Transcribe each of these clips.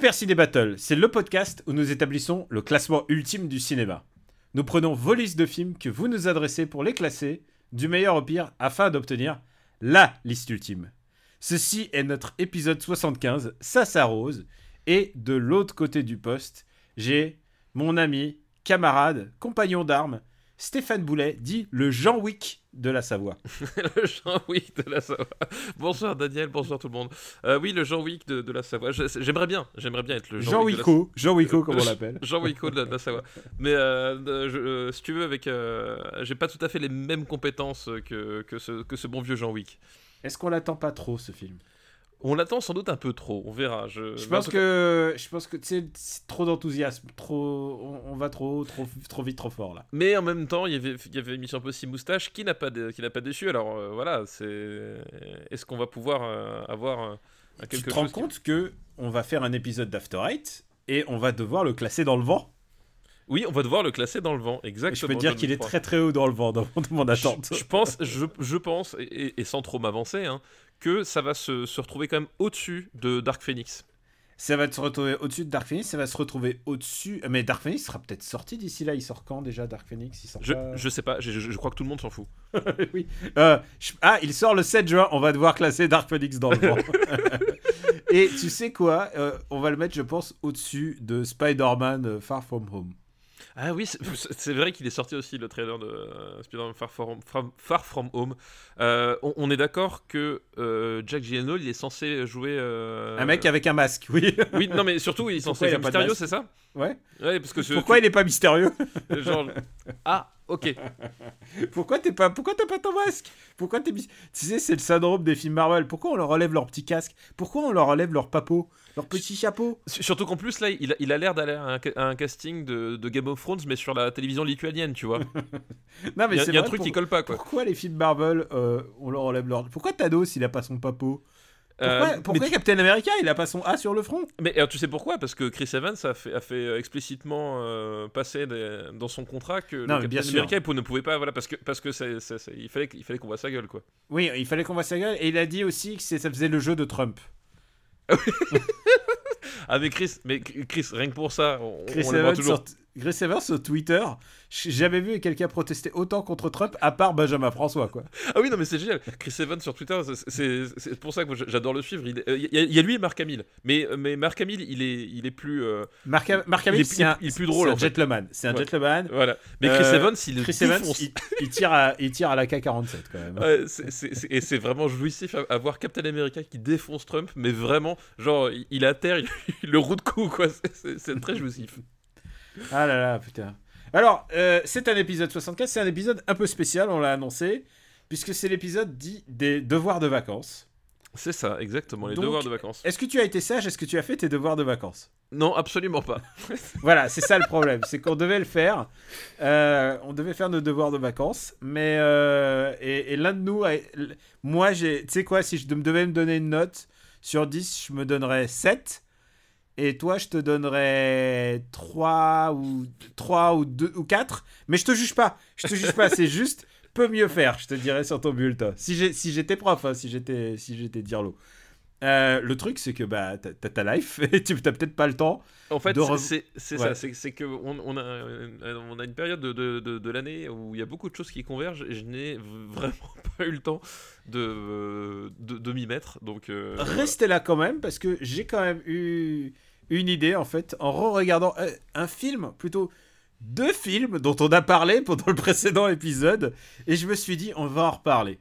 Super Ciné Battle, c'est le podcast où nous établissons le classement ultime du cinéma. Nous prenons vos listes de films que vous nous adressez pour les classer, du meilleur au pire, afin d'obtenir LA liste ultime. Ceci est notre épisode 75, ça s'arrose, et de l'autre côté du poste, j'ai mon ami, camarade, compagnon d'armes, Stéphane Boulet, dit le Jean Wick de la Savoie. le Jean Wick de la Savoie. Bonsoir Daniel, bonsoir tout le monde. Euh, oui, le Jean Wick de, de la Savoie. J'aimerais bien, j'aimerais bien être le Jean, Jean la Jean Wicko comme on l'appelle. Jean Wicko de la, de la Savoie. Mais euh, je- euh, si tu veux, avec, euh, j'ai pas tout à fait les mêmes compétences que, que, ce, que ce bon vieux Jean Wick. Est-ce qu'on l'attend pas trop ce film? On l'attend sans doute un peu trop, on verra. Je, Je pense que je pense que c'est trop d'enthousiasme, trop on, on va trop trop trop vite trop fort là. Mais en même temps, il y avait, il y avait Mission Impossible Moustache qui n'a pas, qui n'a pas déçu. Alors euh, voilà, c'est. Est-ce qu'on va pouvoir euh, avoir euh, Tu te rends qui- compte que on va faire un épisode d'After Eight et on va devoir le classer dans le vent? Oui, on va devoir le classer dans le vent, exactement. je peux dire qu'il est très très haut dans le vent dans, mon attente. Je, je pense, je, je pense, et, et- et sans trop m'avancer, hein, que ça va se, se retrouver quand même au-dessus de Dark Phoenix. Ça va se retrouver au-dessus de Dark Phoenix, ça va se retrouver au-dessus. Mais Dark Phoenix sera peut-être sorti d'ici là. Il sort quand déjà Dark Phoenix? Il sort Je, pas- je sais pas, je, je- je crois que tout le monde s'en fout. oui. Euh, je- Ah, il sort le 7 juin. On va devoir classer Dark Phoenix dans le vent. Et tu sais quoi Euh, On va le mettre, je pense, au-dessus de Spider-Man euh, Far From Home. Ah oui, c'est- c'est vrai qu'il est sorti aussi le trailer de euh, Spider-Man Far From, From- Far From Home. Euh, on, on est d'accord que euh, Jack Gyllenhaal, il est censé jouer... Un mec avec un masque, oui. Oui, non mais surtout, il est censé Mysterio, masque c'est ça? Ouais. Ouais, parce que... Pourquoi il est pas mystérieux? Genre... Ah, ok. Pourquoi t'es pas Pourquoi t'as pas ton masque? Pourquoi t'es Tu sais, c'est le syndrome des films Marvel. Pourquoi on leur enlève leur petit casque? Pourquoi on leur enlève leur papeau Leur petit chapeau? Surtout qu'en plus, là, il a, il a l'air d'aller à un, ca- à un casting de, de Game of Thrones, mais sur la télévision lituanienne, tu vois. Non, a, c'est un truc pour- qui colle pas, quoi. Pourquoi les films Marvel, euh, on leur enlève leur. Pourquoi Thanos, il a pas son papo Pourquoi, Euh, pourquoi mais, tu- Captain America, il a pas son A sur le front? Mais, alors, tu sais pourquoi? Parce que Chris Evans a fait, a fait explicitement euh, passer des- dans son contrat que Non, le Captain. America il ne pouvait pas, voilà, parce que parce c'est- il fallait qu'il fallait qu'on voit sa gueule, quoi. Oui, il fallait qu'on voit sa gueule. Et il a dit aussi que ça faisait le jeu de Trump. Ah mais Chris, mais Chris, rien que pour ça, on, Chris on le voit toujours. Chris Evans sur Twitter, j'ai jamais vu quelqu'un protester autant contre Trump à part Benjamin François, quoi. Ah oui, non mais c'est génial. Chris Evans sur Twitter, c'est- pour ça que j'adore le suivre. Il est- Il y, a- il y a lui et Marc Hamill, mais mais Marc Hamill, il est il est plus euh, Marc, Marc Il Hamill, est- c'est un, il est plus drôle, c'est un en fait. gentleman. C'est un Ouais. gentleman. voilà. Mais Chris Euh, Evans, il Chris Evans, il, il tire à, il tire à la K-47 quand même. Ouais, c'est- et c'est vraiment jouissif à, à voir Captain America qui défonce Trump, mais vraiment, genre, il, est à terre, il, le roue de coup, quoi. C'est très jouissif. Ah là là, putain. Alors, euh, c'est un épisode 75, c'est un épisode un peu spécial, on l'a annoncé, puisque c'est l'épisode dit des devoirs de vacances. C'est ça, exactement, les Donc, devoirs de vacances. Est-ce que tu as été sage? Est-ce que tu as fait tes devoirs de vacances? Non, absolument pas. Voilà, c'est ça le problème, c'est qu'on devait le faire. Euh, on devait faire nos devoirs de vacances, mais euh, et, et l'un de nous, a- moi, j'ai, tu sais quoi, si je de- devais me donner une note sur 10, je me donnerais 7. Et toi, je te donnerais 3 ou 3 ou 2 ou 4. Mais je te juge pas. Je te juge pas, c'est juste peut mieux faire, je te dirais sur ton bulletin. Si j'ai- si j'étais prof, hein, si j'étais si j'étais Dirlo. Euh, le truc, c'est que bah, t'as ta life et tu t'as peut-être pas le temps. En fait, c'est- rev- c'est c'est Ouais. ça, c'est que on, on a, on a une période de, de, de- de l'année où il y a beaucoup de choses qui convergent et je n'ai vraiment pas eu le temps de, de, de m'y mettre. Donc, euh, Restez là quand même parce que j'ai quand même eu une idée en fait en re-regardant euh, un film, plutôt deux films dont on a parlé pendant le précédent épisode et je me suis dit on va en reparler.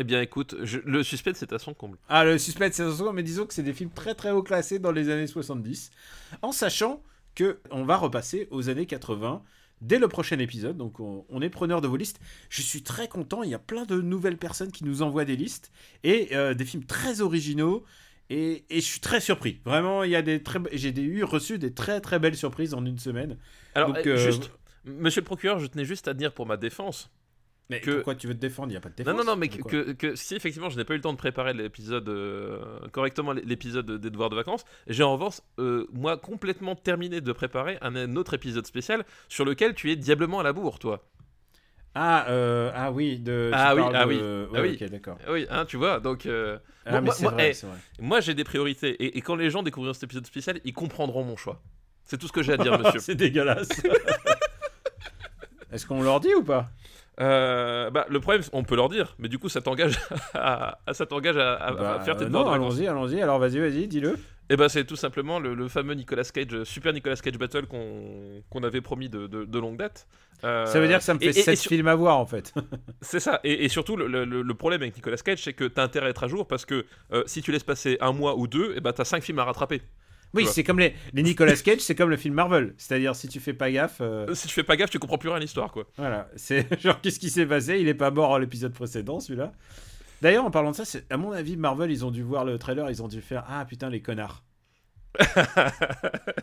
Eh bien, écoute, je- le suspense c'est à son comble. Ah le suspense c'est un second, mais disons que c'est des films très très haut classés dans les années 70 en sachant que on va repasser aux années 80 dès le prochain épisode. Donc on, on est preneur de vos listes. Je suis très content. Il y a plein de nouvelles personnes qui nous envoient des listes et euh, des films très originaux Et, et je suis très surpris. Vraiment, il y a des très, j'ai eu reçu des très très belles surprises en une semaine. Alors, Donc, euh, euh, juste, monsieur le procureur, je tenais juste à dire pour ma défense. Mais que- pourquoi tu veux te défendre? Il n'y a pas de défense. Non, non, non, mais que, quoi que, que si effectivement je n'ai pas eu le temps de préparer l'épisode euh, correctement, l'épisode des devoirs de vacances, j'ai en revanche, euh, moi, complètement terminé de préparer un, un autre épisode spécial sur lequel tu es diablement à la bourre, toi. Ah, euh, ah oui, de. Ah oui, ah de- oui, ah oui. Ok, d'accord. Oui, hein, tu vois, donc. euh, Ah, Moi- mais moi- c'est moi, vrai, eh, vrai. Moi, j'ai des priorités. Et, et quand les gens découvriront cet épisode spécial, ils comprendront mon choix. C'est tout ce que j'ai à dire, monsieur. c'est dégueulasse. Est-ce qu'on leur dit ou pas? Euh, bah, le problème, on peut leur dire, mais du coup, ça t'engage à, à- ça t'engage à, à- à Bah, faire tes euh, devoirs Non, allons-y, allons-y. Alors vas-y, vas-y, dis-le. Et bah, c'est tout simplement le, le fameux Nicolas Cage, euh, Super Nicolas Cage Battle qu'on qu'on avait promis de, de- de longue date. Euh, Ça veut dire que ça me fait et- et- 7 et sur- films à voir en fait. C'est ça. Et, et surtout, le, le- le problème avec Nicolas Cage, c'est que t'as intérêt à être à jour parce que euh, si tu laisses passer un mois ou deux, et bah, t'as 5 films à rattraper. Oui, c'est comme les, les Nicolas Cage, c'est comme le film Marvel. C'est-à-dire, si tu fais pas gaffe, Euh, Si tu fais pas gaffe, tu comprends plus rien à l'histoire, quoi. voilà. C'est genre, qu'est-ce qui s'est passé? Il est pas mort à l'épisode précédent, celui-là. D'ailleurs, en parlant de ça, c'est- à mon avis, Marvel, ils ont dû voir le trailer, ils ont dû faire Ah putain, les connards.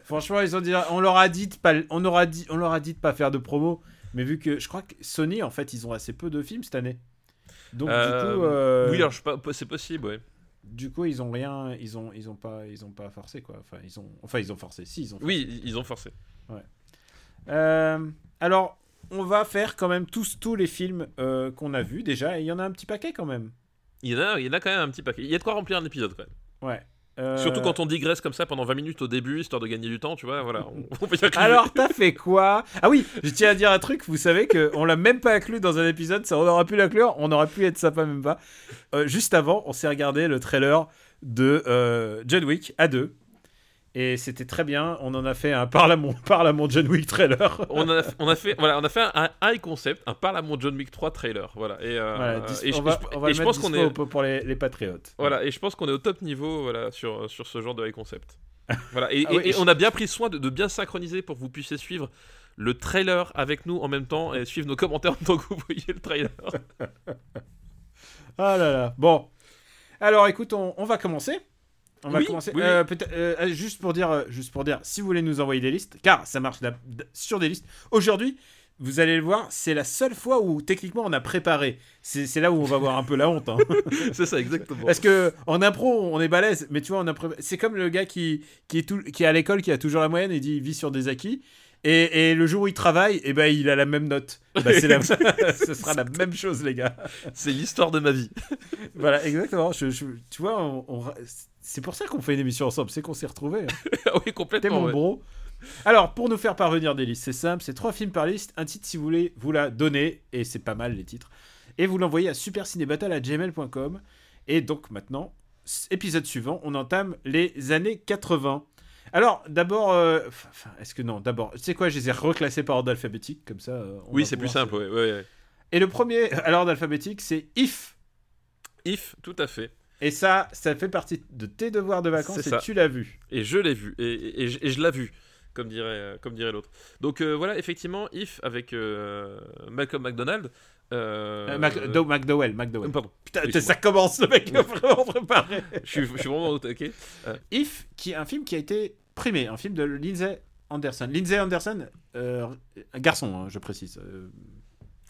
Franchement, ils ont dit On leur a dit de pas, on aura dit, on leur a dit de pas faire de promo. Mais vu que je crois que Sony, en fait, ils ont assez peu de films cette année. Donc, Euh, du coup. euh, Oui, alors c'est possible, ouais. Du coup, ils ont rien, ils ont, ils ont pas, ils ont pas forcé quoi. Enfin, ils ont, enfin, ils ont forcé. Si, ils ont. Forcé. Oui, ils ont forcé. Euh, alors, on va faire quand même tous, tous les films euh, qu'on a vus déjà. Et il y en a un petit paquet quand même. Il y, en a, il y en a quand même un petit paquet. Il y a de quoi remplir un épisode, quand même. Ouais. Euh, Surtout quand on digresse comme ça pendant 20 minutes au début, histoire de gagner du temps, tu vois, voilà. On, peut Alors, t'as fait quoi? Ah oui, je tiens à dire un truc. Vous savez que on l'a même pas inclus dans un épisode. Ça, on aurait pu l'inclure. On aurait pu être sympa, même pas. Euh, juste avant, on s'est regardé le trailer de euh, John Wick à deux. Et c'était très bien. On en a fait un parle à mon, parle à mon John Wick trailer. on, a, on a fait, voilà, on a fait un, un high concept, un parle à mon John Wick 3 trailer, voilà. Et, euh, Voilà, je- on va, je- on va et le je pense qu'on est, pour, les, les patriotes. voilà, et je pense qu'on est au top niveau, voilà, sur sur ce genre de high concept. Voilà, et, Ah et- oui, et je- on a bien pris soin de, de bien synchroniser pour que vous puissiez suivre le trailer avec nous en même temps et suivre nos commentaires en tant que vous voyez le trailer. Ah là là. Bon. Alors écoute, on, on va commencer. On va commencer. oui, Euh, peut-être, euh, juste pour dire, euh, juste pour dire, si vous voulez nous envoyer des listes, car ça marche sur des listes. Aujourd'hui, vous allez le voir, c'est la seule fois où techniquement on a préparé. C'est là où on va voir un peu la honte. hein. C'est ça, exactement. Parce que en impro, on est balèze, mais tu vois, c'est comme le gars qui, qui, est tout, qui est à l'école, qui a toujours la moyenne et dit il vit sur des acquis. Et, et le jour où il travaille, et ben, il a la même note. Bah, la- ce sera la même chose, les gars. C'est l'histoire de ma vie. Voilà, exactement. Je, je- tu vois, on- on- c'est pour ça qu'on fait une émission ensemble, c'est qu'on s'est retrouvés. hein. Ah oui, T'es complètement. mon ouais. bro. Alors, pour nous faire parvenir des listes, c'est simple, c'est trois films par liste, un titre si vous voulez vous la donner, et c'est pas mal les titres, et vous l'envoyez à supercinébattle.gmail.com. Et donc maintenant, épisode suivant, on entame les années 80. Alors, d'abord, euh, enfin, est-ce que non, d'abord, tu sais quoi, je les ai reclassés par ordre alphabétique, comme ça. euh, on Oui, c'est plus simple, ouais, ouais, ouais. Et le premier à l'ordre alphabétique, c'est If. If, tout à fait. Et ça, ça fait partie de tes devoirs de vacances et ça. tu l'as vu. Et je l'ai vu, et, et- et je- l'ai vu, comme dirait, euh, comme dirait l'autre. Donc euh, voilà, effectivement, If avec euh, Malcolm McDonald. euh, Mac- Do- McDowell, McDowell. pardon, Putain, ça commence, le mec est vraiment préparé. je suis, je suis vraiment au taquet. If, qui est un film qui a été primé, un film de Lindsay Anderson. Lindsay Anderson, un garçon, hein, je précise.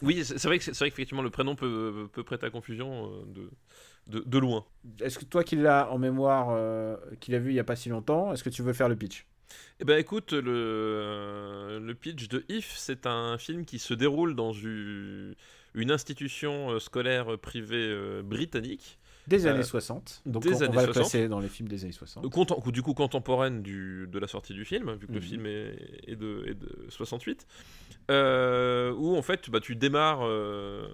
Oui, c'est vrai que vrai qu'effectivement le prénom peut, peut prêter à confusion de, de, de loin. Est-ce que toi qui l'as en mémoire, euh, qui l'a vu il y a pas si longtemps, est-ce que tu veux faire le pitch? Eh ben écoute, le, le pitch de If, c'est un film qui se déroule dans une, une institution euh, scolaire privée euh, britannique, Des Euh, années 60. Donc des on, va le 60. classer dans les films des années 60. Contem- du coup contemporaine du, de la sortie du film, vu que le Mhm. film est, est de, est de 68, euh, où en fait bah, tu démarres, euh,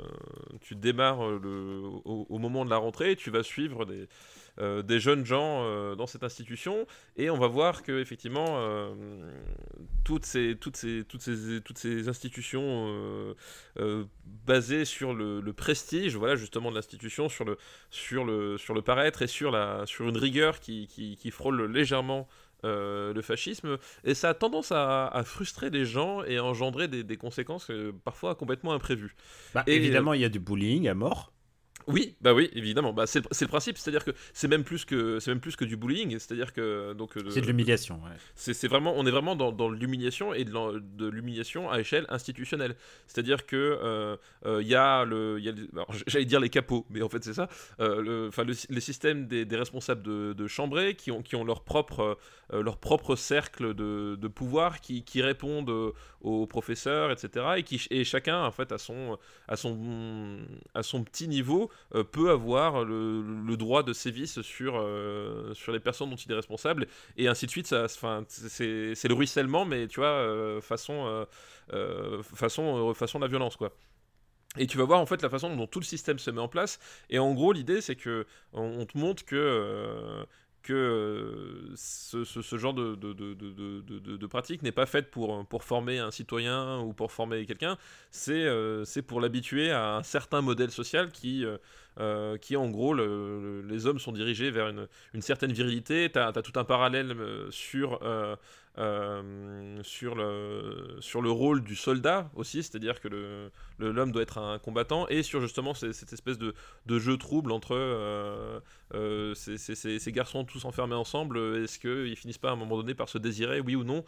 tu démarres euh, le, au, au moment de la rentrée, tu vas suivre des, euh, des jeunes gens euh, dans cette institution, et on va voir que effectivement euh, toutes ces, toutes ces, toutes ces, toutes ces institutions basées sur le, le prestige, voilà justement de l'institution, sur le, sur le, sur le paraître et sur, la, sur une rigueur qui, qui, qui frôle légèrement euh, le fascisme. Et ça a tendance à, à frustrer les gens et à engendrer des, des conséquences euh, parfois complètement imprévues. Bah, et- évidemment, il y a du bullying à mort. Oui, bah oui, évidemment. Bah, c'est le, principe, c'est-à-dire que c'est même plus que c'est même plus que du bullying, c'est-à-dire que donc C'est de l'humiliation. ouais. c'est vraiment on est vraiment dans, dans l'humiliation et de l'humiliation à échelle institutionnelle. C'est-à-dire que euh, euh, il y a le j'allais dire les capots, mais en fait c'est ça. Euh, le enfin le, les systèmes des, des responsables de, de chambrée qui ont qui ont leur propre leur propre cercle de, de pouvoir qui, qui répondent aux professeurs, etc. Et qui et chacun en fait à son à son à son petit niveau euh, peut avoir le, droit de sévice sur, euh, sur les personnes dont il est responsable, et ainsi de suite. C'est le ruissellement, mais tu vois, euh, façon, façon, façon de la violence, quoi. Et tu vas voir en fait la façon dont tout le système se met en place. Et en gros, l'idée c'est que on, te montre que que euh, ce, genre de, pratique n'est pas faite pour, pour former un citoyen ou pour former quelqu'un, c'est euh, pour l'habituer à un certain modèle social qui, euh, euh, qui en gros, le- le- les hommes sont dirigés vers une, certaine virilité. Tu as, tout un parallèle euh, sur, euh, sur, le, sur le rôle du soldat aussi, c'est-à-dire que le- le- l'homme doit être un combattant, et sur justement cette espèce de, de jeu trouble entre euh, euh, ces, ces- ces- ces garçons tous enfermés ensemble. Est-ce qu'ils finissent pas à un moment donné par se désirer, oui ou non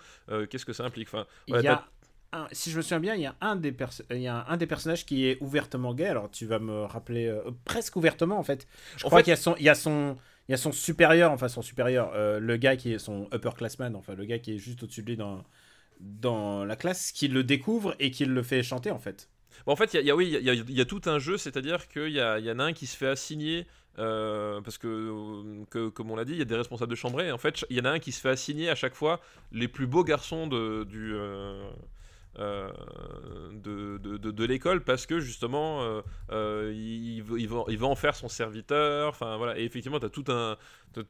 Qu'est-ce que ça implique? Enfin, Il y a un- si je me souviens bien, il y a un des perso- il y a un des personnages qui est ouvertement gay. Alors tu vas me rappeler presque ouvertement en fait. Je En crois qu'il y a son il y a son il y a son supérieur, enfin son supérieur, euh, le gars qui est son upperclassman, enfin le gars qui est juste au-dessus de lui dans la classe, qui le découvre et qui le fait chanter en fait. En fait, il y oui, a, tout un jeu, c'est-à-dire qu'il y, a- y en a un qui se fait assigner, euh, parce que, euh, que, comme on l'a dit, il y a des responsables de chambrée. En fait, il y en a un qui se fait assigner à chaque fois les plus beaux garçons de, du, euh, de, de, de- l'école, parce que justement, euh, euh, il, va, il va- en faire son serviteur. Enfin, voilà. Et effectivement, tu as tout un,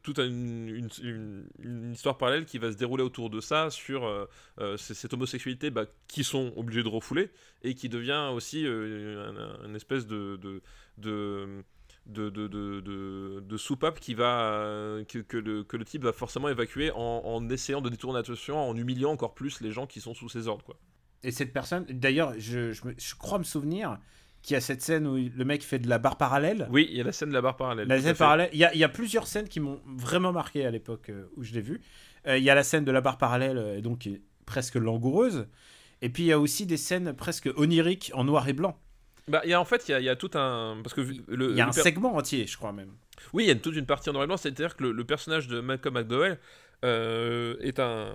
toute une, une, une- une histoire parallèle qui va se dérouler autour de ça, sur cette homosexualité bah, qui sont obligés de refouler et qui devient aussi euh, un, un espèce de, de, de, de, de, soupape qui va, que, que le, que le type va forcément évacuer en, en essayant de détourner l'attention, en humiliant encore plus les gens qui sont sous ses ordres. Quoi. Et cette personne, d'ailleurs, je, je, me- je crois me souvenir qu'il y a cette scène où le mec fait de la barre parallèle. Oui, il y a la scène de la barre parallèle. La scène parallèle, il y, a, il y a plusieurs scènes qui m'ont vraiment marqué à l'époque euh, où je l'ai vu. Euh, il y a la scène de la barre parallèle, euh, donc qui est presque langoureuse. Et puis il y a aussi des scènes presque oniriques en noir et blanc. Bah, il y a, en fait, il y a, il y a tout un. Parce que le, Il y a un per- segment entier, je crois même. Oui, il y a toute une partie en noir et blanc, c'est-à-dire que le, le personnage de Malcolm McDowell euh, est un.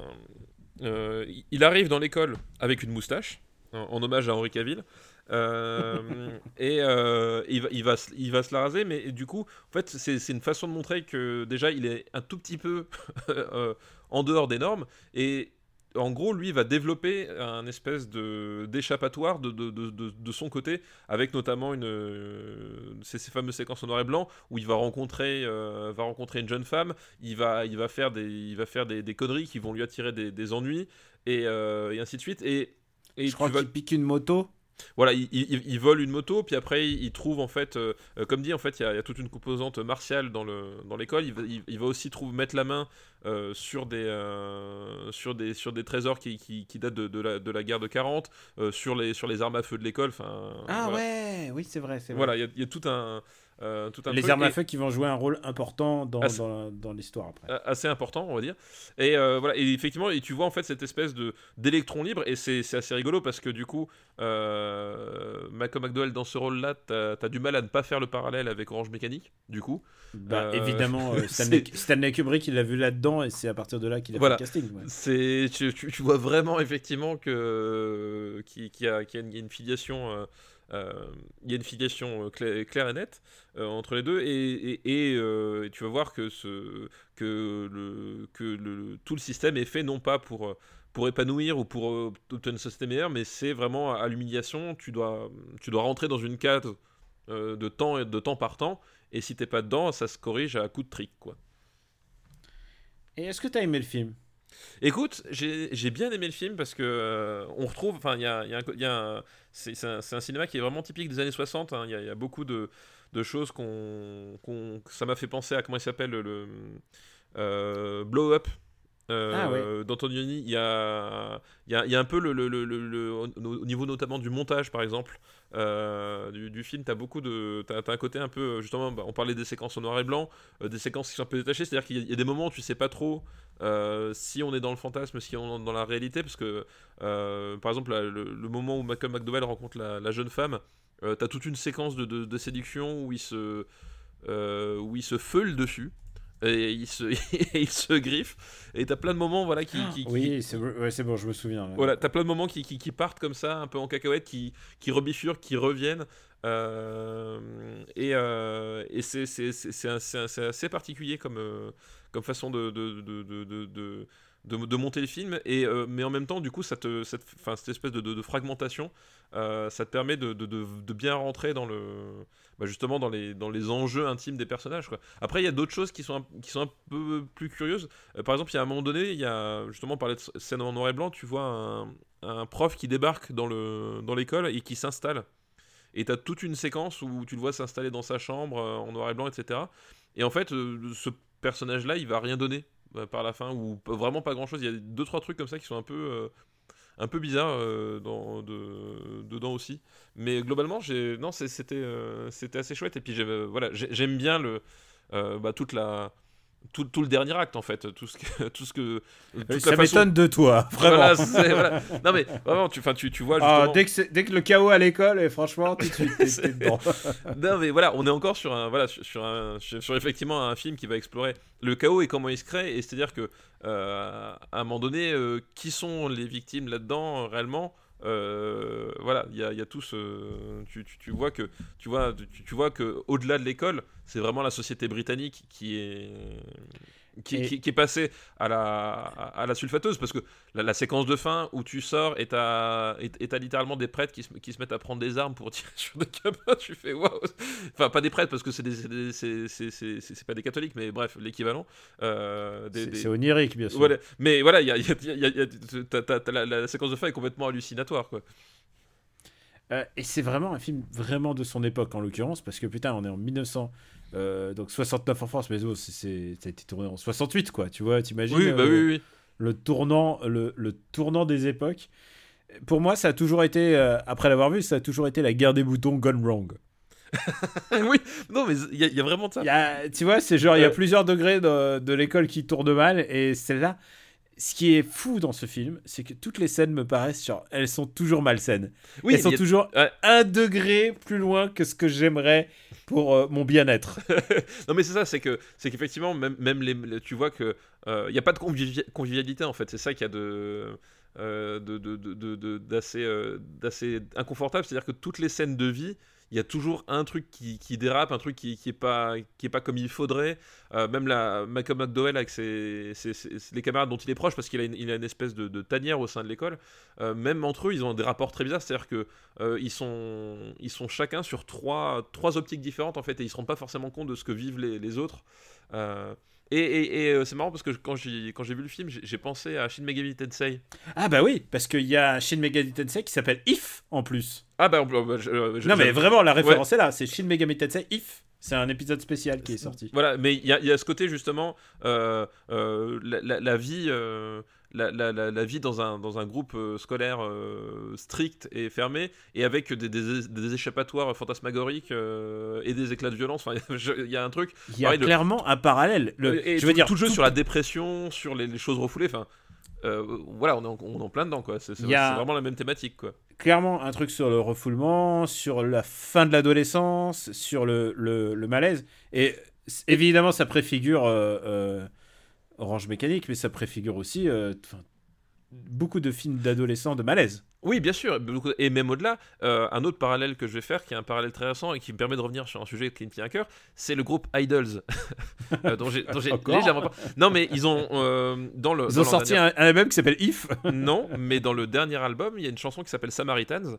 Euh, il arrive dans l'école avec une moustache, en, en hommage à Henri Cavill. euh, et euh, il, va, il, va, se- il va se la raser, mais du coup, en fait, c'est c'est une façon de montrer que déjà, il est un tout petit peu euh, en dehors des normes. Et en gros, lui va développer un espèce de d'échappatoire de, de, de, de- son côté, avec notamment une euh, ces, ces fameuses séquences en noir et blanc où il va rencontrer euh, va rencontrer une jeune femme, il va il va faire des il va faire des, des conneries qui vont lui attirer des, des ennuis et, euh, et ainsi de suite et et je crois vas- qu'il pique une moto. Voilà, il, il- il vole une moto, puis après il, il trouve en fait, euh, comme dit, en fait, il y, a- il y a toute une composante martiale dans le dans l'école. Il, va- il- il va aussi trouver mettre la main euh, sur des euh, sur des sur des trésors qui, qui, qui datent de, de la, de la guerre de 40, euh, sur les sur les armes à feu de l'école. Enfin, Ah voilà. ouais, oui c'est vrai, c'est vrai. Voilà, il y a- il y, a tout un euh, tout un Les armes à feu qui vont jouer un rôle important dans, c'est- dans, dans l'histoire après. a- assez important, on va dire. Et euh, voilà, et effectivement, et tu vois en fait cette espèce de d'électron libre, et c'est c'est assez rigolo parce que du coup, euh, Malcolm McDowell dans ce rôle-là, t'as as du mal à ne pas faire le parallèle avec Orange Mécanique, du coup. Bah, Euh, évidemment, euh, Stanley, Stanley Kubrick, il l'a vu là-dedans et c'est à partir de là qu'il a Voilà. fait le casting. ouais. C'est tu, tu- vois vraiment effectivement que qu'il qu'il y, a, une, y a une filiation. Euh, il y a une filiation euh, claire, et nette euh, entre les deux et, tu vas voir que, tout le système est fait non pas pour, épanouir ou pour obtenir une société meilleure mais c'est vraiment à l'humiliation tu dois, rentrer dans une case de, temps, par temps et si t'es pas dedans ça se corrige à coup de trick Et est-ce que t'as aimé le film? Écoute, j'ai j'ai bien aimé le film parce que euh, on retrouve, enfin, il y a, y a y a c'est un, un cinéma qui est vraiment typique des années 60. hein. Il y, a- il y a beaucoup de, de choses qu'on, que ça m'a fait penser à comment il s'appelle le, euh, Blow Up euh, Ah ouais. d'Antonioni. Il y a, y, a, il y a un peu le, le- le- au niveau notamment du montage, par exemple, euh, du, film. T'as beaucoup de, t'as, un côté un peu justement. bah, on parlait des séquences en noir et blanc, euh, des séquences qui sont un peu détachées. C'est-à-dire qu'il y a, des moments où tu sais pas trop euh, si on est dans le fantasme, si on est dans la réalité, parce que par exemple le, moment où Malcolm McDowell rencontre la, jeune femme, t'as toute une séquence de, séduction où il se où il se feule dessus et il se, il se griffe et t'as plein de moments voilà qui, qui- qui- Oui, c'est ouais, bon, je me souviens. là. voilà t'as plein de moments qui, qui, partent comme ça un peu en cacahuète qui, qui rebifurent qui reviennent euh, et, euh, et c'est assez particulier comme, euh, comme façon de, de, de, de, de- monter le film et euh, mais en même temps du coup cette, espèce de, fragmentation euh, ça te permet de, bien rentrer dans le bah, justement dans les, enjeux intimes des personnages après il y a d'autres choses qui sont un, peu plus curieuses. Euh, par exemple il y a un moment donné il y a justement on parlait de scène en noir et blanc tu vois un, prof qui débarque dans le dans l'école et qui s'installe. Et t'as toute une séquence où tu le vois s'installer dans sa chambre en noir et blanc etc et en fait ce personnage là il va rien donner par la fin ou vraiment pas grand chose il y a deux trois trucs comme ça qui sont un peu euh, un peu bizarres euh, dans, de- dedans aussi. Mais globalement j'ai non c'était euh, c'était assez chouette. Et puis euh, voilà j'ai- j'aime bien le euh, bah, toute la tout, tout le dernier acte en fait tout ce que tout ce que Ça façon- m'étonne de toi, vraiment. Voilà, c'est- voilà. non mais vraiment tu tu, tu vois Ah, justement dès, que c'est- dès que le chaos à l'école, et franchement, tout de suite, C'est- dedans. non mais voilà, on est encore sur un voilà sur, sur un sur, effectivement un film qui va explorer le chaos et comment il se crée et c'est-à-dire que euh, à un moment donné euh, qui sont les victimes là-dedans euh, réellement? Euh, voilà, il y a, tout ce tu, vois que tu vois tu vois que au-delà de l'école, c'est vraiment la société britannique qui est qui, Et- qui- qui est passée à la, à, à la sulfateuse parce que la, la séquence de fin où tu sors et t'as et- et t'as littéralement des prêtres qui se, qui se mettent à prendre des armes pour tirer sur des gamins tu fais waouh enfin pas des prêtres parce que c'est des, c'est c'est- c'est- c'est- c'est- c'est pas des catholiques mais bref l'équivalent euh, des- C'est des- onirique, bien sûr. voilà. mais voilà il y a, il y a- il y a- il y a- t'as- t'as- t'as la, la séquence de fin est complètement hallucinatoire quoi Euh, et c'est vraiment un film vraiment de son époque en l'occurrence parce que putain on est en 1900 euh, donc 69 en France mais oh, c'est- ça a été tourné en 68 quoi tu vois t'imagines oui bah euh, oui oui le tournant le, le tournant des époques. Pour moi ça a toujours été euh, après l'avoir vu ça a toujours été la guerre des boutons gone wrong. Oui non mais il y, a- il y a vraiment ça. Il y a- tu vois c'est genre il y a plusieurs degrés de, de l'école qui tourne mal et celle-là ce qui est fou dans ce film, c'est que toutes les scènes me paraissent genre, elles sont toujours malsaines. oui elles sont a- toujours ouais. un degré plus loin que ce que j'aimerais pour euh, mon bien-être. non mais c'est ça, c'est que c'est qu'effectivement même même les, les- tu vois que il y a pas de convivi- convivialité en fait. C'est ça qu'il y a de euh, euh, d'assez inconfortable, c'est-à-dire que toutes les scènes de vie il y a toujours un truc qui, dérape, un truc qui, qui est pas pas comme il faudrait. Euh, même la Malcolm McDowell avec ses, ses- les camarades dont il est proche, parce qu'il a une, espèce de, tanière au sein de l'école. euh, même entre eux, ils ont des rapports très bizarres. C'est-à-dire que euh, ils sont ils sont chacun sur trois trois optiques différentes en fait, et ils se rendent pas forcément compte de ce que vivent les autres. Et, et- et, euh, c'est marrant parce que quand j'ai quand j'ai vu le film, j'ai j'ai pensé à Shin Megami Tensei. Ah bah oui, parce qu'il y a Shin Megami Tensei qui s'appelle If en plus. Ah bah, bah, je- euh, je- non mais vraiment, la référence est là, c'est Shin Megami Tensei If. C'est un épisode spécial qui est sorti. Voilà, mais il y, a- il y a ce côté justement, euh, euh, la, la- la vie, euh, la, la- la- la vie dans un, dans un groupe euh, scolaire euh, strict et fermé, et avec des, des- des échappatoires fantasmagoriques euh, et des éclats de violence. Enfin, il y a un truc. Il y a pareil, le- clairement un parallèle. Le, et je veux tout, dire, tout le jeu tout- sur la dépression, sur les, les choses refoulées. Enfin, euh, voilà, on est, en, on est en plein dedans, quoi. C'est a- vraiment la même thématique, quoi. clairement un truc sur le refoulement, sur la fin de l'adolescence, sur le, le, malaise. Et évidemment, ça préfigure Orange Mécanique, mais ça préfigure aussi euh, beaucoup de films d'adolescents de malaise. Oui, bien sûr, et même au-delà, euh, un autre parallèle que je vais faire, qui est un parallèle très récent et qui me permet de revenir sur un sujet qui me tient à cœur, c'est le groupe Idols, euh, dont j'ai légèrement pas- Non, mais ils ont euh, dans le Ils dans ont sorti dernier- un, un album qui s'appelle If. non, mais dans le dernier album, il y a une chanson qui s'appelle Samaritans.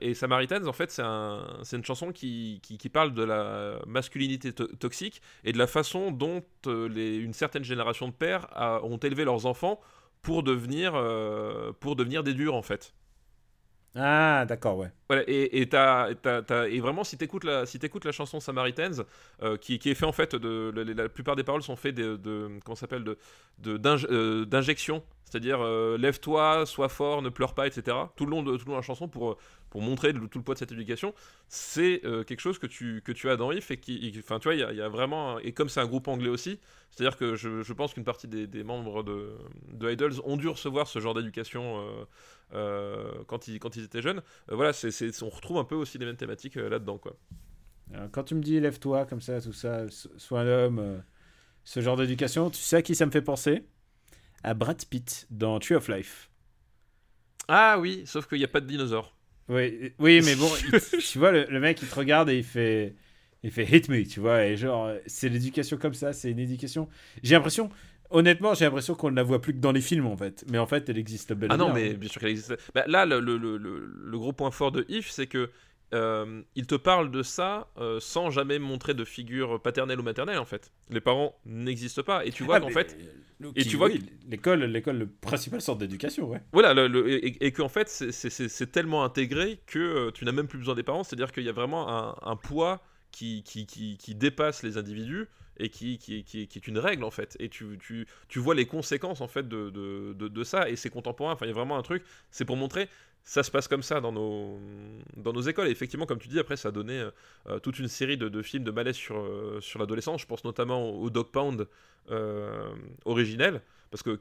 et Samaritans, en fait, c'est un, une chanson qui, qui, qui parle de la masculinité to- toxique et de la façon dont les, une certaine génération de pères a- ont élevé leurs enfants pour devenir, euh, pour devenir des durs, en fait. Ah, d'accord, ouais. Voilà, et, et, t'as- t'as- t'as- et vraiment, si t'écoutes la, si t'écoutes la chanson Samaritans, euh, qui, qui est fait en fait de. la plupart des paroles sont faites de. de comment ça s'appelle de, euh, D'injection. C'est-à-dire, euh, lève-toi, sois fort, ne pleure pas, etc. Tout le long de, tout la chanson pour, pour montrer tout le poids de cette éducation. C'est euh, quelque chose que tu, que tu as dans If et qui. Enfin, tu vois, y a, vraiment. et comme c'est un groupe anglais aussi, c'est-à-dire que je, je pense qu'une partie des, membres de, de Idols ont dû recevoir ce genre d'éducation. euh, quand, ils, quand ils étaient jeunes. Voilà, on retrouve un peu aussi les mêmes thématiques là-dedans, quoi. Quand tu me dis lève-toi comme ça, tout ça, so- sois un homme, ce genre d'éducation, tu sais à qui ça me fait penser? À Brad Pitt dans Tree of Life. Ah oui, sauf qu'il n'y a pas de dinosaures. Oui, oui mais bon, il- tu vois, le, le mec, il te regarde et il fait, il fait hit me, tu vois, et genre, c'est l'éducation comme ça, c'est une éducation. J'ai l'impression, honnêtement, j'ai l'impression qu'on ne la voit plus que dans les films, en fait. Mais en fait, elle existe bel et Ah non, bien, mais hein. bien sûr qu'elle existe. Bah, là, le- le- le gros point fort de If, c'est que euh, il te parle de ça euh, sans jamais montrer de figure paternelle ou maternelle, en fait. Les parents n'existent pas. Et tu vois Ah, qu'en fait, euh, et qui- tu vois oui, l'école, l'école, le principal sorte d'éducation, ouais. Voilà, le, le- et, et qu'en fait, c'est- tellement intégré que euh, tu n'as même plus besoin des parents. C'est-à-dire qu'il y a vraiment un, un poids qui, qui, qui, qui dépasse les individus et qui, qui, qui, qui est une règle, en fait. Et tu, tu, tu vois les conséquences, en fait, de, de, de, de ça. Et c'est contemporain. Enfin, il y a vraiment un truc. C'est pour montrer. Ça se passe comme ça dans nos, dans nos écoles. Et effectivement, comme tu dis, après, ça a donné euh, euh, toute une série de, de films de malaise sur, euh, sur l'adolescence. Je pense notamment au Dog Pound euh, originel parce que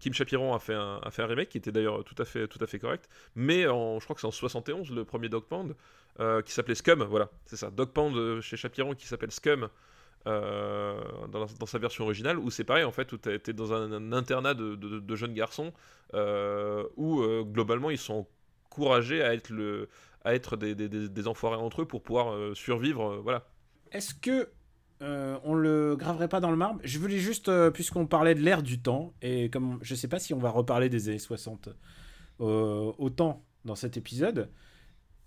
Kim Chapiron a fait, un, a fait un remake qui était d'ailleurs tout à fait, tout à fait correct, mais je crois que c'est en 71 le premier Dog Pound qui s'appelait Scum, voilà, c'est ça, Dog Pound chez Chapiron qui s'appelle Scum euh, dans, la- dans sa version originale, où c'est pareil en fait, où tu été dans un, un internat de, de- de jeunes garçons euh, où euh, globalement ils sont encouragés à être, le, à être des, des, des- des enfoirés entre eux pour pouvoir survivre, voilà. Est-ce que euh, on le graverait pas dans le marbre? Je voulais juste, euh, puisqu'on parlait de l'ère du temps, et comme je sais pas si on va reparler des années 60 euh, autant dans cet épisode,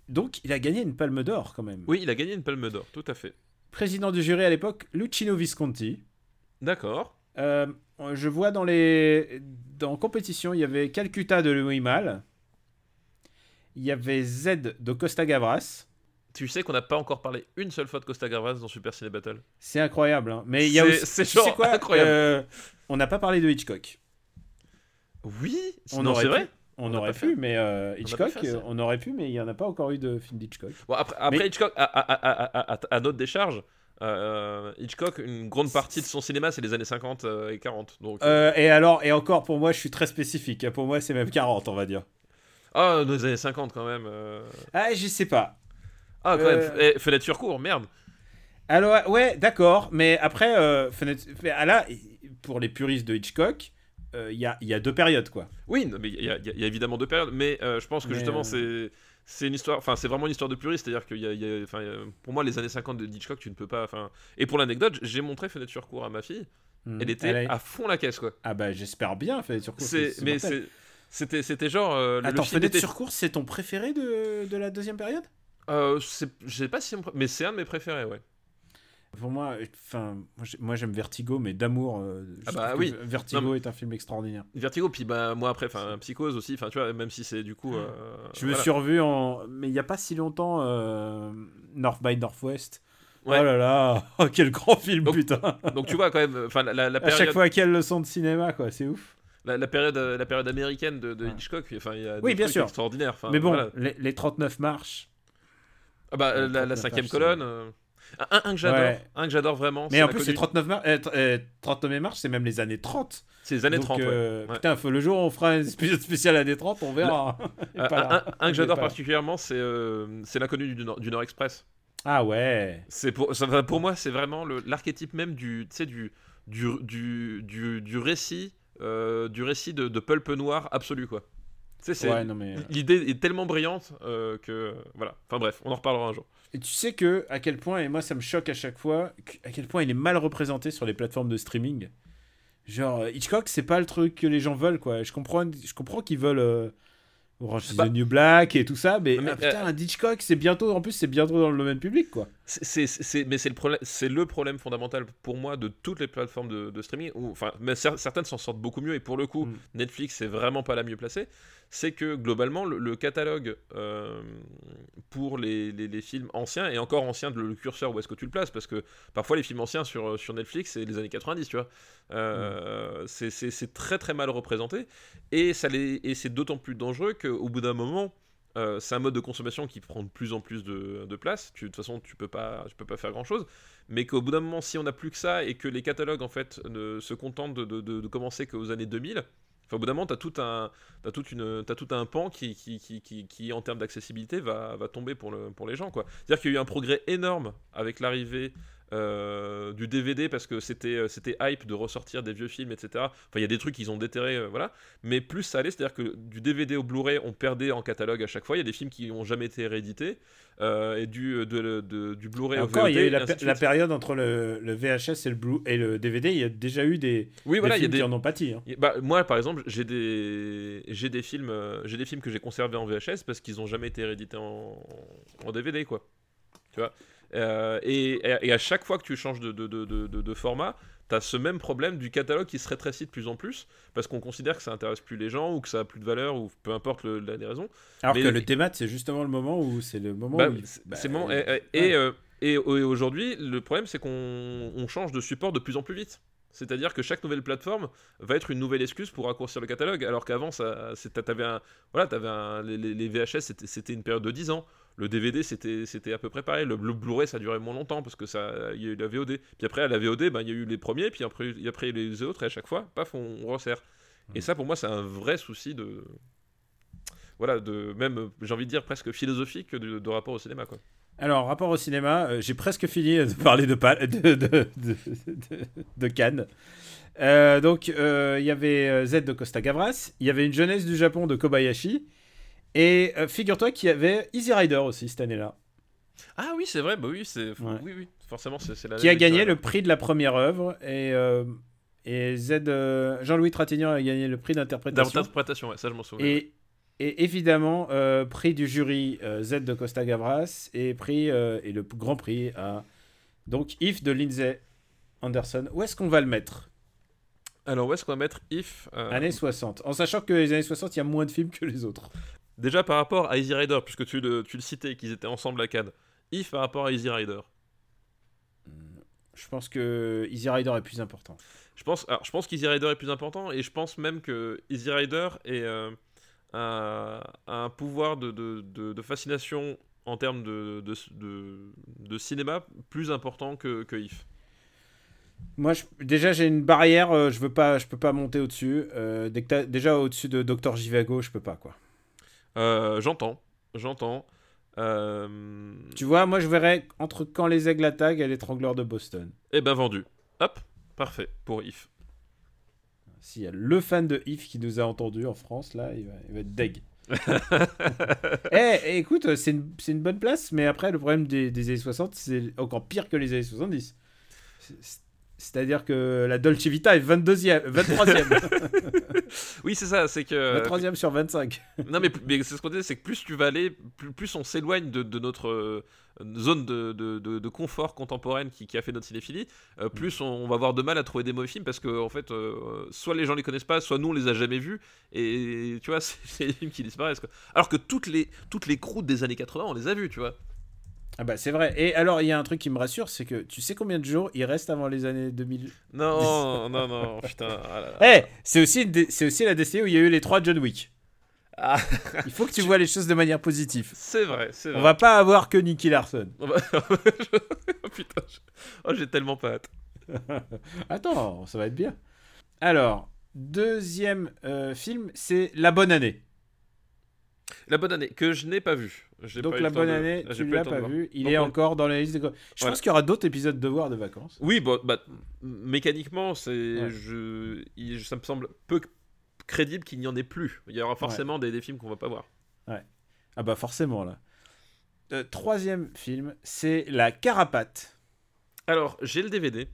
donc il a gagné une palme d'or quand même. Oui, il a gagné une palme d'or, tout à fait. Président du jury à l'époque, Lucino Visconti. D'accord. Euh, je vois dans les dans compétition, il y avait Calcutta de Louis Mal. Il y avait Z de Costa Gavras. Tu sais qu'on n'a pas encore parlé une seule fois de Costa Gavras dans Super Ciné Battle. C'est incroyable. hein. Mais il y a aussi. c'est genre quoi incroyable. Euh, on n'a pas parlé de Hitchcock. Oui, On non, aurait c'est vrai. On, aurait pu, mais euh, Hitchcock, euh, on aurait pu, mais il n'y en a pas encore eu de film d'Hitchcock. Bon, après, après Mais- Hitchcock, à, à, à, à, à- à notre décharge, euh, Hitchcock, une grande partie de son cinéma, c'est les années 50 euh, et 40. Donc, euh, Euh, et alors, et encore, pour moi, je suis très spécifique. Pour moi, c'est même 40, on va dire. Ah, dans les années 50 quand même. euh. Ah, je sais pas. Ah, quand Euh, même. Eh, fenêtre sur cours, merde. Alors, ouais, d'accord, mais après, euh, fenêtre- ah, là, pour les puristes de Hitchcock, euh, il y, a, il y a deux périodes, quoi. Oui, non, mais il y, a- y y évidemment deux périodes, mais euh, je pense que Mais, justement, euh, c'est. C'est une histoire, enfin c'est vraiment une histoire de puriste, c'est-à-dire y a, enfin, a- pour moi les années 50 de Hitchcock, tu ne peux pas, enfin, et pour l'anecdote, j'ai montré Fenêtre sur cours à ma fille, Hmm. elle était Elle à fond la caisse quoi. Ah bah, j'espère bien, Fenêtre sur. C'est, mais c'était, c'était genre, euh, Attends, Fenêtre était- sur course, c'est ton préféré de, de la deuxième période? Euh, je sais pas si, c'est mon pr- mais c'est un de mes préférés, ouais. Pour moi, enfin, moi, j'ai- moi j'aime Vertigo, mais d'amour. euh, Ah bah oui. Vertigo Non, est un film extraordinaire. Vertigo, puis bah moi après, enfin Psychose aussi, enfin tu vois, même si c'est du coup. euh, Je me suis revu en. Mais il n'y a pas si longtemps, euh, North by Northwest. Ouais. Oh là là, oh, quel grand film, Donc- putain! Donc tu vois quand même, enfin la, la- la À chaque fois, quelle leçon de cinéma, quoi, c'est ouf. la, la période, euh, la période américaine de. Hitchcock, enfin il y a Oui, des bien trucs sûr. extraordinaires. mais bon, voilà. les, les 39 marches. Ah bah la, la 39 cinquième colonne. Un, un que j'adore, Ouais. un que j'adore vraiment. Mais en plus, c'est connue- 39 marches. euh, tr- euh, 39 marches, c'est même les années 30. c'est les années Donc, 30. ouais. euh, Ouais. Putain, le jour où on fera un épisode spécial années 30, on verra. Un, que j'adore particulièrement, c'est euh, c'est l'inconnu du Nord, du Nord Express. Ah ouais. C'est pour, ça, pour moi, c'est vraiment l'archétype même du, du, du, du, du, du récit, du récit de, de pulp noir absolu, quoi. Ouais, mais. L'idée est tellement brillante euh, que voilà. Enfin bref, on en reparlera un jour. Et tu sais que à quel point, et moi ça me choque à chaque fois, à quel point il est mal représenté sur les plateformes de streaming. Genre, euh, Hitchcock, c'est pas le truc que les gens veulent, quoi. Je comprends, je comprends qu'ils veulent euh, Orange is Bah- the New Black et tout ça, mais, Mais, ah, putain, un Hitchcock, c'est bientôt, en plus, c'est bientôt dans le domaine public, quoi. C'est, c'est- mais c'est le problème, c'est le problème fondamental pour moi de toutes les plateformes de, de streaming. Où, enfin, mais cer- certaines s'en sortent beaucoup mieux et pour le coup, Mm. Netflix c'est vraiment pas la mieux placée. C'est que globalement, le, le catalogue euh, pour les, les- les films anciens et encore anciens, le, le curseur où est-ce que tu le places Parce que parfois les films anciens sur, sur Netflix c'est les années 90, tu vois. Euh, c'est, c'est- c'est très très mal représenté et ça les, et c'est d'autant plus dangereux qu'au bout d'un moment. Euh, c'est un mode de consommation qui prend de plus en plus de, place. De toute façon, tu peux pas, tu peux pas faire grand chose. Mais qu'au bout d'un moment, si on n'a plus que ça et que les catalogues en fait ne se contentent de, de- commencer qu'aux années 2000, enfin, au bout d'un moment, t'as tout un, t'as toute une, t'as tout un pan qui, qui, qui, qui, qui, en termes d'accessibilité, va, va tomber pour, le, pour les gens, quoi. C'est-à-dire qu'il y a eu un progrès énorme avec l'arrivée euh, du DVD parce que c'était, euh, c'était hype de ressortir des vieux films, etc. Enfin, il y a des trucs qu'ils ont déterré, euh, voilà. Mais plus ça allait, c'est-à-dire que du DVD au Blu-ray, on perdait en catalogue à chaque fois. Il y a des films qui n'ont jamais été réédités. euh, et du, de, de- du Blu-ray au encore, il y a eu la, période entre le, le VHS et le, Blue, et le DVD. Il y a déjà eu des, Oui, des voilà, il y a films des, qui en ont pâti. hein. Bah, moi, par exemple, j'ai des, j'ai des films, j'ai des films que j'ai conservés en VHS parce qu'ils n'ont jamais été réédités en, en DVD, quoi. Tu vois? Euh, et, à chaque fois que tu changes de, de, de, de, de- de format, tu as ce même problème du catalogue qui se rétrécit de plus en plus parce qu'on considère que ça intéresse plus les gens ou que ça a plus de valeur ou peu importe le- la, les raisons. Alors Mais- que le thémat, c'est justement le moment où c'est le moment Bah, où. il- c'est bah, le moment. Et, et, euh, et, et aujourd'hui, le problème, c'est qu'on on change de support de plus en plus vite. C'est-à-dire que chaque nouvelle plateforme va être une nouvelle excuse pour raccourcir le catalogue, alors qu'avant, ça, un, voilà, un, les, les- VHS, c'était une période de 10 ans. Le DVD, c'était, à peu près pareil. Le, le Blu-ray, ça durait moins longtemps parce que ça, il y a eu la VOD. Puis après, à la VOD, ben, il y a eu les premiers, puis après, après les autres, et à chaque fois, paf, on, on resserre. Et ça, pour moi, c'est un vrai souci de, voilà, de même, j'ai envie de dire presque philosophique de, de rapport au cinéma, quoi. Alors, rapport au cinéma, euh, j'ai presque fini de parler de, de, de, de, Cannes. Euh, donc, euh, il y avait Z de Costa Gavras, il y avait une jeunesse du Japon de Kobayashi, et euh, figure-toi qu'il y avait Easy Rider aussi cette année-là, Ah oui, c'est vrai, bah oui, c'est Ouais. oui, oui, forcément, c'est la. qui a gagné le prix de la première œuvre, et, euh, et Z, euh, Jean-Louis Trintignant a gagné le prix d'interprétation. d'interprétation, ouais, ça je m'en souviens. Et, et évidemment, prix du jury Z de Costa Gavras et prix et le grand prix à donc If de Lindsay Anderson. Où est-ce qu'on va le mettre? Alors où est-ce qu'on va mettre If euh, Années 60. En sachant que les années 60, il y a moins de films que les autres. Déjà par rapport à Easy Rider, puisque tu le, tu le citais, qu'ils étaient ensemble à Cannes. If par rapport à Easy Rider. Je pense que Easy Rider est plus important. Je pense, alors, je pense qu'Easy Rider est plus important et je pense même que Easy Rider est euh, un, un pouvoir de, de, de- de fascination en termes de, cinéma plus important que, que If. Moi, je- déjà, j'ai une barrière. euh, je veux pas, je peux pas monter au-dessus. Euh, déjà au-dessus de Dr Jivago, je peux pas quoi. Euh, j'entends, j'entends. Euh, Tu vois, moi, je verrais entre quand les aigles attaquent et l'étrangleur de Boston. Eh ben vendu. Hop, parfait pour If. S'il y a le fan de If qui nous a entendu en France, là, il va, il va être deg. Eh, eh, écoute, c'est une, c'est une bonne place, mais après, le problème des, des années 60, c'est encore pire que les années 70. C'est- C'est-à-dire que la Dolce Vita est 22e, 23e, Oui, c'est ça, c'est que. 23e sur 25. non, mais, mais c'est ce qu'on disait, c'est que plus tu vas aller, plus, plus on s'éloigne de, de notre euh, zone de, de, de- confort contemporaine qui, qui a fait notre cinéphilie, euh, plus on, on va avoir de mal à trouver des mauvais films parce que, en fait, euh, soit les gens les connaissent pas, soit nous on les a jamais vus, et tu vois, c'est c'est des films qui disparaissent. Quoi. Alors que toutes les, toutes les croûtes des années 80, on les a vus, tu vois. Ah bah c'est vrai. Et alors, il y a un truc qui me rassure, c'est que tu sais combien de jours il reste avant les années 2000 Non, non, non, putain. ah. Eh, c'est aussi, c'est aussi la décennie où il y a eu les trois John Wick. Ah, Il faut que tu vois les choses de manière positive. c'est vrai, c'est vrai. On va pas avoir que Nicky Larson. Oh, putain, je- oh, j'ai tellement pas hâte. Attends, ça va être bien. Alors, deuxième euh, film, c'est La Bonne Année. La bonne année, que je n'ai pas vu. Donc La Bonne de- Année, j'ai tu l'as de pas voir. vu. Il Donc, est on- encore dans la liste des... Je Voilà. pense qu'il y aura d'autres épisodes de devoirs de vacances. Oui, bah, mécaniquement, c'est, Ouais. je, il- ça me semble peu crédible qu'il n'y en ait plus. Il y aura forcément des, des films qu'on va pas voir. Ah bah forcément, là. Euh, troisième film, c'est La Carapate, Alors, j'ai le DVD.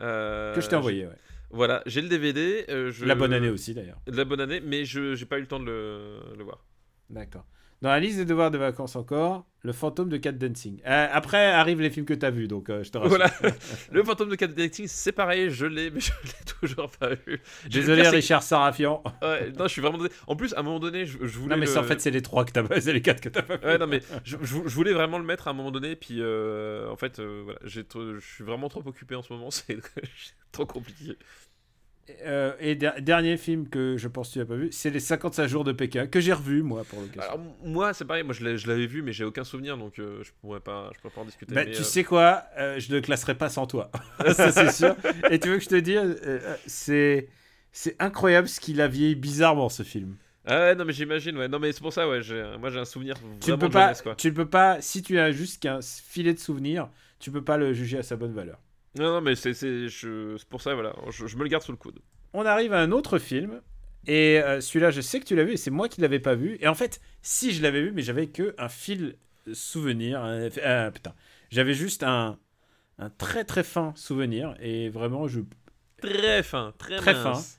euh, que je t'ai envoyé. ouais. Voilà, j'ai le DVD. euh, je- La Bonne Année aussi, d'ailleurs. La bonne année, mais je j'ai pas eu le temps de le, le voir. D'accord. Dans la liste des devoirs de vacances encore, le fantôme de Cat Dancing. Euh, après arrivent les films que t'as vus, donc euh, je te rassure. Voilà. le fantôme de Cat Dancing, c'est pareil, je l'ai, mais je l'ai toujours pas vu. Désolé, pire, Richard Sarafian. Ouais, non, je suis vraiment. désolé. En plus, à un moment donné, je, je voulais. Non, mais le- en fait, c'est les trois que t'as pas, c'est les quatre que t'as pas. Ouais, non, mais je, je- voulais vraiment le mettre à un moment donné, puis euh, en fait, euh, voilà, je suis vraiment trop occupé en ce moment, c'est trop compliqué. Euh, et der- dernier film que je pense que tu n'as pas vu, c'est les 55 jours de Pékin, que j'ai revu, moi, pour l'occasion. Moi, c'est pareil, moi je l'avais vu, mais j'ai aucun souvenir, donc euh, je pourrais pas, je pourrais pas en discuter. Bah, mais, tu euh, sais quoi, je ne le classerai pas sans toi. ça, c'est sûr. Et tu veux que je te dise, c'est. Incroyable ce qu'il a vieilli bizarrement ce film. Ah ouais, non, mais j'imagine, ouais. Non, mais c'est pour ça, ouais. Moi, j'ai un souvenir Tu ne peux de pas, jeunesse, quoi. tu ne peux pas, si tu as juste qu'un filet de souvenirs, tu peux pas le juger à sa bonne valeur. Non, non, mais c'est pour ça, voilà. Je, je me le garde sous le coude. On arrive à un autre film. Et euh, celui-là, je sais que tu l'as vu, et c'est moi qui l'avais pas vu. Et en fait, si je l'avais vu, mais j'avais que un fil souvenir. un- euh, putain, j'avais juste un, un très très fin souvenir. Et vraiment, je Très fin, très, Très mince.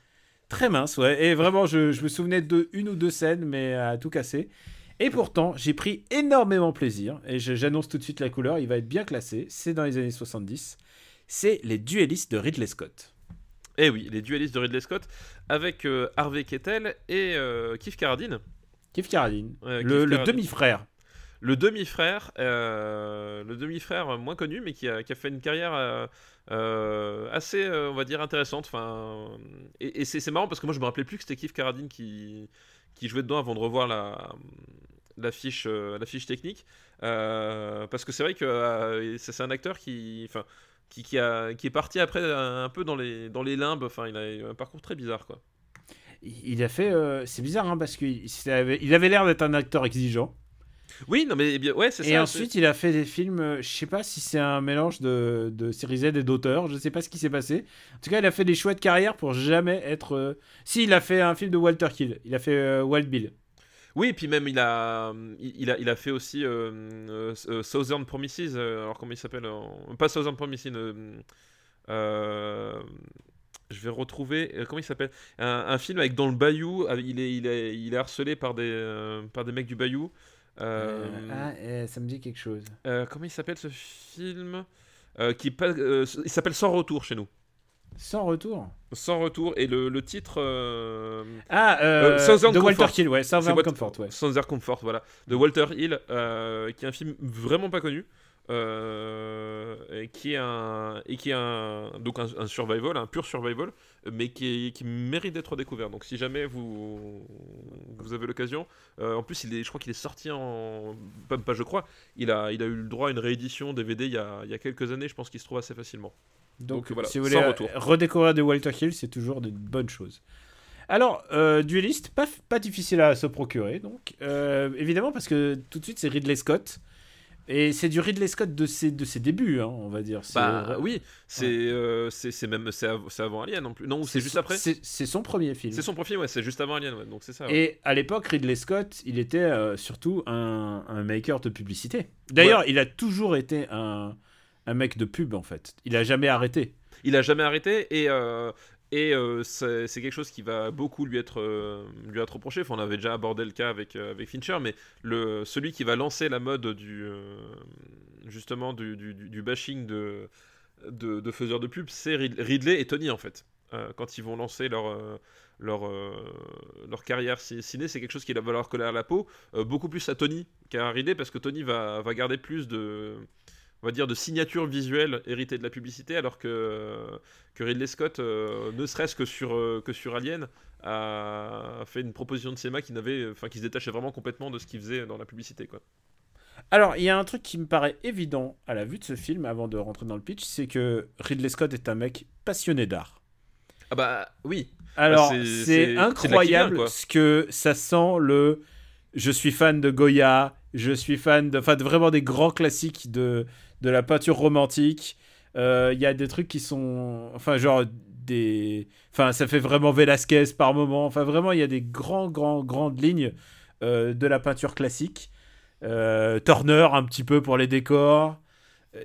Très mince, ouais. Et vraiment, je, je me souvenais de une ou deux scènes, mais à tout casser. Et pourtant, j'ai pris énormément plaisir. Et j'annonce tout de suite la couleur, il va être bien classé. C'est dans les années 70. C'est Les Duellistes de Ridley Scott. Eh oui, les duellistes de Ridley Scott avec euh, Harvey Keitel et euh, Keith Carradine. Keith Carradine, Ouais, le, Keith le Carradine. demi-frère. Le demi-frère, euh, le demi-frère moins connu, mais qui a, qui a fait une carrière assez, on va dire, intéressante. Enfin, et, et c'est marrant parce que moi, je me rappelais plus que c'était Keith Carradine qui, qui jouait dedans avant de revoir la, la, fiche, la fiche technique. Parce que c'est vrai que c'est c'est un acteur qui, enfin, qui, qui, a, qui est parti après un, peu dans les, dans les limbes. Enfin, il a eu un parcours très bizarre, quoi. Il a fait. euh, c'est bizarre, hein, parce qu'il il avait il avait l'air d'être un acteur exigeant. Oui, non, mais eh bien, ouais, c'est ça. Et ensuite, il a fait des films. euh, Je sais pas si c'est un mélange de, de série Z et d'auteurs. Je sais pas ce qui s'est passé. En tout cas, il a fait des chouettes carrières pour jamais être. euh, Si, il a fait un film de Walter Kill. Il a fait euh, Wild Bill. Oui, et puis même il a, il il a, il a fait aussi euh, euh, euh, Southern Promises. euh, alors comment il s'appelle Pas Southern Promises. euh, euh, je vais retrouver. euh, comment il s'appelle un, un film avec dans le bayou. Il est, il est, il est harcelé par des, euh, par des mecs du bayou. Euh, ah, ça me dit quelque chose. euh, comment il s'appelle ce film Euh, qui euh, Il s'appelle Sans retour chez nous. Sans retour. Sans retour et le, le titre. euh, Ah, euh, Euh, de Walter Comfort. Kill, ouais. Southern What- Comfort, ouais. Sans Air Comfort, voilà, de Walter Hill, qui est un film vraiment pas connu, et qui est un, et qui est un, donc un, un survival, un pur survival, mais qui, est- qui mérite d'être découvert. Donc si jamais vous, vous avez l'occasion, en plus il est, je crois qu'il est sorti en, pas, pas je crois, il a, il a eu le droit à une réédition DVD il y a, il y a quelques années, je pense qu'il se trouve assez facilement. Donc, Donc, voilà, si vous voulez euh, retour. redécouvrir de Walter Hill, c'est toujours de bonnes choses. Alors, euh, Duelist, pas, pas difficile à se procurer, donc. Euh, évidemment, parce que tout de suite, c'est Ridley Scott. Et c'est du Ridley Scott de ses, de ses débuts, hein, on va dire. Bah vrai- oui, c'est euh, c'est c'est même c'est av- c'est avant Alien non plus, non c'est juste son- après. C'est son premier film. C'est son profil, ouais, c'est juste avant Alien, ouais, donc c'est ça. ouais. Et à l'époque, Ridley Scott, il était euh, surtout un, un maker de publicité. D'ailleurs, il a toujours été un, un mec de pub, en fait. Il a jamais arrêté. Il a jamais arrêté et euh, et euh, c'est quelque chose qui va beaucoup lui être euh, lui être reproché. On avait déjà abordé le cas avec avec Fincher, mais le celui qui va lancer la mode du justement du, du, bashing de de, de faiseurs de pub, c'est Rid- Ridley et Tony en fait. Quand ils vont lancer leur leur, leur carrière ci- ciné, c'est quelque chose qui va leur coller à la peau, beaucoup plus à Tony qu'à Ridley, parce que Tony va, va garder plus de, on va dire, de signatures visuelles héritées de la publicité, alors que, que Ridley Scott, euh, ne serait-ce que sur, euh, que sur Alien, a fait une proposition de cinéma qui, n'avait, enfin, qui se détachait vraiment complètement de ce qu'il faisait dans la publicité. Quoi. Alors, il y a un truc qui me paraît évident à la vue de ce film, avant de rentrer dans le pitch, c'est que Ridley Scott est un mec passionné d'art. Ah bah oui, Alors, c'est- c'est incroyable vient, ce que ça sent le je suis fan de Goya, je suis fan de, enfin, de vraiment des grands classiques de, de la peinture romantique. Euh, Il y a des trucs qui sont, enfin, genre des, enfin, ça fait vraiment Velasquez par moment. Enfin, vraiment, il y a des grands, grands, grandes lignes euh, de la peinture classique. Euh, Turner un petit peu pour les décors. Euh,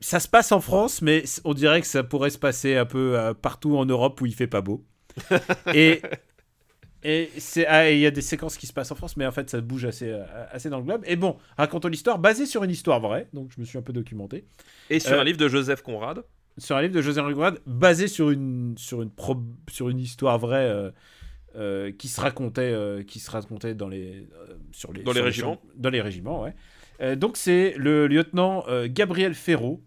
Ça se passe en France, mais on dirait que ça pourrait se passer un peu euh, partout en Europe où il fait pas beau. Et Et c'est ah, et il y a des séquences qui se passent en France, mais en fait ça bouge assez, euh, assez dans le globe. Et bon, racontons l'histoire basée sur une histoire vraie, donc je me suis un peu documenté. Et sur Euh, un livre de Joseph Conrad. Sur un livre de José Conrad, basé sur une, sur une, pro- sur une histoire vraie euh, euh, qui, se racontait, qui se racontait dans les, sur les, Dans les régiments. Dans les régiments, ouais. Donc c'est le lieutenant Gabriel Ferraud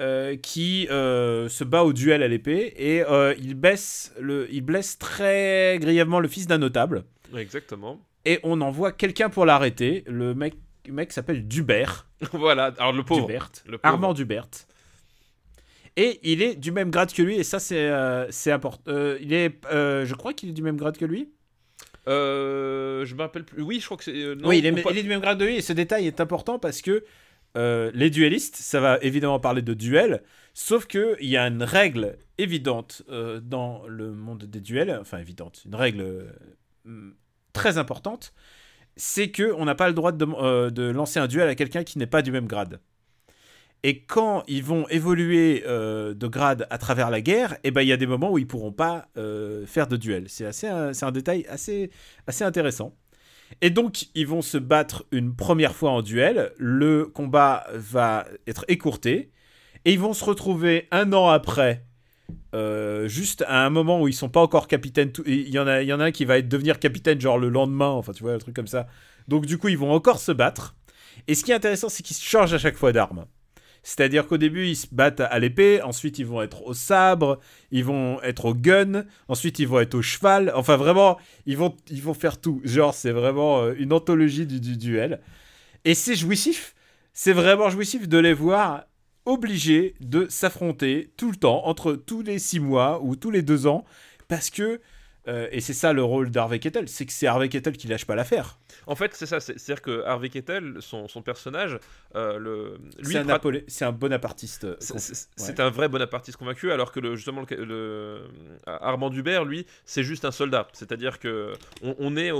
euh, qui euh, se bat au duel à l'épée et euh, il, baisse le, il blesse très grièvement le fils d'un notable. Exactement. Et on envoie quelqu'un pour l'arrêter. Le mec, le mec s'appelle Dubert. voilà, alors le pauvre. Dubert. Le pauvre. Armand Dubert. Et il est du même grade que lui, et ça c'est c'est important. Il est, je crois qu'il est du même grade que lui. Je me rappelle plus. Oui, je crois que c'est. oui, est, il est du même grade que lui, et ce détail est important parce que euh, les duellistes, ça va évidemment parler de duel, sauf que il y a une règle évidente euh, dans le monde des duels, enfin évidente, une règle euh, très importante, c'est que on n'a pas le droit de, lancer un duel à quelqu'un qui n'est pas du même grade. Et quand ils vont évoluer de grade à travers la guerre, eh ben il y a des moments où ils pourront pas faire de duel. C'est un- un détail assez, assez intéressant. Et donc ils vont se battre une première fois en duel. Le combat va être écourté et ils vont se retrouver un an après. euh, juste à un moment où ils sont pas encore capitaines, il y en a, il y en a un qui va devenir capitaine genre le lendemain, enfin tu vois un truc comme ça. Donc du coup ils vont encore se battre. Et ce qui est intéressant, c'est qu'ils se changent à chaque fois d'armes. C'est-à-dire qu'au début, ils se battent à l'épée, ensuite ils vont être au sabre, ils vont être au gun, ensuite ils vont être au cheval. Enfin, vraiment, ils vont, ils vont faire tout. Genre, c'est vraiment euh, une anthologie du, du duel. Et c'est jouissif. C'est vraiment jouissif de les voir obligés de s'affronter tout le temps, entre tous les six mois ou tous les deux ans, parce que. Euh, et c'est ça le rôle d'Harvey Kettel, c'est que c'est Harvey Kettel qui lâche pas l'affaire. En fait, c'est ça. c'est- C'est-à-dire que Harvey Kettel, son, son personnage, euh, le, lui, C'est un, un bonapartiste. euh, c'est- ouais. un vrai bonapartiste convaincu, alors que le, justement le, le- Armand Dubert, lui, c'est juste un soldat. C'est-à-dire que on, on est,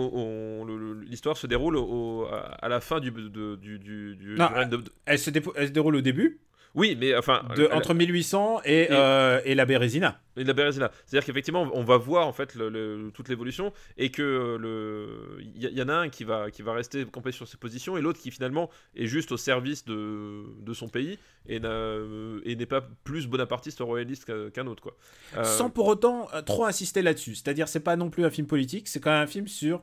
l'histoire se déroule au- à la fin du, de- du, du, du- Non, du règne de- Elle se, dépo- elle se déroule au début, Oui, mais enfin, de, elle- entre 1800 et, Et- euh, et la Bérésina. Et la Bérésina. C'est-à-dire qu'effectivement, on va voir en fait le- le- toute l'évolution et que euh, le, il y, y en a un qui va qui va rester campé sur ses positions et l'autre qui finalement est juste au service de, de son pays et n'est pas plus bonapartiste royaliste qu'un autre quoi. Euh, Sans pour autant euh, trop insister là-dessus. C'est-à-dire, c'est pas non plus un film politique, c'est quand même un film sur,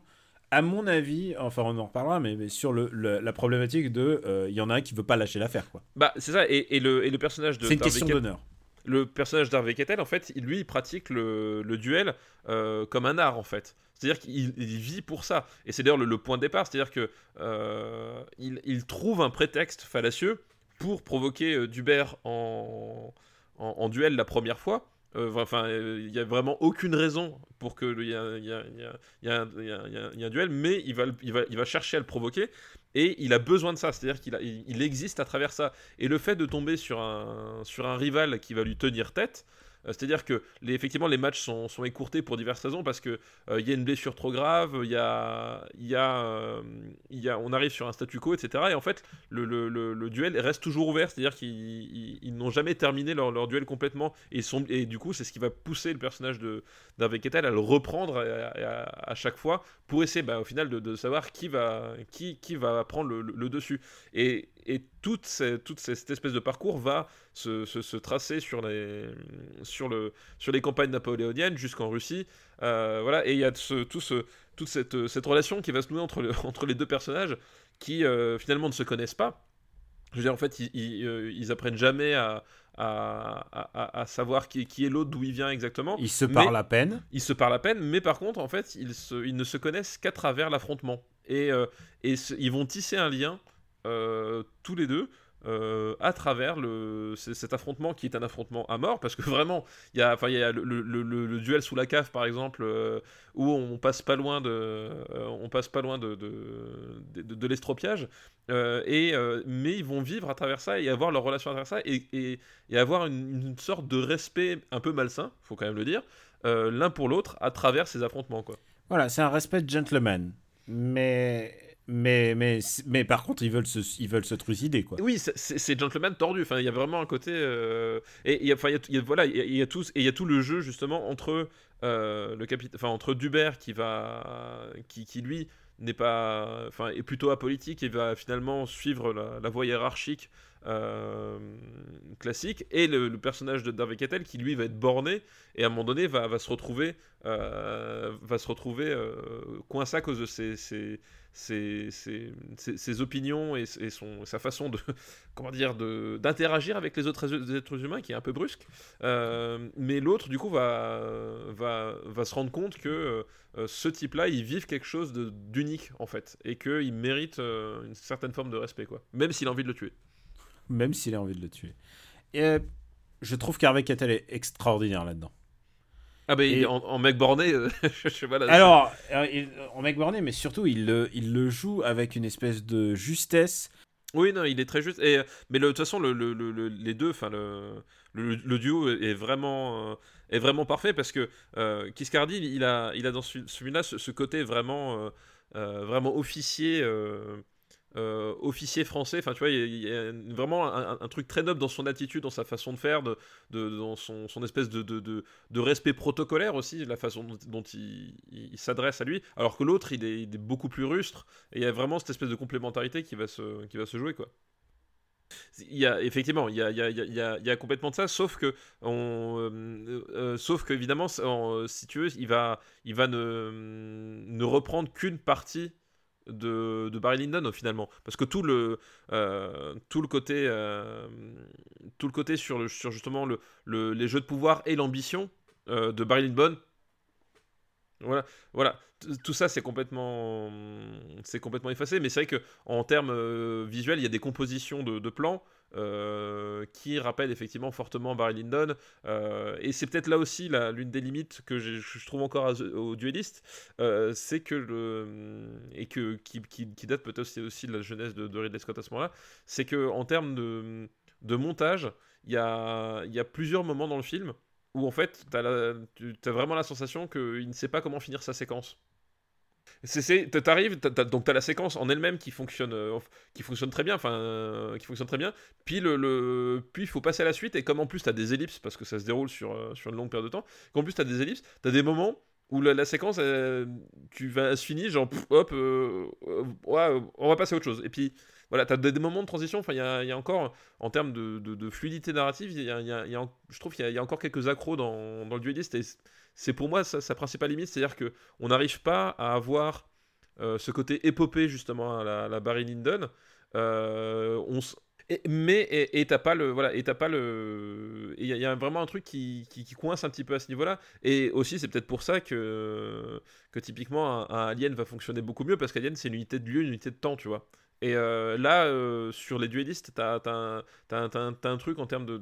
à mon avis, enfin on en reparlera, mais, mais sur le, le- la problématique de, euh, il y en a un qui veut pas lâcher l'affaire, quoi. Bah c'est ça et, et le, et le personnage de C'est une d'Harvey question d'honneur. le personnage d'Harvey Keitel, en fait, lui, il pratique le, duel euh, comme un art, en fait. C'est-à-dire qu'il il vit pour ça. Et c'est d'ailleurs le, point de départ. C'est-à-dire que euh, il, il trouve un prétexte fallacieux pour provoquer Dubert en, en, en duel la première fois. Euh, Enfin, euh, il n'y a vraiment aucune raison pour un- il y a- un- duel, mais il va, chercher à le provoquer et il a besoin de ça. C'est-à-dire qu'il existe à travers ça. Et le fait de tomber sur un, rival qui va lui tenir tête, euh, c'est-à-dire que les, effectivement les matchs sont, sont écourtés pour diverses raisons parce que euh, il y a une blessure trop grave, il y a, euh, y a, on arrive sur un statu quo, etc. Et en fait, le, le- duel reste toujours ouvert, c'est-à-dire qu'ils ils- ils n'ont jamais terminé leur, duel complètement. Et, sont, et du coup, c'est ce qui va pousser le personnage de d'Harvey Keitel à le reprendre à, chaque fois pour essayer, bah, au final, de, de savoir qui va, qui, qui va prendre le dessus. Et, et toute, ces- toute ces- cette espèce de parcours va se, se- se tracer sur les, sur, le, sur les campagnes napoléoniennes jusqu'en Russie. Euh, voilà, et il y a ce, tout ce, toute cette, cette relation qui va se nouer entre, le- entre les deux personnages qui euh, finalement ne se connaissent pas. Je veux dire, en fait, ils, ils, euh, ils apprennent jamais à, à, à- à savoir qui, qui est l'autre, d'où il vient exactement. Il se Mais- parle à peine. ils se parlent à peine, mais par contre, en fait, ils, se- ils ne se connaissent qu'à travers l'affrontement. Et, euh, et ils vont tisser un lien, tous les deux, euh, à travers le, cet affrontement qui est un affrontement à mort, parce que vraiment, il y a, enfin, y a le, duel sous la cave, par exemple, euh, où on passe pas loin de, euh, on passe pas loin de, de, l'estropiage, euh, et, euh, mais ils vont vivre à travers ça et avoir leur relation à travers ça, et, et, avoir une, sorte de respect un peu malsain, faut quand même le dire, euh, l'un pour l'autre à travers ces affrontements quoi. Voilà, c'est un respect de gentleman. Mais Mais, mais, mais par contre, ils veulent se, ils veulent se trucider, quoi. Oui, c'est- gentleman tordu. Enfin, il y a vraiment un côté. euh, Et il enfin, y a- y a- voilà, il y a, y a tout, le jeu justement entre euh, le capitaine, entre Dubert qui va, qui, qui lui n'est pas, enfin, est plutôt apolitique et va finalement suivre la, voie hiérarchique euh, classique, et le, personnage de Darvey Kettel qui lui va être borné et à un moment donné va, va se retrouver, euh, va se retrouver coincé à cause de ses, ses, ses, opinions et, son, sa façon de, comment dire, d'interagir avec les autres êtres humains qui est un peu brusque. Euh, mais l'autre, du coup, va, va, va se rendre compte que euh, ce type-là, il vive quelque chose d'unique, en fait, et qu'il mérite euh, une certaine forme de respect, quoi. Même s'il a envie de le tuer. Même s'il a envie de le tuer. Et je trouve qu'Harvey Keitel est extraordinaire là-dedans. Ah, bah, Et- en, en mec borné, euh, je sais pas là. Alors, euh, il- en mec borné, mais surtout, il le, il le joue avec une espèce de justesse. Oui, non, il est très juste. Et, euh, mais le- de toute façon, le, le- le- le- les deux, enfin le, duo est vraiment, euh, est vraiment parfait parce que euh, Kiscardi, il, a, il a dans celui- celui-là ce, ce côté vraiment, euh, vraiment officier. Euh, officier français, enfin tu vois, il y a, vraiment un, truc très noble dans son attitude, dans sa façon de faire, dans son, espèce de, respect protocolaire aussi, la façon dont, il, s'adresse à lui, alors que l'autre il est, beaucoup plus rustre, et il y a vraiment cette espèce de complémentarité qui va se, jouer quoi. Il y a effectivement, il y a, il complètement de ça, sauf que, euh, euh, évidemment, si tu veux, il va, il va ne reprendre qu'une partie de, Barry Lyndon finalement, parce que tout le, euh, tout le côté, euh, tout le côté sur, le, sur justement le, le- les jeux de pouvoir et l'ambition euh, de Barry Lyndon, voilà, voilà. Tout ça, c'est complètement, c'est complètement effacé. Mais c'est vrai que en termes visuels, il y a des compositions de plans euh, qui rappellent effectivement fortement Barry Lyndon. Euh, et c'est peut-être là aussi l'une des limites que je trouve encore au dueliste, euh, c'est que le et que qui, date peut-être aussi, de la jeunesse de, de Ridley Scott à ce moment-là, c'est que en termes de, montage, il y a, plusieurs moments dans le film où en fait, tu as vraiment la sensation qu'il ne sait pas comment finir sa séquence. C'est, c'est, t'a- t'arrives, donc t'as la séquence en elle-même qui fonctionne, euh, qui fonctionne très bien, enfin, euh, qui fonctionne très bien. Puis le, puis il faut passer à la suite et comme en plus t'as des ellipses parce que ça se déroule sur euh, sur une longue période de temps, qu'en plus t'as des ellipses, t'as des moments où la, séquence, tu vas se finir, genre hop, on va passer à autre chose. Et puis voilà, t'as des, moments de transition. Enfin, il y a, encore en termes de, fluidité narrative, y y a- je trouve qu'il y, a- encore quelques accros dans, le dueliste. C'est- pour moi sa, principale limite, c'est-à-dire que on n'arrive pas à avoir euh, ce côté épopée justement à la, Barry Lyndon. Euh, mais et t'as pas le voilà et t'as pas le il y, a- vraiment un truc qui, qui, coince un petit peu à ce niveau-là et aussi c'est peut-être pour ça que que typiquement un, Alien va fonctionner beaucoup mieux parce qu'Alien c'est une unité de lieu une unité de temps tu vois et euh, là sur les duellistes t'as t'as un, un- un- truc en termes de,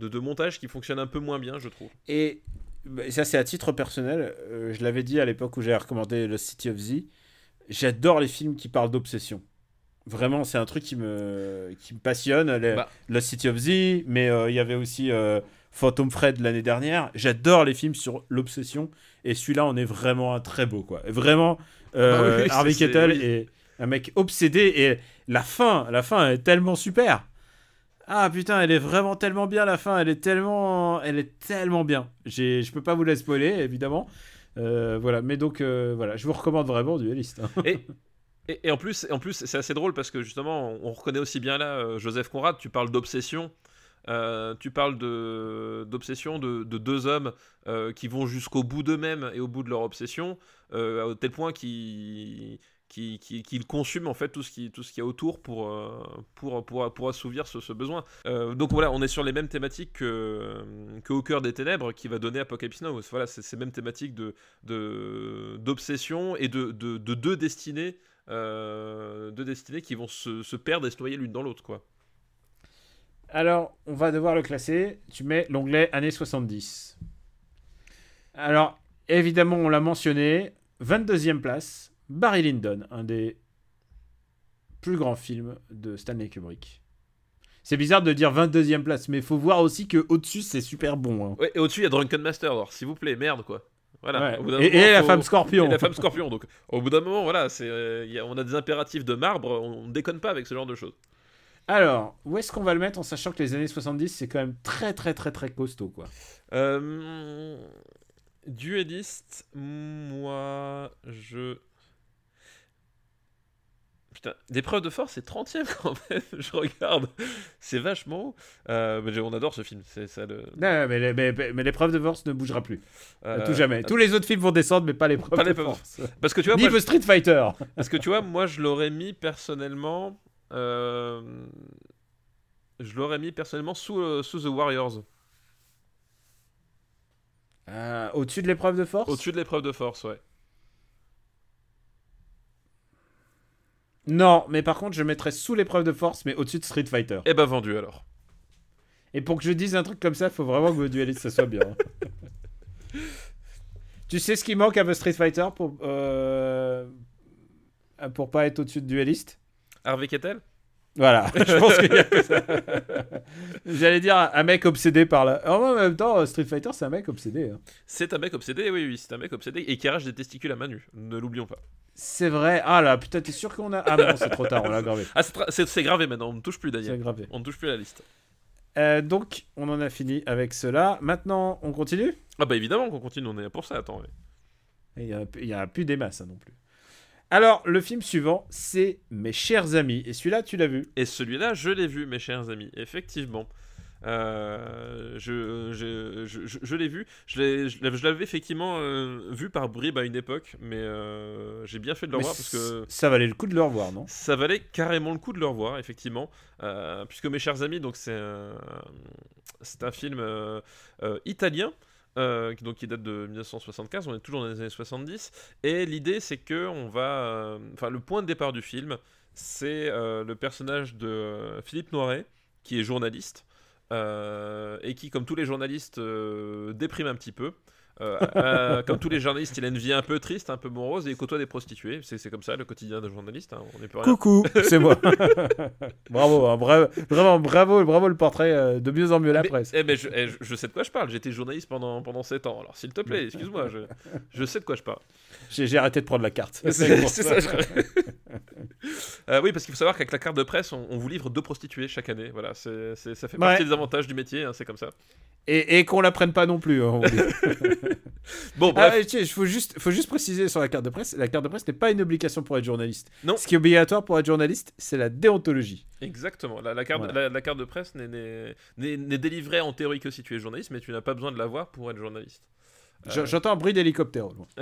de, de montage qui fonctionne un peu moins bien je trouve Et bah, ça, c'est à titre personnel. euh, je l'avais dit à l'époque où j'ai recommandé le City of Z. J'adore les films qui parlent d'obsession. Vraiment, c'est un truc qui me, qui me passionne. Le, Bah. le City of Z, mais euh, il y avait aussi euh, Phantom Fred l'année dernière. J'adore les films sur l'obsession. Et celui-là, on est vraiment un très beau, quoi. Vraiment, euh, Ah oui, oui, Harvey oui. est un mec obsédé. Et la fin, la fin est tellement super. Ah putain, elle est vraiment tellement bien la fin, elle est tellement, elle est tellement bien. Je peux pas vous la spoiler évidemment. Euh, voilà, mais donc euh, voilà, je vous recommande vraiment Duelist. hein. Et, et, en plus, en plus c'est assez drôle parce que justement, on, on reconnaît aussi bien là euh, Joseph Conrad. Tu parles d'obsession. tu parles de d'obsession de, de deux hommes qui vont jusqu'au bout d'eux-mêmes et au bout de leur obsession, au tel point qu'ils qui, qui, qu'ils consument en fait tout ce qui tout ce qu'il y a autour pour euh, pour pour, pour assouvir ce, besoin. Euh, donc voilà, on est sur les mêmes thématiques que, que au cœur des ténèbres qui va donner Apocalypse Now. Voilà, c'est ces mêmes thématiques de d'obsession et de, de, de deux destinées euh, deux destinées qui vont se, se perdre et se noyer l'une dans l'autre quoi. Alors, on va devoir le classer. Tu mets l'onglet années 70. Alors, évidemment, on l'a mentionné. 22e place, Barry Lyndon, un des plus grands films de Stanley Kubrick. C'est bizarre de dire 22e place, mais il faut voir aussi que au-dessus, c'est super bon. hein. Ouais, et au-dessus il y a Drunken Master, alors s'il vous plaît, merde quoi. Voilà. Ouais. Et, moment, et la femme scorpion. Et la femme scorpion. Donc, au bout d'un moment, voilà, c'est, euh, on a des impératifs de marbre, on déconne pas avec ce genre de choses. Alors, où est-ce qu'on va le mettre en sachant que les années 70, c'est quand même très très très très costaud, quoi. Euh, dueliste, moi, je. Putain, l'épreuve de force, c'est 30ème quand même, je regarde. C'est vachement. Euh, mais on adore ce film, c'est ça le. Non, mais, les- mais, mais- l'épreuve de force ne bougera plus. À euh, tout jamais. Tous les autres films vont descendre, mais pas l'épreuve Pas de force. Parce que tu vois, Ni moi, The Street Fighter. Parce que tu vois, moi je l'aurais mis personnellement. euh, je l'aurais mis personnellement sous, sous The Warriors. Au-dessus de l'épreuve de force? Au-dessus de l'épreuve de force, ouais. Non, mais par contre, je mettrais sous l'épreuve de force, mais au-dessus de Street Fighter. Eh ben vendu alors. Et pour que je dise un truc comme ça, il faut vraiment que le dueliste, ça soit bien. tu sais ce qui manque à The Street Fighter pour, euh, pour pas être au-dessus de dueliste Harvey Kettel? Voilà, je pense qu'il y a que ça. J'allais dire un mec obsédé par la. En même temps, Street Fighter, c'est un mec obsédé. hein. C'est un mec obsédé, oui, oui, c'est un mec obsédé et qui arrache des testicules à main nue. Ne l'oublions pas. C'est vrai. Ah là, putain, t'es sûr qu'on a. Ah non, c'est trop tard, on l'a gravé. Ah, c'est tra- c'est c'est gravé maintenant, on ne touche plus C'est Daniel. gravé. On ne touche plus à la liste. Euh, donc, on en a fini avec cela. Maintenant, on continue? Ah bah évidemment qu'on continue, on est là pour ça, attends. ouais. Il y a, il y a plus des masses hein, non plus. Alors, le film suivant, c'est Mes chers amis. Et celui-là, tu l'as vu Et celui-là, je l'ai vu, mes chers amis, effectivement. Euh, je je, je, je- l'ai vu. Je l'avais effectivement euh, vu par bribes à une époque, mais euh, j'ai bien fait de le Mais revoir parce que Ça valait le coup de le revoir, non? Ça valait carrément le coup de le revoir, effectivement. Puisque mes chers amis, donc c'est un, film italien. Euh, donc qui date de 1975, on est toujours dans les années 70, et l'idée c'est que on va, euh, enfin le point de départ du film, c'est euh, le personnage de Philippe Noiret, qui est journaliste, et qui, comme tous les journalistes, déprime un petit peu. Euh, euh, comme tous les journalistes, il a une vie un peu triste, un peu morose, et il côtoie des prostituées. C'est comme ça le quotidien d'un journaliste. hein, on n'est plus. Coucou, c'est moi. bravo, hein, bravo, vraiment bravo, bravo le portrait euh, de mieux en mieux la Mais- presse. eh ben, je, eh, je- sais de quoi je parle. J'étais journaliste pendant, pendant 7 ans. Alors, s'il te plaît, excuse-moi, je, je sais de quoi je parle. J'ai arrêté de prendre la carte. C'est pour c'est ça. ça. je- Euh, oui, parce qu'il faut savoir qu'avec la carte de presse, on, on vous livre deux prostituées chaque année. Voilà, ça fait partie Ouais. des avantages du métier, hein, c'est comme ça. Et, et qu'on la prenne pas non plus. hein, on Bon, Ah, bref. il faut juste, faut juste préciser sur la carte de presse. La carte de presse n'est pas une obligation pour être journaliste. Non. Ce qui est obligatoire pour être journaliste, c'est la déontologie. Exactement. La, la carte, Voilà. la, la carte de presse n'est délivrée en théorie que si tu es journaliste, mais tu n'as pas besoin de l'avoir pour être journaliste. J- J'entends un bruit d'hélicoptère.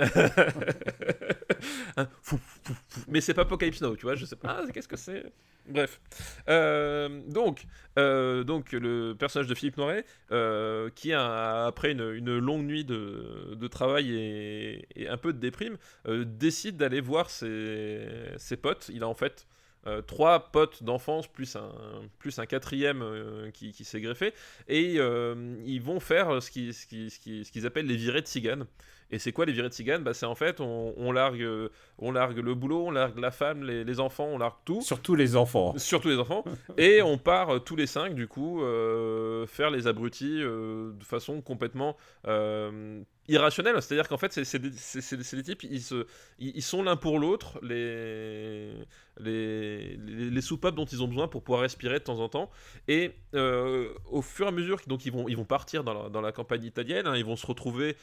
Mais c'est pas Apocalypse Now, tu vois, je sais pas, ah, qu'est-ce que c'est? Bref. Euh, donc, euh, donc, le personnage de Philippe Noiret, euh, qui, a, après une, une longue nuit de, de travail et, et un peu de déprime, euh, décide d'aller voir ses, ses potes. Il a en fait euh, trois potes d'enfance, plus un, plus un quatrième euh, qui, qui s'est greffé, et euh, ils vont faire ce qu'ils ce ce appellent les virées de cigane. Et c'est quoi les virées de cigane? Bah, C'est en fait, on, on largue, euh, on largue le boulot, on largue la femme, les, les enfants, on largue tout. Surtout les enfants. Surtout les enfants. et on part euh, tous les cinq, du coup, euh, faire les abrutis euh, de façon complètement euh, irrationnelle. C'est-à-dire qu'en fait, c'est des, types, ils, se, ils, ils sont l'un pour l'autre les, les, les, les soupapes dont ils ont besoin pour pouvoir respirer de temps en temps. Et au fur et à mesure, donc ils vont, ils vont partir dans la, dans la campagne italienne, hein, ils vont se retrouver,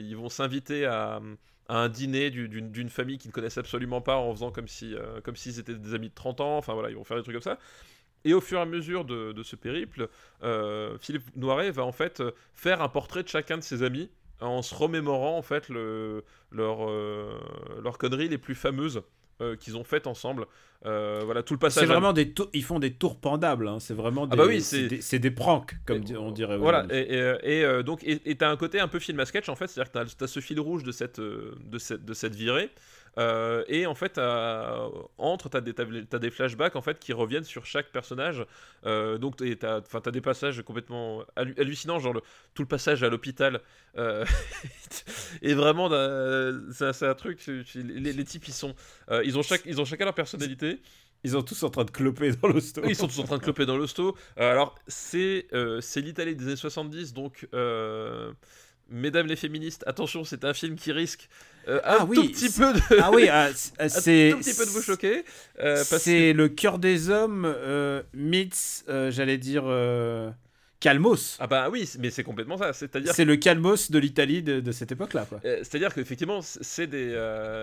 ils vont s'inviter à un dîner du- d'une famille qu'ils ne connaissent absolument pas en faisant comme si euh, s'ils étaient des amis de 30 ans, enfin voilà, ils vont faire des trucs comme ça. Et au fur et à mesure de, ce périple, euh, Philippe Noiret va en fait faire un portrait de chacun de ses amis en se remémorant en fait le, leur, euh, leurs conneries les plus fameuses euh, qu'ils ont faites ensemble. Euh, voilà, tout le passage. C'est à- vraiment des ils font des tours pendables. hein. C'est vraiment des, Ah bah oui, c'est des, des pranks, comme Et- on dirait. Voilà, et, et, et, euh, donc, et t'as un côté un peu film à sketch en fait, c'est-à-dire que t'as as ce fil rouge de cette, de cette, de cette virée, euh, et en fait, t'as- entre, t'as des, t'as t'as des flashbacks en fait qui reviennent sur chaque personnage, euh, donc enfin, t'as des passages complètement hallu- hallucinants, genre le- tout le passage à l'hôpital, euh, et vraiment, c'est un truc, tu- tu- les, les types ils sont, euh, ils, ont chaque, ils ont chacun leur personnalité. Ils sont tous en train de cloper dans l'hosto. Ils sont tous en train de cloper dans l'hosto. Euh, alors, c'est euh, c'est l'Italie des années 70, donc euh, mesdames les féministes, attention, c'est un film qui risque euh, un Ah tout oui, petit c'est- peu de, Ah oui, ah, c- ah, un c'est. tout petit peu de vous choquer. euh, C'est le cœur des hommes euh, meets, euh, j'allais dire, Calmos. Ah bah oui, mais c'est complètement ça. C'est-à-dire C'est le Calmos de l'Italie de, de cette époque-là, quoi. C'est-à-dire qu'effectivement, c'est des,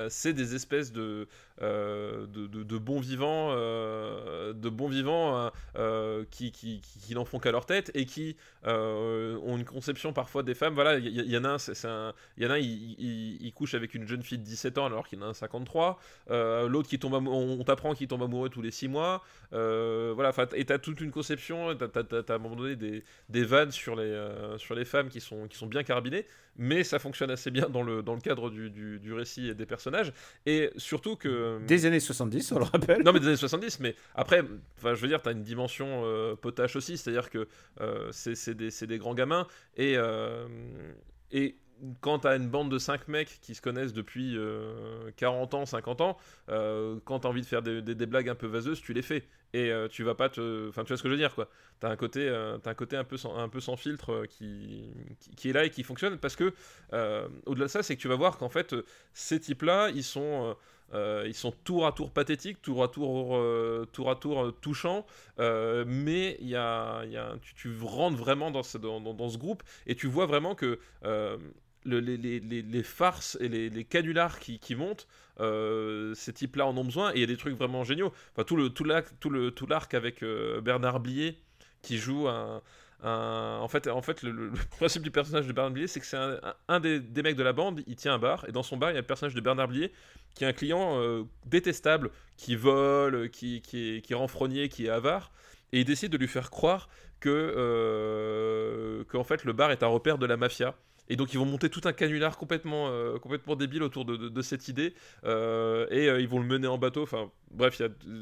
c'est des espèces de, de, de- bons vivants, euh, de bons vivants hein, euh, qui, qui, qui- n'en font qu'à leur tête et qui euh, ont une conception parfois des femmes. Voilà, il y, y- en a un, c'est, il y en a un, il, il- couche avec une jeune fille de 17 ans alors qu'il en a un 53. Euh, L'autre qui tombe, on, on t'apprend qu'il tombe amoureux tous les 6 mois. Euh, voilà, et t'as toute une conception. T'as, t'as à un moment donné des, des vannes sur les, euh, sur les femmes qui sont, qui sont bien carabinées mais ça fonctionne assez bien dans le, dans le cadre du, du, du récit et des personnages. Et surtout que. Des années 70, on le rappelle. Non, mais des années 70, mais après, je veux dire, tu as une dimension euh, potache aussi, c'est-à-dire que euh, c'est des, grands gamins, et, euh, et quand tu as une bande de 5 mecs qui se connaissent depuis euh, 40 ans, 50 ans, euh, quand tu as envie de faire des, des- des blagues un peu vaseuses, tu les fais. Et euh, tu vas pas te. Enfin, tu vois ce que je veux dire, quoi. T'as un côté, euh, t'as un côté un peu sans, un peu sans filtre euh, qui, qui, qui est là et qui fonctionne parce que euh, au-delà de ça, c'est que tu vas voir qu'en fait, euh, ces types-là, ils sont, euh, ils sont tour à tour pathétiques, tour à tour, euh, tour à tour euh, touchants, mais y y a, tu, rentres vraiment dans ce, groupe et tu vois vraiment que le- les, farces et les, les canulars qui, montent, ces types-là en ont besoin et il y a des trucs vraiment géniaux. Enfin, tout tout l'arc, tout le tout l'arc avec Bernard Blier qui joue un, en fait, en fait le, principe du personnage de Bernard Blier, c'est que c'est un, des, mecs de la bande, il tient un bar et dans son bar, il y a le personnage de Bernard Blier qui est un client euh, détestable, qui vole, qui, est, qui est renfrogné, qui est avare, et il décide de lui faire croire que, euh, fait, le bar est un repère de la mafia. Et donc ils vont monter tout un canular complètement, euh, complètement débile autour de, cette idée euh, et euh, ils vont le mener en bateau. Enfin bref,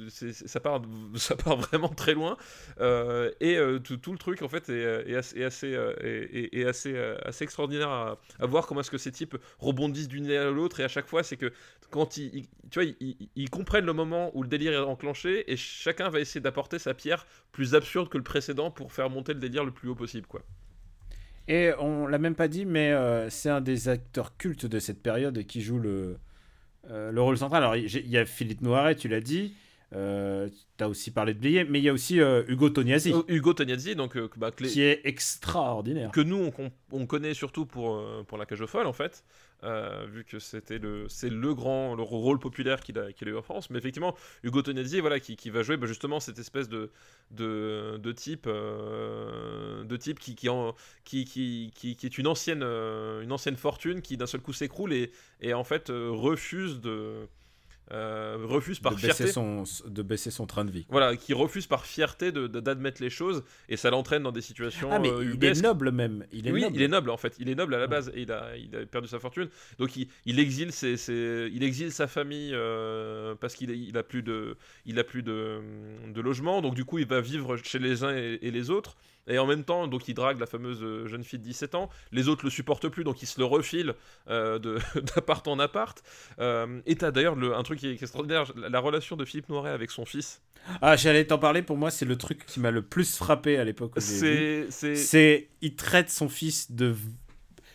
ça, part, ça part vraiment très loin et tout, le truc en fait est, est assez, assez, assez, assez extraordinaire à, voir comment est-ce que ces types rebondissent d'une idée à l'autre et à chaque fois c'est que quand ils, tu vois ils comprennent le moment où le délire est enclenché et chacun va essayer d'apporter sa pierre plus absurde que le précédent pour faire monter le délire le plus haut possible quoi. Et on l'a même pas dit, mais euh, c'est un des acteurs cultes de cette période qui joue le, euh, le rôle central. Alors, il y a Philippe Noiret, tu l'as dit. Euh, tu as aussi parlé de Blier, mais il y a aussi euh, Hugo Tognazzi, Hugo Tognazzi donc euh, bah, qui est extraordinaire. que nous on, on connaît surtout pour, pour la cage aux folles en fait euh, vu que c'était le c'est le grand le rôle populaire qu'il a, a eu en France. Mais effectivement Hugo Tognazzi voilà qui, qui va jouer bah, justement cette espèce de de, de type euh, de type qui qui, qui, qui, qui, qui est une ancienne euh, une ancienne fortune qui d'un seul coup s'écroule et, et en fait refuse de euh, refuse par de, fierté son, de baisser son train de vie. voilà qui refuse par fierté d'admettre les choses et ça l'entraîne dans des situations Ah, mais euh, il est noble même. Il est oui, noble. il est noble en fait. Il est noble à la base et il a, il a perdu sa fortune. Donc il, il exile, ses, ses- il exile sa famille euh, parce qu'il il a plus de, il a plus de, de logement. Donc du coup, il va vivre chez les uns et, et les autres. Et en même temps, donc il drague la fameuse euh, jeune fille de 17 ans. Les autres le supportent plus, donc il se le refile euh, d'appart en appart. Euh, et t'as d'ailleurs le- un truc qui est extraordinaire, la, la relation de Philippe Noiret avec son fils. Ah, j'allais t'en parler. Pour moi, c'est le truc qui m'a le plus frappé à l'époque. C'est, il traite son fils de.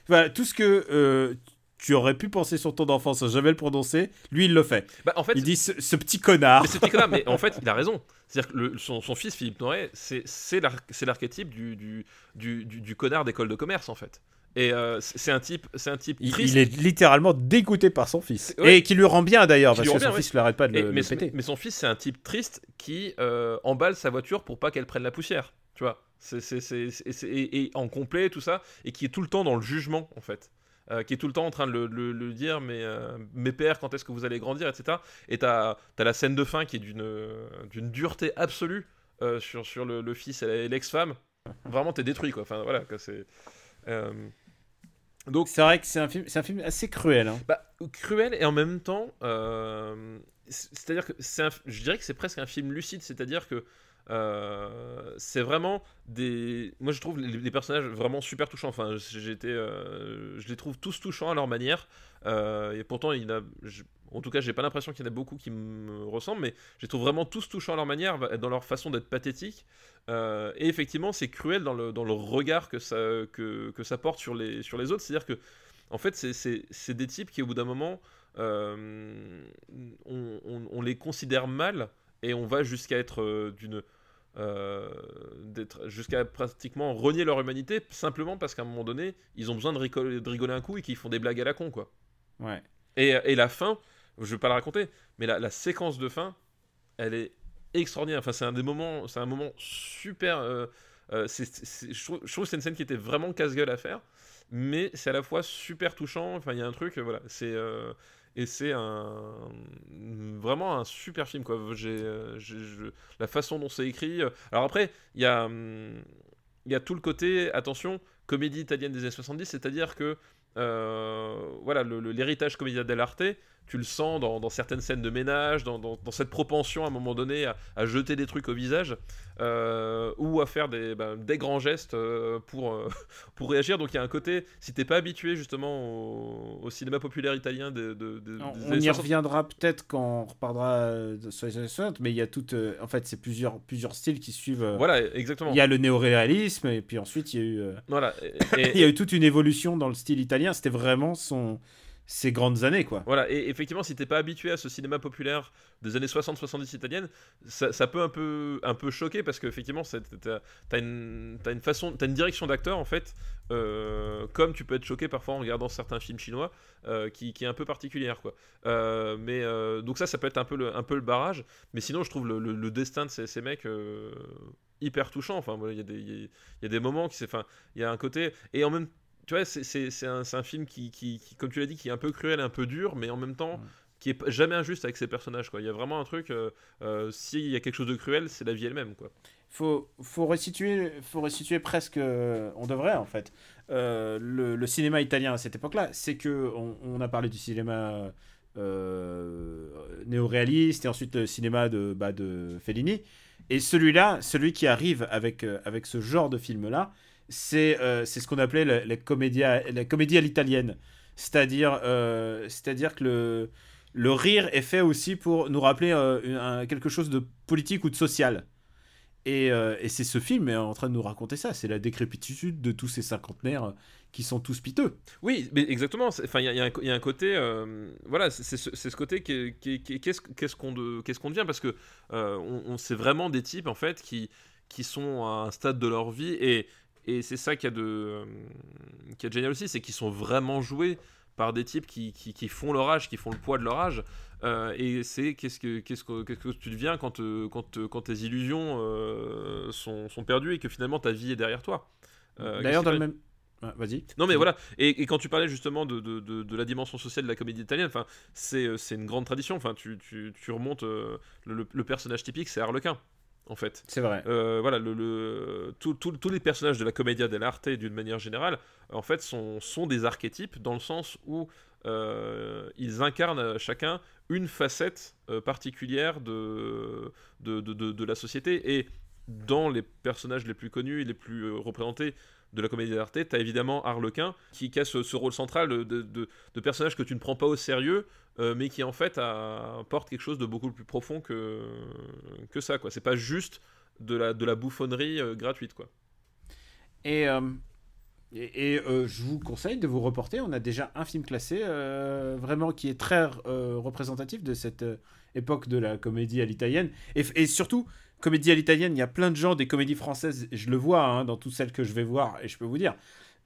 Voilà, tout ce que euh, tu aurais pu penser sur ton enfance sans jamais le prononcer, lui, il le fait. bah, en fait, Il dit ce, ce petit connard. Mais que là, mais en fait, il a raison. C'est-à-dire que le- son, son fils, Philippe Noiret, c'est c'est l'ar- c'est l'archétype du, du, du, du- du connard d'école de commerce, en fait. Et euh, c'est un type, c'est un type Il, triste. il est littéralement dégoûté par son fils. Ouais. Et qui lui rend bien d'ailleurs, parce que son bien, fils l'arrête pas de Et- le, mais, le péter. mais son fils, c'est un type triste qui euh, emballe sa voiture pour pas qu'elle prenne la poussière. Tu vois c'est, et en complet, tout ça, et qui est tout le temps dans le jugement, en fait. Euh, qui est tout le temps en train de le, le- le dire, mais euh, mes pères, quand est-ce que vous allez grandir, etc. Et t'as as la scène de fin qui est d'une dureté absolue euh, sur, sur le, le fils et l'ex-femme. Vraiment, t'es détruit, quoi. Enfin, voilà, c'est. Donc, C'est vrai que c'est un film, c'est un film assez cruel. hein. bah, cruel et en même temps, c'est-à-dire que c'est, je dirais que c'est presque un film lucide, c'est-à-dire que euh, c'est vraiment des, moi je trouve les, personnages vraiment super touchants. Enfin, été, euh, je les trouve tous touchants à leur manière. Euh, et pourtant, il a, en tout cas, j'ai pas l'impression qu'il y en a beaucoup qui me ressemblent, mais je les trouve vraiment tous touchants à leur manière, dans leur façon d'être pathétique. Et effectivement, c'est cruel dans le, dans le regard que ça, que, que ça porte sur les, sur les autres. C'est-à-dire que, en fait, c'est- des types qui, au bout d'un moment, on, les considère mal et on va jusqu'à être d'une. Euh, jusqu'à pratiquement renier leur humanité simplement parce qu'à un moment donné ils ont besoin de rigoler, de rigoler un coup et qu'ils font des blagues à la con quoi Ouais. et, et la fin, je vais pas la raconter, mais la, la séquence de fin, elle est extraordinaire. Enfin, c'est un des moments, c'est un moment super. euh, euh, je, trouve, je trouve que c'est une scène qui était vraiment casse-gueule à faire, mais c'est à la fois super touchant. Enfin, il y a un truc, voilà, c'est euh, et c'est un vraiment un super film quoi. J'ai, euh, la façon dont c'est écrit. euh, Alors après, il y a hum, il y a tout le côté attention comédie italienne des années 70, c'est-à-dire que euh, voilà, le- le- l'héritage comédia dell'arte, tu le sens dans, dans certaines scènes de ménage, dans, dans- dans cette propension à un moment donné à, à jeter des trucs au visage, euh, ou à faire des, ben, des grands gestes euh, pour, euh, pour réagir. Donc il y a un côté, si t'es pas habitué justement au, au cinéma populaire italien de, de- de- On, des on y 60, reviendra peut-être quand on reparlera de- sur les années 60, mais il y a tout. en fait, c'est plusieurs, plusieurs styles qui suivent. Voilà, exactement. Il y a le néoréalisme, et puis ensuite, il y a eu. Voilà. Et- et- il y a eu toute une évolution dans le style italien. C'était vraiment son ses grandes années, quoi. Voilà, et effectivement, si t'es pas habitué à ce cinéma populaire des années 60-70 italiennes, ça, peut un peu, un peu choquer parce qu'effectivement, t'as t'as une, une une direction d'acteur en fait, euh, comme tu peux être choqué parfois en regardant certains films chinois, euh, qui, est un peu particulière quoi. Euh, mais donc ça, ça peut être un peu le, un peu le barrage. Mais sinon, je trouve le, le- destin de ces, ces mecs hyper touchant. Enfin, voilà, il y a des, il y a- y a des moments qui, enfin, il y a un côté et en même tu vois, c'est- un, film qui, qui, qui, comme tu l'as dit, qui est un peu cruel, un peu dur, mais en même temps, Ouais. qui est jamais injuste avec ses personnages. Quoi. Il y a vraiment un truc, euh, euh, s'il y a quelque chose de cruel, c'est la vie elle-même. Quoi. faut, faut restituer, faut restituer presque, euh, on devrait en fait, euh, le, le cinéma italien à cette époque-là. C'est que on, on a parlé du cinéma euh, néo-réaliste et ensuite le cinéma de, bah, de Fellini. Et celui-là, celui qui arrive avec, avec ce genre de film-là, c'est euh, c'est ce qu'on appelait la, comédia, la comédie à l'italienne. C'est-à-dire euh, que le, le rire est fait aussi pour nous rappeler euh, quelque chose de politique ou de social. Et, euh, et c'est ce film est en train de nous raconter ça. C'est la décrépitude de tous ces cinquantenaires qui sont tous piteux. Oui, exactement. Enfin, il y, y y a un côté, voilà, c'est ce, côté qui, est- qui est- qui est- qu'est-ce qu'est-ce qu'on de- qu'est-ce devient? Parce que euh, on- c'est vraiment des types en fait qui qui sont à un stade de leur vie et et c'est ça qui a de euh, qui est de génial aussi, c'est qu'ils sont vraiment joués par des types qui, qui, qui font leur âge, qui font le poids de leur âge. Euh, et c'est qu'est-ce que, qu'est-ce, que, qu'est-ce que tu deviens quand, euh, quand, quand tes illusions euh, sont, sont perdues et que finalement ta vie est derrière toi. Euh, D'ailleurs, dans le même. Ah, Vas-y. non mais voilà, et, et quand tu parlais justement de, de, de, de la dimension sociale de la comédie italienne, enfin, c'est, c'est une grande tradition, enfin, tu, tu, tu remontes, le, le- le personnage typique c'est Harlequin, en fait. C'est vrai. Euh, voilà, le, le- tous les personnages de la commedia dell'arte d'une manière générale, en fait, sont, sont des archétypes dans le sens où euh, ils incarnent chacun une facette euh, particulière de, de, de- de- de la société. Et dans les personnages les plus connus et les plus représentés de la comédie dell'arte, tu as évidemment Harlequin qui, qui a ce, rôle central de, de, personnage que tu ne prends pas au sérieux, euh, mais qui en fait apporte quelque chose de beaucoup plus profond que, que ça. quoi. C'est pas juste de la, de la bouffonnerie euh, gratuite. quoi. Et, euh, et, je vous conseille de vous reporter. On a déjà un film classé, vraiment qui est très représentatif de cette époque de la comédie à l'italienne. Et, et surtout, comédie à l'italienne, il y a plein de gens des comédies françaises, je le vois hein, dans toutes celles que je vais voir, et je peux vous dire,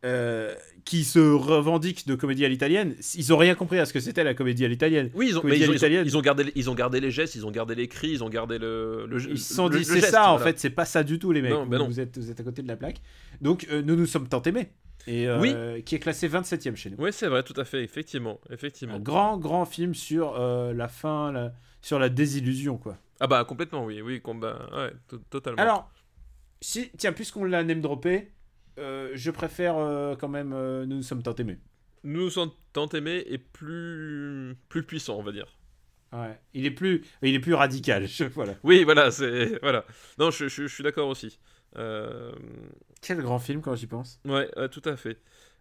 euh, qui se revendiquent de comédie à l'italienne. Ils ont rien compris à ce que c'était la comédie à l'italienne. Oui, ils ont, mais ils, ont, ils ont gardé, ils ont gardé les gestes, ils ont gardé les cris, ils ont gardé le. le Ils se sont dit, c'est ça, en fait, c'est pas ça du tout, les mecs. Non, vous, non. vous êtes, vous êtes à côté de la plaque. Donc, euh, nous nous sommes tant aimés. Et, euh, Oui. Qui est classé 27ème chez nous. Oui, c'est vrai, tout à fait, effectivement. effectivement. Un grand, grand film sur la fin, la- sur la désillusion, quoi. Ah bah complètement, oui, oui, combat, ouais, to- totalement. Alors, si, tiens, puisqu'on l'a name droppé, euh, je préfère euh, quand même euh, Nous nous sommes tant aimés. nous nous sommes tant aimés et plus, plus puissants, on va dire. Ouais. Il est plus, il est plus radical. je- voilà. Oui, voilà, c'est voilà. Non, je, je- je suis d'accord aussi. Quel grand film quand j'y pense. Ouais, tout à fait.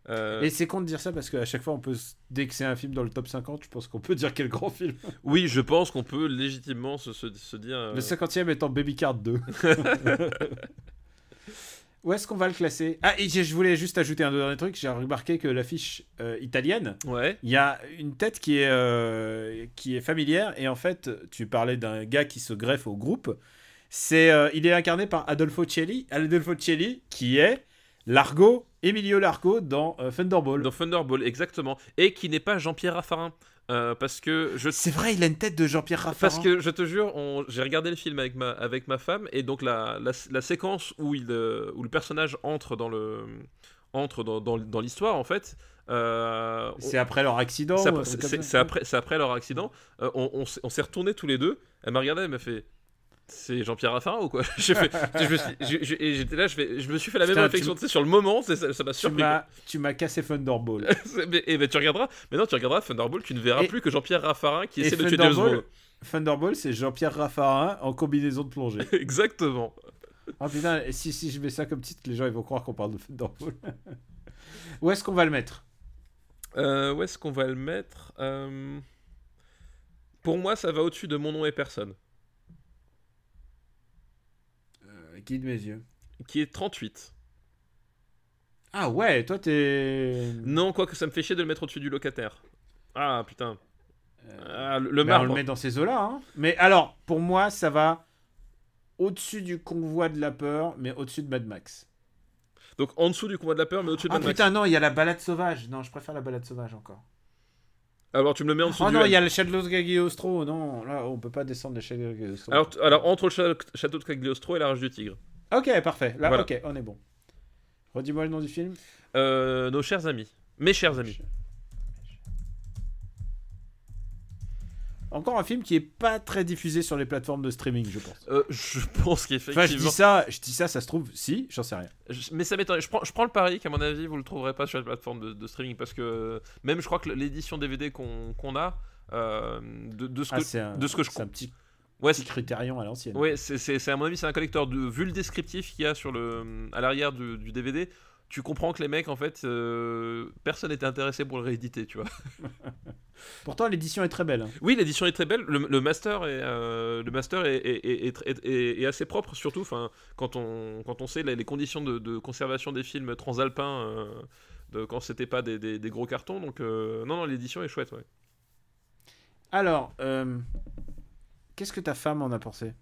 Euh, Et c'est con de dire ça parce qu'à chaque fois, on peut, s- dès que c'est un film dans le top 50, je pense qu'on peut dire quel grand film. Oui, je pense qu'on peut légitimement se, se- se dire. euh, Le 50e étant Baby Card 2. Où est-ce qu'on va le classer? Ah, et je voulais juste ajouter un dernier truc. J'ai remarqué que l'affiche euh, italienne, Ouais. il y a une tête qui est, euh, qui est familière. Et en fait, tu parlais d'un gars qui se greffe au groupe. C'est, il est incarné par Adolfo Celli. Adolfo Celli, qui est Largo, Emilio Largo dans euh, Thunderball. Dans Thunderball, exactement. Et qui n'est pas Jean-Pierre Raffarin. Euh, parce que je C'est vrai, il a une tête de Jean-Pierre Raffarin. Parce que je te jure, on- j'ai regardé le film avec ma, avec ma femme et donc la, la, la séquence où, il, euh, où le personnage entre dans le entre dans, dans, dans l'histoire en fait. euh, on- c'est après leur accident. c'est après, après, leur accident. Euh, on on s'est retourné tous les deux. Elle m'a regardé, elle m'a fait. C'est Jean-Pierre Raffarin ou quoi je et j'étais là, je, fais- je me suis fait la même Putain, réflexion. tu- sais, sur le moment, ça m'a surpris. tu m'as cassé Thunderball. Et ben, tu regarderas. Maintenant, tu regarderas Thunderball, tu ne verras Et- plus que Jean-Pierre Raffarin qui essaie de tuer James Bond. Thunderball, c'est Jean-Pierre Raffarin en combinaison de plongée. Exactement. Ah putain, si, si je mets ça comme titre, les gens ils vont croire qu'on parle de Thunderball. Où est-ce qu'on va le mettre? Euh, où est-ce qu'on va le mettre? Euh, Pour moi, ça va au-dessus de mon nom et personne, euh, Guide mes yeux? qui est 38. Ah ouais, toi t'es. Non, quoique ça me fait chier de le mettre au-dessus du locataire. Ah putain. Ah, le, le Ben, on marbre. le met dans ces eaux-là. Hein. Mais alors, pour moi, ça va au-dessus du convoi de la peur, mais au-dessus de Mad Max. Donc en dessous du convoi de la peur, mais au-dessus de Ah Mad Max. putain, non, il y a la balade sauvage. Non, je préfère la balade sauvage encore. Alors tu me le mets en dessous Oh du non, il y a le château de Cagliostro. Non, là, on peut pas descendre le château de Cagliostro. alors, entre le château de Cagliostro et la rage du tigre. Ok, parfait. Là, Voilà. ok, on est bon. Redis-moi le nom du film. Euh, nos chers amis. Mes chers amis. Encore un film qui est pas très diffusé sur les plateformes de streaming, je pense. Euh, je pense qu'effectivement. Enfin, je dis ça, je dis ça, ça se trouve, si, j'en sais rien. Je- Mais ça m'étonne. Je prends, je prends le pari qu'à mon avis, vous le trouverez pas sur les plateformes de, de streaming parce que même je crois que l'édition DVD qu'on a, euh, de, de ce que, Ah, un, de ce que je c'est un petit, ouais, petit à l'ancienne. ouais, c'est à mon avis, c'est un collecteur de vu le descriptif qu'il y a sur le à l'arrière du, du DVD. Tu comprends que les mecs, en fait, euh, personne n'était intéressé pour le rééditer, tu vois. Pourtant, l'édition est très belle. Oui, l'édition est très belle. Le, le master est, euh, le master est, est- est- assez propre, surtout enfin, quand, on, quand on sait les, les conditions de, de conservation des films transalpins, euh, de, quand c'était pas des, des- des gros cartons. Donc, euh, non, non, l'édition est chouette, ouais. Alors, qu'est-ce que ta femme en a pensé?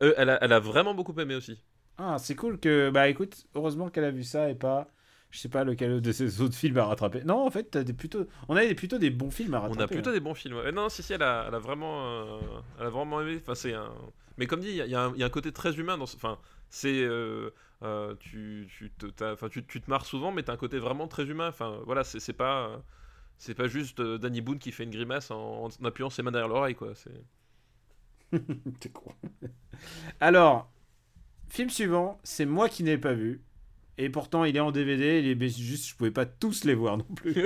Elle, a, elle a vraiment beaucoup aimé aussi. Ah, c'est cool que. Bah écoute, heureusement qu'elle a vu ça et pas. Je sais pas lequel de ces autres films à rattraper. Non, en fait, des plutôt. On a des, plutôt des bons films à On rattraper. a plutôt hein. des bons films. ouais. Non, si, si, elle a, elle a vraiment, euh, elle a vraiment aimé. Enfin, c'est un. Mais comme dit, il y, a- y un- il y a un côté très humain dans. ce- Enfin, c'est. euh, euh, tu, tu, enfin, tu, tu te marres souvent, mais t'as un côté vraiment très humain. Enfin, voilà, c'est pas. C'est pas juste euh, Danny Boone qui fait une grimace en, en appuyant ses mains derrière l'oreille, quoi. C'est. T'es con. Alors, film suivant, c'est moi qui n'ai pas vu. Et pourtant, il est en DVD. Il est juste, je pouvais pas tous les voir non plus.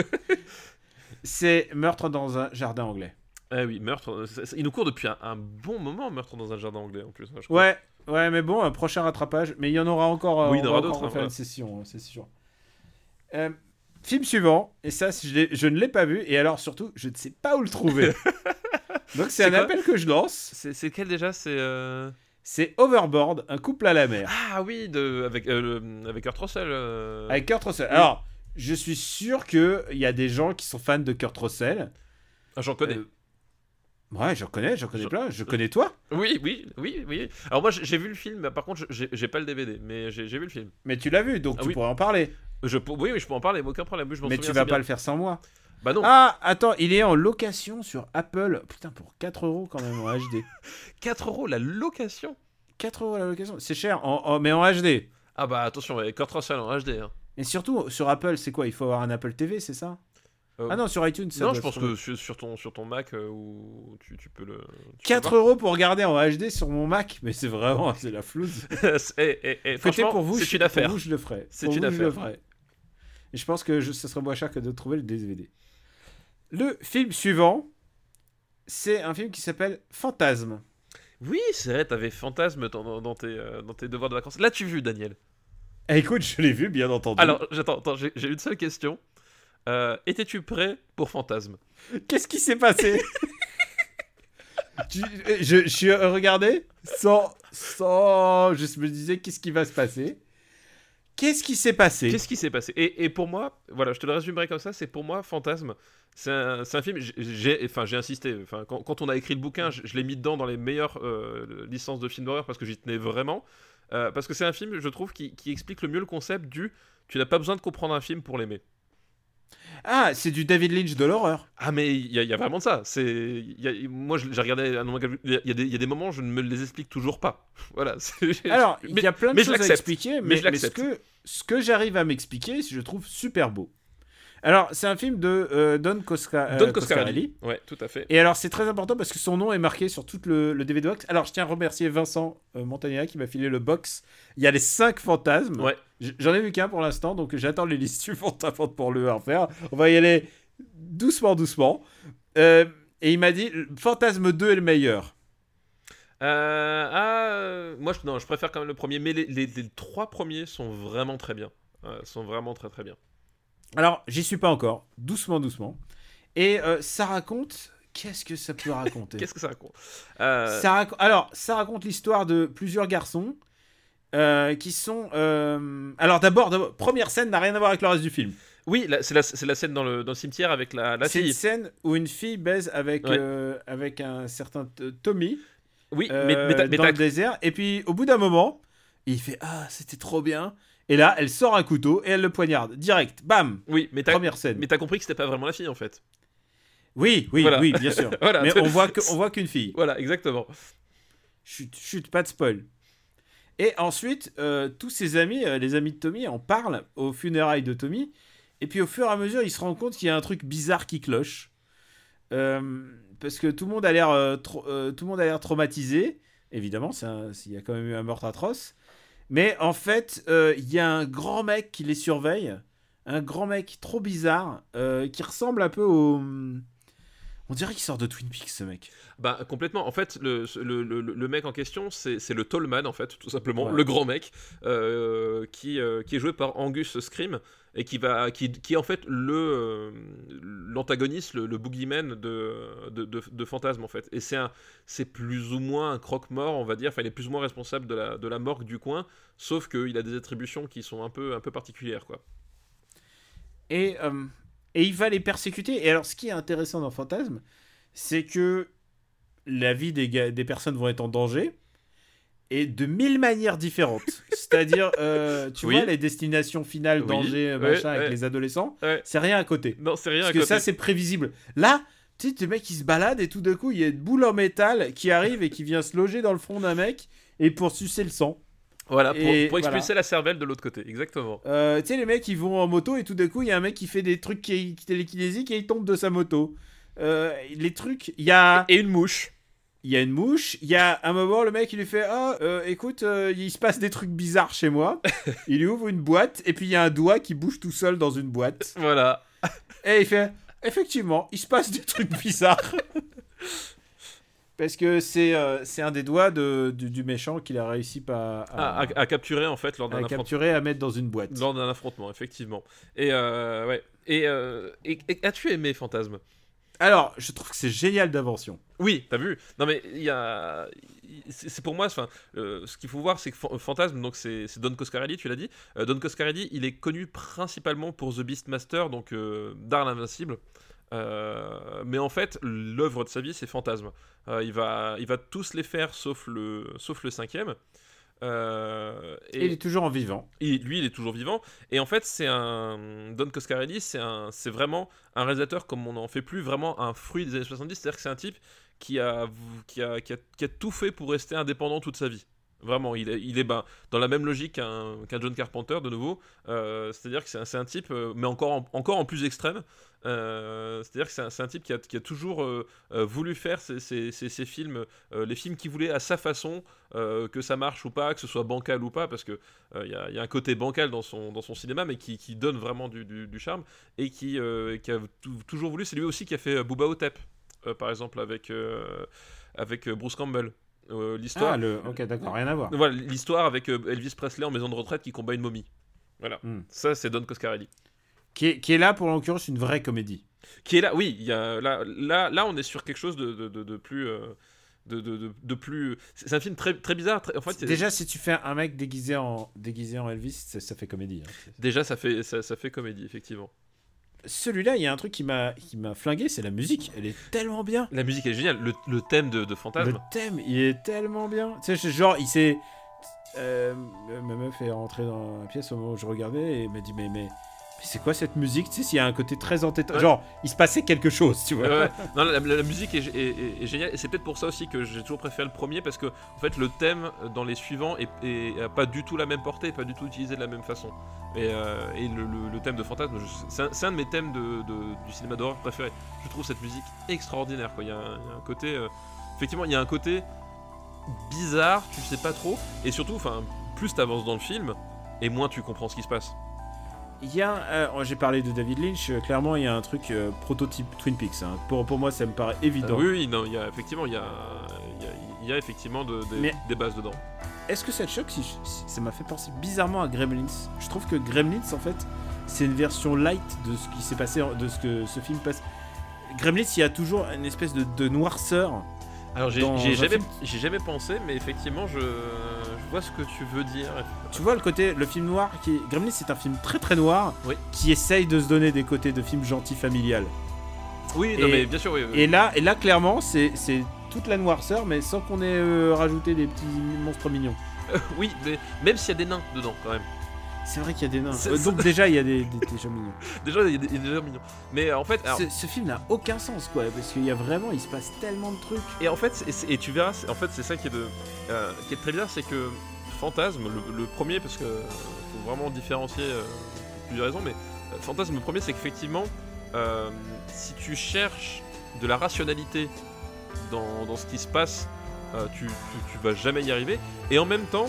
c'est Meurtre dans un jardin anglais. Ah oui, meurtre. euh, il nous court depuis un, un bon moment, meurtre dans un jardin anglais en plus. hein, je crois. Ouais, ouais, mais bon, un prochain rattrapage. Mais il y en aura encore. euh, Oui, il y en on va aura d'autres, hein, refaire voilà. une session, hein, c'est sûr. Euh, film suivant, et ça, je, ne l'ai pas vu. Et alors, surtout, je ne sais pas où le trouver. Donc, c'est un appel que je lance. C'est c'est quel déjà? C'est. euh, C'est Overboard, un couple à la mer. Ah oui, de... avec, euh, le- avec Kurt Russell. euh, Avec Kurt Russell. Alors, je suis sûr qu'il y a des gens qui sont fans de Kurt Russell. Ah, J'en connais. Euh, Ouais, j'en connais, j'en connais Je- plein. Je connais toi, Oui, oui, oui, oui. Alors moi j'ai j'ai vu le film, mais par contre j'ai j'ai pas le DVD, mais j'ai j'ai vu le film. mais tu l'as vu, donc Ah tu oui. pourrais en parler. Je, peux- oui, oui, je peux en parler, aucun problème. oui, Je m'en Mais tu souviens vas assez pas bien. le faire sans moi. Bah non, Ah, attends, il est en location sur Apple. Putain, pour 4 euros quand même en HD. 4 euros la location? 4 euros la location, c'est cher, en- en- mais en HD. Ah bah attention, avec Kurt Russell en HD. hein. Et surtout, sur Apple, c'est quoi? Il faut avoir un Apple TV, c'est ça? Euh, Ah non, sur iTunes, ça non, je se pense que sur, sur ton, sur ton Mac, euh, où tu, tu peux le. tu 4 peux euros pour regarder en HD sur mon Mac, mais c'est vraiment, c'est la flouze. franchement, pour vous, c'est je, une affaire. Pour vous, je le ferai. C'est une vous, Je le affaire. ferai. Et je pense que je, ce serait moins cher que de trouver le DVD. Le film suivant, c'est un film qui s'appelle Fantasme. Oui, c'est vrai, t'avais fantasme dans, dans- tes, euh, dans tes devoirs de vacances. L'as-tu vu, Daniel? Eh, écoute, je l'ai vu, bien entendu. Alors, j'attends, attends, j'ai j'ai une seule question. Euh, Étais-tu prêt pour Fantasme? Qu'est-ce qui s'est passé? Tu- je, je suis regardé sans, sans. Je me disais qu'est-ce qui va se passer? Qu'est-ce qui s'est passé Qu'est-ce qui s'est passé? Et, pour moi, voilà, je te le résumerai comme ça, c'est pour moi Fantasme. C'est un, film, j'ai- insisté, enfin, quand, on a écrit le bouquin, je, l'ai mis dedans dans les meilleures euh, licences de films d'horreur parce que j'y tenais vraiment. Euh, parce que c'est un film, je trouve, qui explique le mieux le concept du tu n'as pas besoin de comprendre un film pour l'aimer. Ah, c'est du David Lynch de l'horreur. Ah mais il y, a- il y a vraiment de ça. C'est, moi je- j'ai regardé, un il y, y a des- moments je ne me les explique toujours pas. Voilà. Alors, il y a plein de mais choses à expliquer, Mais mais, je mais ce que, ce que j'arrive à m'expliquer, je trouve super beau. Alors, c'est un film de euh, Don, Cosca- euh, Don Coscarelli. Ouais, tout à fait. Et alors, c'est très important parce que son nom est marqué sur tout le, le DVD box. Alors, je tiens à remercier Vincent euh, Montagnard qui m'a filé le box. Il y a les 5 fantasmes. Ouais. J'en ai vu qu'un pour l'instant, donc j'attends les listes suivantes avant de pour le refaire. On va y aller doucement, doucement. Euh, et il m'a dit Fantasme 2 est le meilleur. Euh, ah, moi je, non, je préfère quand même le premier, mais les, les- les trois premiers sont vraiment très bien. Euh, sont vraiment très très bien. Alors, j'y suis pas encore. Doucement, doucement. Et euh, ça raconte. Qu'est-ce que ça peut raconter? Qu'est-ce que ça raconte? Euh, Ça Alors, ça raconte l'histoire de plusieurs garçons euh, qui sont. Alors, d'abord, première scène n'a rien à voir avec le reste du film. Oui, c'est la, la scène dans le, dans le cimetière avec la, la C'est une fille. scène où une fille baise avec, Ouais. avec un certain Tommy Oui, mais, mais dans le désert. Et puis, au bout d'un moment, il fait Ah, c'était trop bien. Et là, elle sort un couteau et elle le poignarde. Direct. Bam oui, mais t'as, Première scène. mais t'as compris que c'était pas vraiment la fille en fait. Oui, oui, Voilà. oui, bien sûr. Voilà. Mais on voit, que, on voit qu'une fille. Voilà, exactement. Chut, chut, pas de spoil. Et ensuite, euh, tous ses amis, euh, les amis de Tommy, en parlent aux funérailles de Tommy. Et puis au fur et à mesure, ils se rendent compte qu'il y a un truc bizarre qui cloche. Euh, parce que tout le monde a l'air tra- tout le monde a l'air traumatisé. Évidemment, il y a quand même eu un meurtre atroce. Mais en fait, euh, il y a un grand mec qui les surveille. Un grand mec trop bizarre euh, qui ressemble un peu au. On dirait qu'il sort de Twin Peaks, ce mec. Bah complètement. En fait, le, le, le, le mec en question, c'est le Tollman en fait, tout simplement, Ouais. le grand mec euh, qui, euh, qui est joué par Angus Scream et qui va qui, qui est en fait le euh, l'antagoniste, le, le boogeyman de de, de, de Fantasme en fait. Et c'est plus ou moins un croque-mort, on va dire. Enfin, il est plus ou moins responsable de la de la morgue du coin, sauf qu'il a des attributions qui sont un peu un peu particulières quoi. Et, euh, et il va les persécuter. Et alors, ce qui est intéressant dans Fantasme, c'est que la vie des, gars- des personnes vont être en danger. Et de mille manières différentes. C'est-à-dire, euh, tu Oui. vois, les destinations finales, Oui. danger, machin, avec les adolescents, c'est rien à côté. Non, c'est rien. Parce à que côté. ça, c'est prévisible. Là, tu sais, le mec qui se balade et tout d'un coup, il y a une boule en métal qui arrive et qui vient se loger dans le front d'un mec et pour sucer le sang. Voilà pour, et pour expulser voilà. la cervelle de l'autre côté, exactement. Euh, tu sais, les mecs, ils vont en moto et tout d'un coup, il y a un mec qui fait des trucs qui, qui télékinésiques et il tombe de sa moto. Euh, les trucs, il y a, Et une mouche. il y a une mouche, il y a un moment, le mec, il lui fait Ah, euh, écoute, il se passe des trucs bizarres chez moi. il lui ouvre une boîte et puis il y a un doigt qui bouge tout seul dans une boîte. Voilà. Et il fait Effectivement, il se passe des trucs bizarres. Parce que c'est euh, un des doigts de, du, du méchant qu'il a réussi À, à, à- à capturer en fait lors d'un affrontement. capturer, à mettre dans une boîte. Lors d'un affrontement, effectivement. Et euh, ouais. Et, euh, et- et as-tu aimé Fantasme? Alors, je trouve que c'est génial d'invention. Oui, t'as vu? Non mais il y a, c'est pour moi. Enfin, euh, ce qu'il faut voir, c'est que Fan- Fantasme, donc c'est c'est Don Coscarelli, tu l'as dit. Euh, Don Coscarelli, il est connu principalement pour The Beastmaster, donc euh, d'Arles Invincible. Euh, mais en fait, l'œuvre de sa vie, c'est Fantasme. Euh, il va, il va tous les faire sauf le, sauf le cinquième. Euh, Et il est toujours en vivant. lui, il est toujours vivant. Et en fait, c'est un. Don Coscarelli, c'est un, c'est vraiment un réalisateur comme on n'en fait plus, vraiment un fruit des années 70. C'est-à-dire que c'est un type qui a, qui, a, qui, a, qui a tout fait pour rester indépendant toute sa vie. Vraiment, il est, il est dans la même logique qu'un John Carpenter, de nouveau. Euh, C'est-à-dire que c'est un, un type, euh, mais encore en, encore en plus extrême. Euh, C'est-à-dire que c'est un, type qui a, qui a toujours voulu faire ses, ses- ses- films, les films qu'il voulait à sa façon, que ça marche ou pas, que ce soit bancal ou pas, parce que il y, a- y a un côté bancal dans son, dans son cinéma, mais qui, qui donne vraiment du, du- charme, et qui, qui a tou- toujours voulu, c'est lui aussi qui a fait Booba Hotep, euh, par exemple, avec, avec Bruce Campbell. Euh, l'histoire, Ah, le... ok, d'accord, rien à voir. voilà, l'histoire avec euh, Elvis Presley en maison de retraite qui combat une momie. Voilà, Hmm. ça c'est Don Coscarelli. qui est, qui est là pour l'occurrence une vraie comédie. Qui est là, oui, y a, là, là, là, on est sur quelque chose de, de, de, de plus. euh, de, de, de, plus. C'est un film très, très bizarre. très- en fait, Déjà, si tu fais un mec déguisé en, déguisé en Elvis, ça, ça fait comédie. hein. déjà, ça fait, ça, ça fait comédie, effectivement. Celui-là, il y a un truc qui m'a qui m'a flingué, c'est la musique. Elle est tellement bien. La musique est géniale. Le, le thème de, de Le Fantasme. thème, il est tellement bien. Tu sais, c'est genre, il s'est. euh, ma meuf est rentrée dans la pièce au moment où je regardais et m'a dit mais, mais c'est quoi cette musique Tu sais, s'il y a un côté très entêtant. Ouais. Genre, il se passait quelque chose, tu vois. Non, la, la- la musique est, est- est- est géniale et c'est peut-être pour ça aussi que j'ai toujours préféré le premier parce que en fait le thème dans les suivants est, est- a pas du tout la même portée, pas du tout utilisé de la même façon. Et, euh, et le, le- le thème de Fantasme, c'est un, de mes thèmes de, de- du cinéma d'horreur préférés. Je trouve cette musique extraordinaire. Quoi. Il, y a un, il y a un côté, euh, effectivement, il y a un côté bizarre, tu sais pas trop, et surtout, enfin, plus t'avances dans le film et moins tu comprends ce qui se passe. Il y a. euh, J'ai parlé de David Lynch, euh, clairement, il y a un truc euh, prototype Twin Peaks. hein. Pour, pour moi, ça me paraît évident. oui, oui, non, il y a effectivement, il y a, il y a- il y a effectivement de- des- Mais- des bases dedans. Est-ce que ça te choque si, je- si- ça m'a fait penser bizarrement à Gremlins? Je trouve que Gremlins, en fait, c'est une version light de ce qui s'est passé, en- de ce que ce film passe. Gremlins, il y a toujours une espèce de, de noirceur. Alors j'ai jamais, jamais pensé, mais effectivement je, je vois ce que tu veux dire. Tu vois le côté, le film noir qui. Gremlins, c'est un film très très noir Oui. qui essaye de se donner des côtés de film gentil familial. Oui, non Et- mais bien sûr, oui. oui. Et là, et là clairement, c'est toute la noirceur, mais sans qu'on ait euh, rajouté des petits monstres mignons. oui, mais même s'il y a des nains dedans quand même. C'est vrai qu'il y a des nains. Euh, donc déjà, il y a des, des, des gens mignons. Déjà, il y a des, il y a des nains mignons. Mais en fait, alors, Ce, ce film n'a aucun sens, quoi, parce qu'il y a vraiment, il se passe tellement de trucs. et en fait, c'est- c'est- et tu verras, c'est- en fait, c'est ça qui est de, euh, qui est très bizarre, c'est que Fantasme, le, le premier, parce que euh, faut vraiment différencier euh, pour plusieurs raisons, mais euh, Fantasme, le premier, c'est qu'effectivement, euh, si tu cherches de la rationalité dans, dans ce qui se passe, euh, tu, tu, tu vas jamais y arriver. Et en même temps,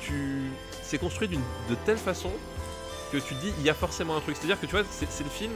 tu, c'est construit d'une de telle façon que tu dis il y a forcément un truc. C'est-à-dire que tu vois, c'est, le film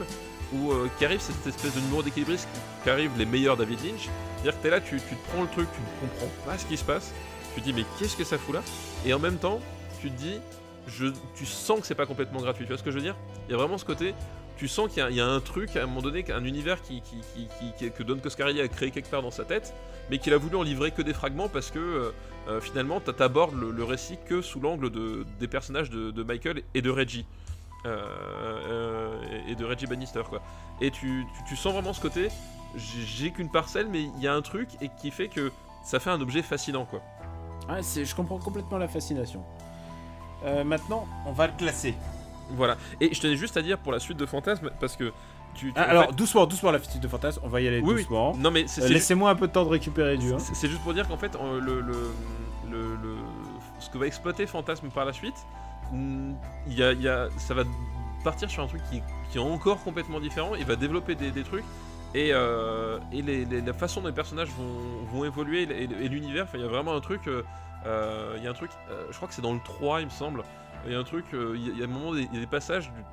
où euh, qui cette espèce de numéro d'équilibriste qui arrive les meilleurs David Lynch. C'est-à-dire que t'es là, tu, te prends le truc, tu ne comprends pas ce qui se passe. Tu te dis mais qu'est-ce que ça fout là? Et en même temps, tu te dis, je, tu sens que c'est pas complètement gratuit. Tu vois ce que je veux dire? Il y a vraiment ce côté. Tu sens qu'il y a, un truc à un moment donné, un univers qui, qui, qui, qui- qui- que Don Coscarelli a créé quelque part dans sa tête, mais qu'il a voulu en livrer que des fragments parce que euh, euh, finalement t'a- t'abordes le, le récit que sous l'angle de, des personnages de, de Michael et de Reggie. Euh, euh, et de Reggie Bannister quoi. Et tu, tu, tu sens vraiment ce côté, j'ai qu'une parcelle mais il y a un truc et qui fait que ça fait un objet fascinant quoi. Ouais, je comprends complètement la fascination. Euh, maintenant, on va le classer. Voilà. Et je tenais juste à dire pour la suite de Fantasme parce que tu... tu- Ah, alors, fait- doucement, doucement la petite de fantasme, on va y aller Oui, oui. doucement. non mais Euh, Laissez-moi un peu de temps de récupérer du. hein. C'est juste pour dire qu'en fait, euh, le, le, le- le- ce que va exploiter Fantasme par la suite, mm, il y a, y a- ça va partir sur un truc qui, qui est encore complètement différent. Il va développer des, des trucs et, euh, et les, les- la façon dont les personnages vont, vont évoluer et, et l'univers. Il y a vraiment un truc. il y a un truc. je crois que c'est dans le 3, il me semble. Il y a un truc. il y a- il y a un moment, il y a des passages. du-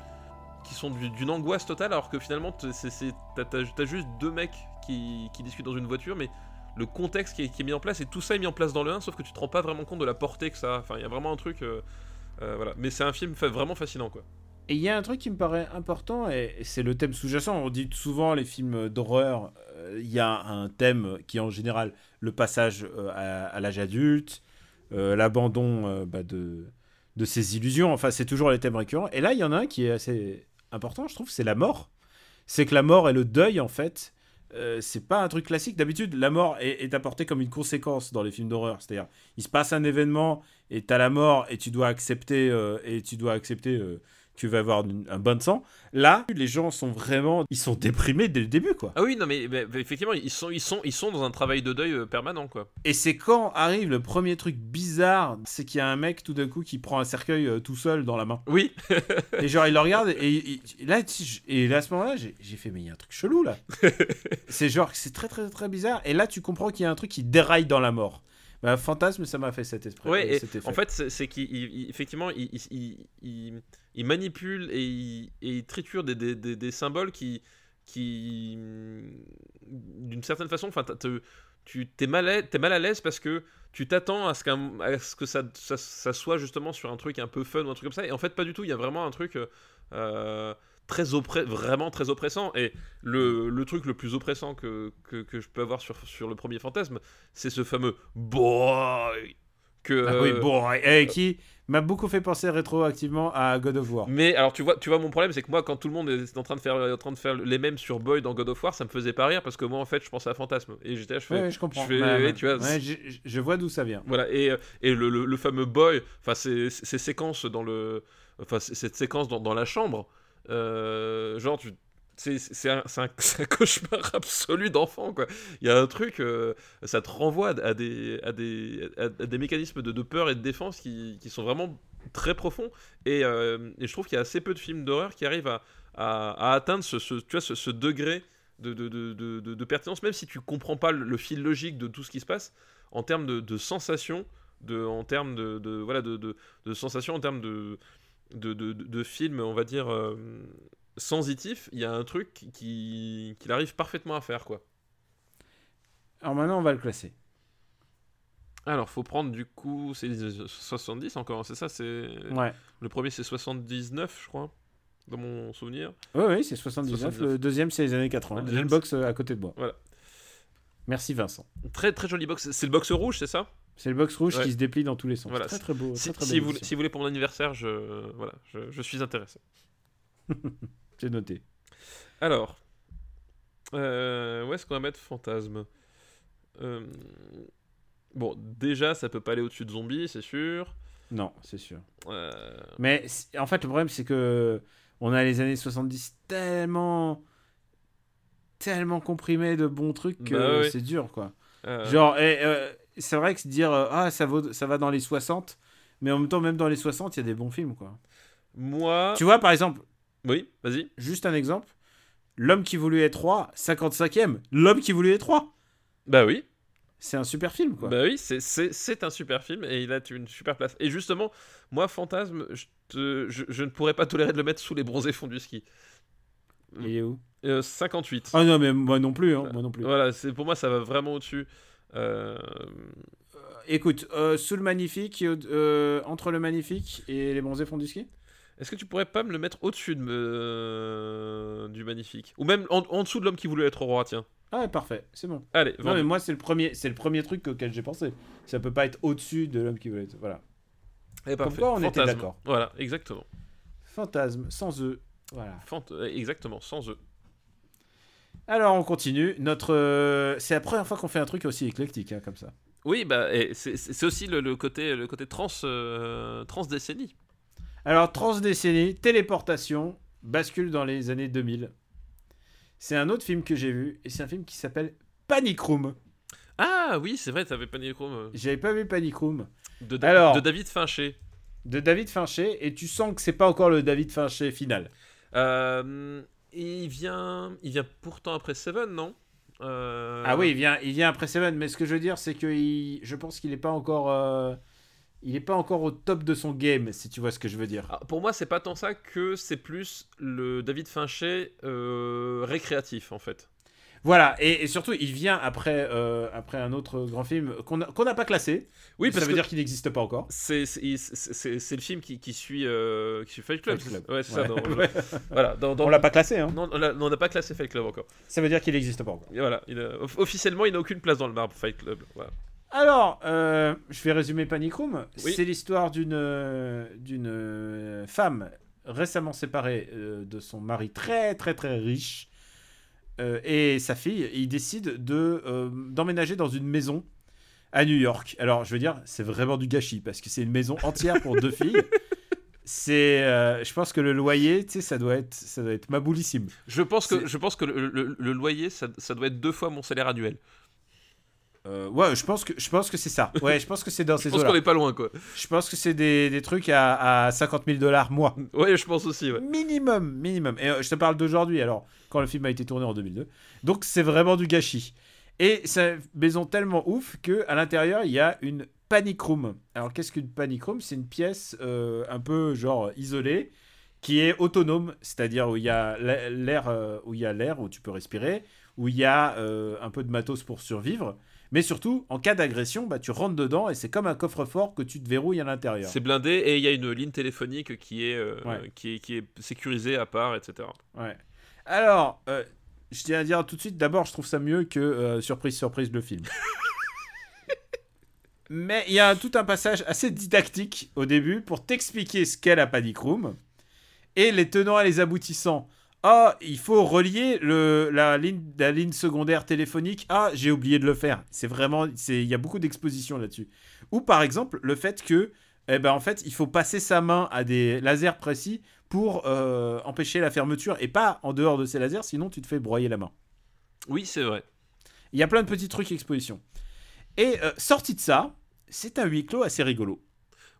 qui sont du- d'une angoisse totale alors que finalement t'as juste deux mecs qui, discutent dans une voiture mais le contexte qui est, mis en place et tout ça est mis en place dans le 1 sauf que tu te rends pas vraiment compte de la portée que ça a. Enfin il y a vraiment un truc euh, euh, voilà mais c'est un film vraiment fascinant quoi. Et il y a un truc qui me paraît important, et c'est le thème sous-jacent. On dit souvent les films d'horreur, euh, il y a un thème qui est en général le passage à, l'âge adulte, l'abandon bah, de, de ses illusions. Enfin, c'est toujours les thèmes récurrents. Et là, il y en a un qui est assez important, je trouve, c'est la mort. C'est que la mort et le deuil, en fait, euh, c'est pas un truc classique. D'habitude, la mort est, apportée comme une conséquence dans les films d'horreur. C'est-à-dire, il se passe un événement et t'as la mort et tu dois accepter euh, et tu dois accepter euh, tu vas avoir un bon sang. Là, les gens sont vraiment, ils sont déprimés dès le début, quoi. Ah oui non mais, effectivement ils sont ils sont ils sont dans un travail de deuil euh, permanent quoi. Et c'est quand arrive le premier truc bizarre, c'est qu'il y a un mec tout d'un coup qui prend un cercueil euh, tout seul dans la main. Oui Et genre, il le regarde et, et- et là, et là, à ce moment-là, j'ai fait, mais il y a un truc chelou là. c'est genre, c'est très très très bizarre. Et là, tu comprends qu'il y a un truc qui déraille dans la mort. Bah, fantasme, ça m'a fait cet esprit. Ouais, cet effet. en fait, c'est c'est qu'il il- il- effectivement, il, il- il- manipule et il, et triture des, des- des- des symboles qui, qui d'une certaine façon, enfin, tu t'es mal, à- mal à l'aise parce que tu t'attends à ce, ce que ça, ça, soit justement sur un truc un peu fun ou un truc comme ça, et en fait, pas du tout. Il y a vraiment un truc. euh, très vraiment très oppressant. Et le, le truc le plus oppressant que, que, que je peux avoir sur, sur le premier fantasme, c'est ce fameux boy que. Ah oui, euh, bon, et qui m'a beaucoup fait penser rétroactivement à God of War. Mais alors tu vois, tu vois mon problème, c'est que moi quand tout le monde est en train de faire, en train de faire les mêmes sur Boy dans God of War, ça me faisait pas rire parce que moi en fait je pensais à Fantasme et j'étais je fais, Ouais, je comprends. je fais- Ouais, ouais. tu vois, Ouais, je, je- je vois d'où ça vient. Voilà, et, et le, le- le fameux boy, enfin, ces, ces séquences dans le. Enfin, cette séquence dans, dans la chambre, euh, genre, tu. C'est un, un- un cauchemar absolu d'enfant, quoi. Il y a un truc, euh, ça te renvoie à, des, à, des, à, des mécanismes de, de peur et de défense qui, qui sont vraiment très profonds. Et, euh, et je trouve qu'il y a assez peu de films d'horreur qui arrivent à, à, atteindre ce, ce- tu vois, ce, ce degré de, de, de, pertinence, même si tu comprends pas le, fil logique de tout ce qui se passe, en termes de, sensations, de, en termes de, voilà, de, sensations, en termes de, de films, on va dire, euh, sensitifs, il y a un truc qui- qu'il arrive parfaitement à faire, quoi. Alors maintenant, on va le classer. Alors, faut prendre du coup, c'est les 70 encore, c'est ça c'est Ouais. Le premier c'est 79, je crois, dans mon souvenir. Oui, oui, c'est 79. 79. Le deuxième, c'est les années 80. Le J'ai deuxième, box euh, à côté de moi. Voilà. Merci Vincent. Très très joli box. C'est le box rouge, c'est ça? C'est le box rouge Ouais. qui se déplie dans tous les sens. Voilà. Très très beau. si, très, très si vous, si vous voulez pour mon anniversaire, je, voilà, je, je suis intéressé. Noté. Alors, euh, où est-ce qu'on va mettre Fantasme? Euh, Bon, déjà, ça peut pas aller au-dessus de Zombie, c'est sûr. Non, c'est sûr. Euh, Mais en fait, le problème, c'est que on a les années 70 tellement tellement comprimés de bons trucs que Bah oui. c'est dur, quoi. Genre, et, euh, c'est vrai que se dire ah ça vaut, ça va dans les 60, mais en même temps même dans les 60 il y a des bons films quoi. moi, Tu vois par exemple, oui, vas-y. juste un exemple, l'homme qui voulut être roi, 55e, l'homme qui voulut être roi, Bah oui, c'est un super film quoi. bah oui, c'est- un super film et il a une super place. Et justement, moi, Fantasme, je, te- je, je ne pourrais pas tolérer de le mettre sous les bronzés fonds du ski. Il est où? Euh, 58. Ah non mais moi non plus, hein, moi non plus. Voilà, pour moi, ça va vraiment au-dessus. Euh, Écoute, euh, sous le magnifique, euh, entre le magnifique et les bronzés font du ski? Est-ce que tu pourrais pas me le mettre au-dessus de euh, du magnifique Ou même en, en dessous de l'homme qui voulait être roi, tiens. Ah ouais, parfait, c'est bon. Allez, Non vendu. mais moi c'est le premier, c'est le premier truc auquel j'ai pensé. Ça peut pas être au-dessus de l'homme qui voulait être. Voilà. Eh, parfait. quoi, on était d'accord. Voilà, exactement. Fantasme sans eux. Voilà. Fant- euh, exactement, sans eux. Alors on continue. Notre, euh, c'est la première fois qu'on fait un truc aussi éclectique hein, comme ça. Oui, bah, et c'est c'est aussi le, le côté, le côté trans, euh, transdécennie. Alors transdécennie, téléportation, bascule dans les années 2000. C'est un autre film que j'ai vu et c'est un film qui s'appelle Panic Room. Ah oui, c'est vrai, t'avais Panic Room J'avais pas vu Panic Room de, Da- Alors. de David Fincher. de David Fincher et tu sens que c'est pas encore le David Fincher final. Euh, il vient, il vient pourtant après Seven, non? Euh, Ah oui, il vient, il vient après Seven, mais ce que je veux dire, c'est que il- je pense qu'il est pas encore, euh, il est pas encore au top de son game, si tu vois ce que je veux dire. Ah, pour moi, c'est pas tant ça que c'est plus le David Fincher euh, récréatif en fait. Voilà, et, et surtout, il vient après, euh, après un autre grand film qu'on n'a pas classé. Oui, ça parce veut que dire qu'il n'existe pas encore. c'est le film qui, qui suit euh, qui suit Fight Club. Fight Club. Ouais, c'est Ouais. ça. dans- Ouais. voilà, dans, dans- On l'a pas classé, hein. Non, on n'a pas classé Fight Club encore. Ça veut dire qu'il n'existe pas encore. Et voilà, il a- off- officiellement, il n'a aucune place dans le marbre Fight Club. Voilà. Alors, euh, je vais résumer Panic Room. Oui. C'est l'histoire d'une euh, d'une euh, femme récemment séparée euh, de son mari très très très riche euh, et sa fille. Ils décident de d'emménager dans une maison à New York. Alors, je veux dire, c'est vraiment du gâchis parce que c'est une maison entière pour deux filles. C'est, je pense que le loyer, tu sais, ça doit être, ça doit être maboulissime. Je pense que je pense que le, le- le loyer, ça, ça doit être deux fois mon salaire annuel. Euh, ouais, je pense que, je pense que c'est ça. Ouais, je pense que c'est dans Je ces pense eaux-là. qu'on est pas loin, quoi. Je pense que c'est des, des trucs à, à 50 000 dollars mois. Ouais, je pense aussi, ouais. Minimum, minimum. Et euh, je te parle d'aujourd'hui, alors, quand le film a été tourné en 2002. Donc, c'est vraiment du gâchis. Et c'est une maison tellement ouf que à l'intérieur, il y a une panic room. Alors, qu'est-ce qu'une panic room? C'est une pièce euh, un peu, genre, isolée, qui est autonome, c'est-à-dire où il y a l'a- l'air, où il y a l'air, où tu peux respirer, où il y a un peu de matos pour survivre. Mais surtout, en cas d'agression, bah, tu rentres dedans et c'est comme un coffre-fort que tu te verrouilles à l'intérieur. C'est blindé et il y a une ligne téléphonique qui est, euh, Ouais. qui est, qui est sécurisée à part, etc. Ouais. Alors, euh, je tiens à dire tout de suite, d'abord, je trouve ça mieux que euh, Surprise, Surprise, le film. Mais il y a tout un passage assez didactique au début pour t'expliquer ce qu'est la Panic Room et les tenants et les aboutissants. Ah, il faut relier le, la, ligne, la ligne secondaire téléphonique. Ah, j'ai oublié de le faire. C'est vraiment, c'est- il y a beaucoup d'expositions là-dessus. Ou par exemple, le fait que, eh ben, en fait, il faut passer sa main à des lasers précis pour euh, empêcher la fermeture et pas en dehors de ces lasers, sinon tu te fais broyer la main. Oui, c'est vrai. Il y a plein de petits trucs exposition. Et euh, sorti de ça, c'est un huis clos assez rigolo.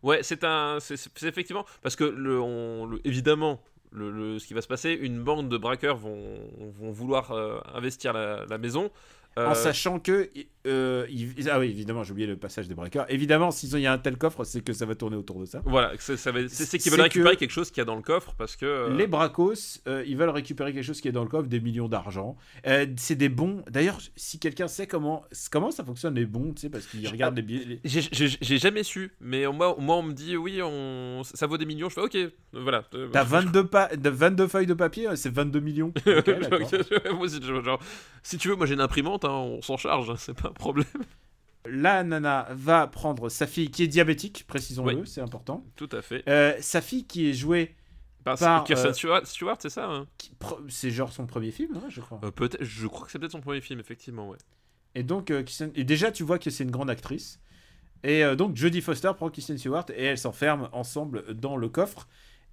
Ouais, c'est un, c'est effectivement parce que le, on, le- évidemment, le, ce qui va se passer, une bande de braqueurs vont, vont vouloir euh, investir la, la maison. Euh, En sachant que. Euh, il- ah oui, évidemment, j'ai oublié le passage des braqueurs. Évidemment, s'il y a un tel coffre, c'est que ça va tourner autour de ça. Voilà, c'est qu'ils veulent récupérer que- quelque chose qu'il y a dans le coffre parce que. euh, Les bracos, euh, ils veulent récupérer quelque chose qui est dans le coffre, des millions d'argent. C'est des bons. D'ailleurs, si quelqu'un sait comment, comment ça fonctionne les bons, tu sais, parce qu'ils regardent les billets. J'ai- jamais su, mais moi, moi on me dit oui, on, ça vaut des millions. Je fais ok, voilà. T'as 22, pa- de- 22 feuilles de papier, c'est 22 millions. Moi aussi, genre, si tu veux, moi j'ai une imprimante, hein, on s'en charge, hein, c'est pas problème. La nana va prendre sa fille qui est diabétique, précisons-le, Oui. c'est important. Tout à fait. Euh, sa fille qui est jouée, par, que Kirsten euh, Stewart, c'est ça hein c'est genre son premier film, hein, je crois. Euh, Peut-être, je crois que c'est peut-être son premier film, effectivement, ouais. Et donc, euh, Kristen- et déjà, tu vois que c'est une grande actrice. Et donc, Jodie Foster prend Kristen Stewart et elles s'enferment ensemble dans le coffre.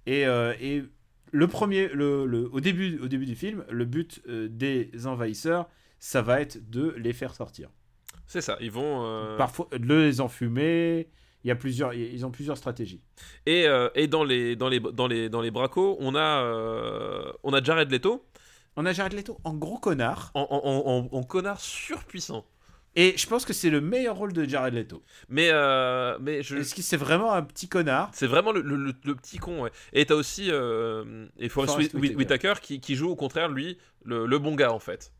Et, et le premier, le, le- au, début, au début du film, le but des envahisseurs, ça va être de les faire sortir. C'est ça, ils vont. euh, Parfois, les enfumer. Il y a plusieurs, ils ont plusieurs stratégies. Et, euh, et dans les dans les dans les dans les bracos, on a euh, on a Jared Leto On a Jared Leto en gros connard. en, en, en- en connard surpuissant. Et je pense que c'est le meilleur rôle de Jared Leto. Mais euh, mais je Est-ce que c'est vraiment un petit connard? C'est vraiment le, le- le- le petit con. Ouais. Et t'as aussi euh, et Forrest Forrest Whit- Whitaker. Whitaker qui, qui joue au contraire lui le, le bon gars en fait.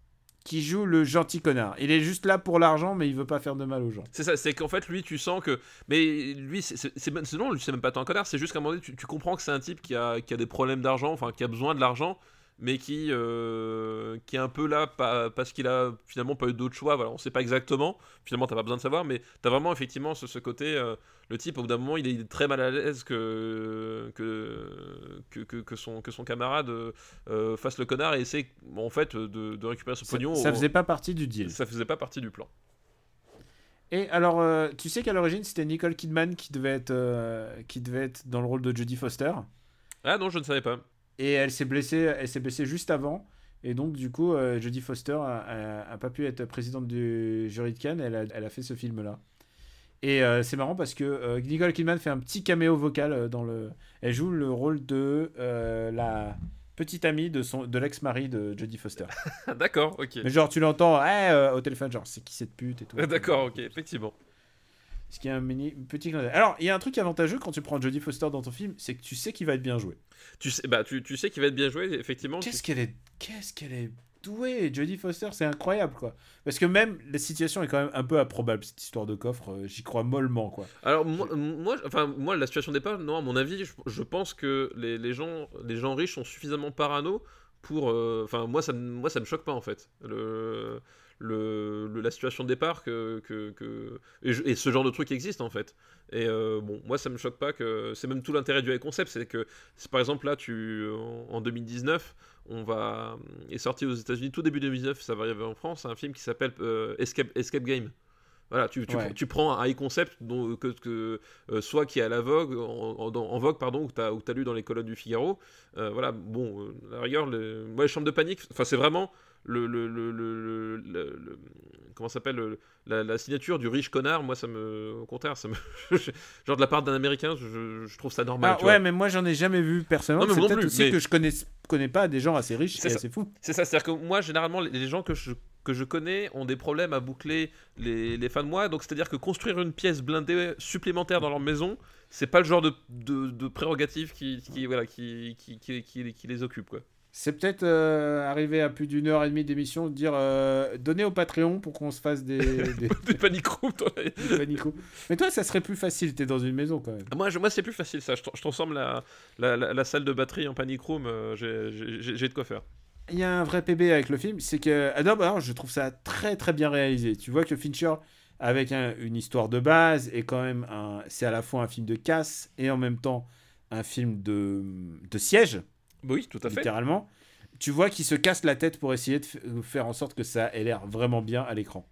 Qui joue le gentil connard Il est juste là pour l'argent, mais il veut pas faire de mal aux gens. C'est ça, c'est qu'en fait lui tu sens que mais lui c'est non, lui, c'est même pas tant un connard, c'est juste qu'à un moment donné tu, tu comprends que c'est un type qui a, qui a des problèmes d'argent, enfin qui a besoin de l'argent, mais qui euh, qui est un peu là pas- parce qu'il a finalement pas eu d'autre choix. Voilà, on sait pas exactement. Finalement t'as pas besoin de savoir, mais t'as vraiment effectivement ce, ce côté euh, le type au bout d'un moment il est très mal à l'aise que que, que, que, son que son camarade euh, fasse le connard et essaie en fait de, de récupérer son Ça, pognon. ça faisait pas partie du deal. ça faisait pas partie du plan. Et alors, tu sais qu'à l'origine, c'était Nicole Kidman qui devait, être, qui devait être dans le rôle de Jodie Foster. Ah non, je ne savais pas. Et elle s'est blessée, elle s'est blessée juste avant. Et donc, du coup, euh, Jodie Foster a, a- a pas pu être présidente du jury de Cannes. Elle a, elle a fait ce film-là. Et euh, c'est marrant parce que euh, Nicole Kidman fait un petit caméo vocal euh, dans le. Elle joue le rôle de la petite amie de, son, de l'ex-mari de Jodie Foster. D'accord, ok. Mais genre, tu l'entends eh, euh, au téléphone, genre, c'est qui cette pute et tout. D'accord, ok, effectivement. Ce qui est un mini, petit clin d'œil. Alors, il y a un truc avantageux quand tu prends Jodie Foster dans ton film, c'est que tu sais qu'il va être bien joué. Tu sais, bah, tu, tu sais qu'il va être bien joué, effectivement. tu- Qu'est-ce qu'elle est, qu'est-ce qu'elle est douée, Jodie Foster, c'est incroyable quoi. Parce que même la situation est quand même un peu improbable cette histoire de coffre, euh, j'y crois mollement quoi. Alors moi, moi, enfin moi, la situation départ, non, à mon avis, je, je pense que les, les gens, les gens riches sont suffisamment parano pour, euh, enfin moi, ça, moi, ça me choque pas en fait. Le, le, le- la situation de départ que, que, que- et, je- et ce genre de truc existe en fait. Et euh, bon, moi, ça me choque pas que c'est même tout l'intérêt du high concept, c'est que par exemple là, tu en, en 2019, on va est sorti aux États-Unis tout début 2019, ça va arriver en France, un film qui s'appelle euh, Escape, Escape Game. Voilà, tu, tu, Ouais. prends- tu prends un high concept dont, que, que, euh, soit qui est à la vogue, en, en, vogue, pardon, ou que tu as, lu dans les colonnes du Figaro. Euh, voilà, bon, euh, la rigueur, les chambres de panique, enfin, c'est vraiment le, le, le, le, comment s'appelle, le- la, la signature du riche connard. Moi, ça me, au contraire, ça me, genre de la part d'un Américain, je, je trouve ça normal. Ah, tu ouais, vois. mais moi j'en ai jamais vu personnellement. C'est peut-être aussi mais- que je connais, connais pas des gens assez riches C'est assez fous. C'est ça, c'est-à-dire que moi, généralement, les- gens que je, que je connais ont des problèmes à boucler les, les fins de mois. Donc, c'est-à-dire que construire une pièce blindée supplémentaire dans leur maison, c'est pas le genre de, de, de prérogative qui, qui, voilà, qui, qui- qui les occupe, quoi. C'est peut-être euh, arriver à plus d'une heure et demie d'émission, de dire euh, donnez au Patreon pour qu'on se fasse des, des, Des panic. Mais toi, ça serait plus facile, t'es dans une maison quand même. Moi, je- moi c'est plus facile ça. Je, je transforme la, la, la- la salle de batterie en panic room. euh, j'ai- de quoi faire. Il y a un vrai PB avec le film, c'est que. Ah non, bah alors, je trouve ça très très bien réalisé. Tu vois que Fincher, avec un- une histoire de base, est quand même. C'est à la fois un film de casse et en même temps un film de, de siège, Oui, tout à fait. littéralement. Tu vois qu'il se casse la tête pour essayer de faire en sorte que ça ait l'air vraiment bien à l'écran.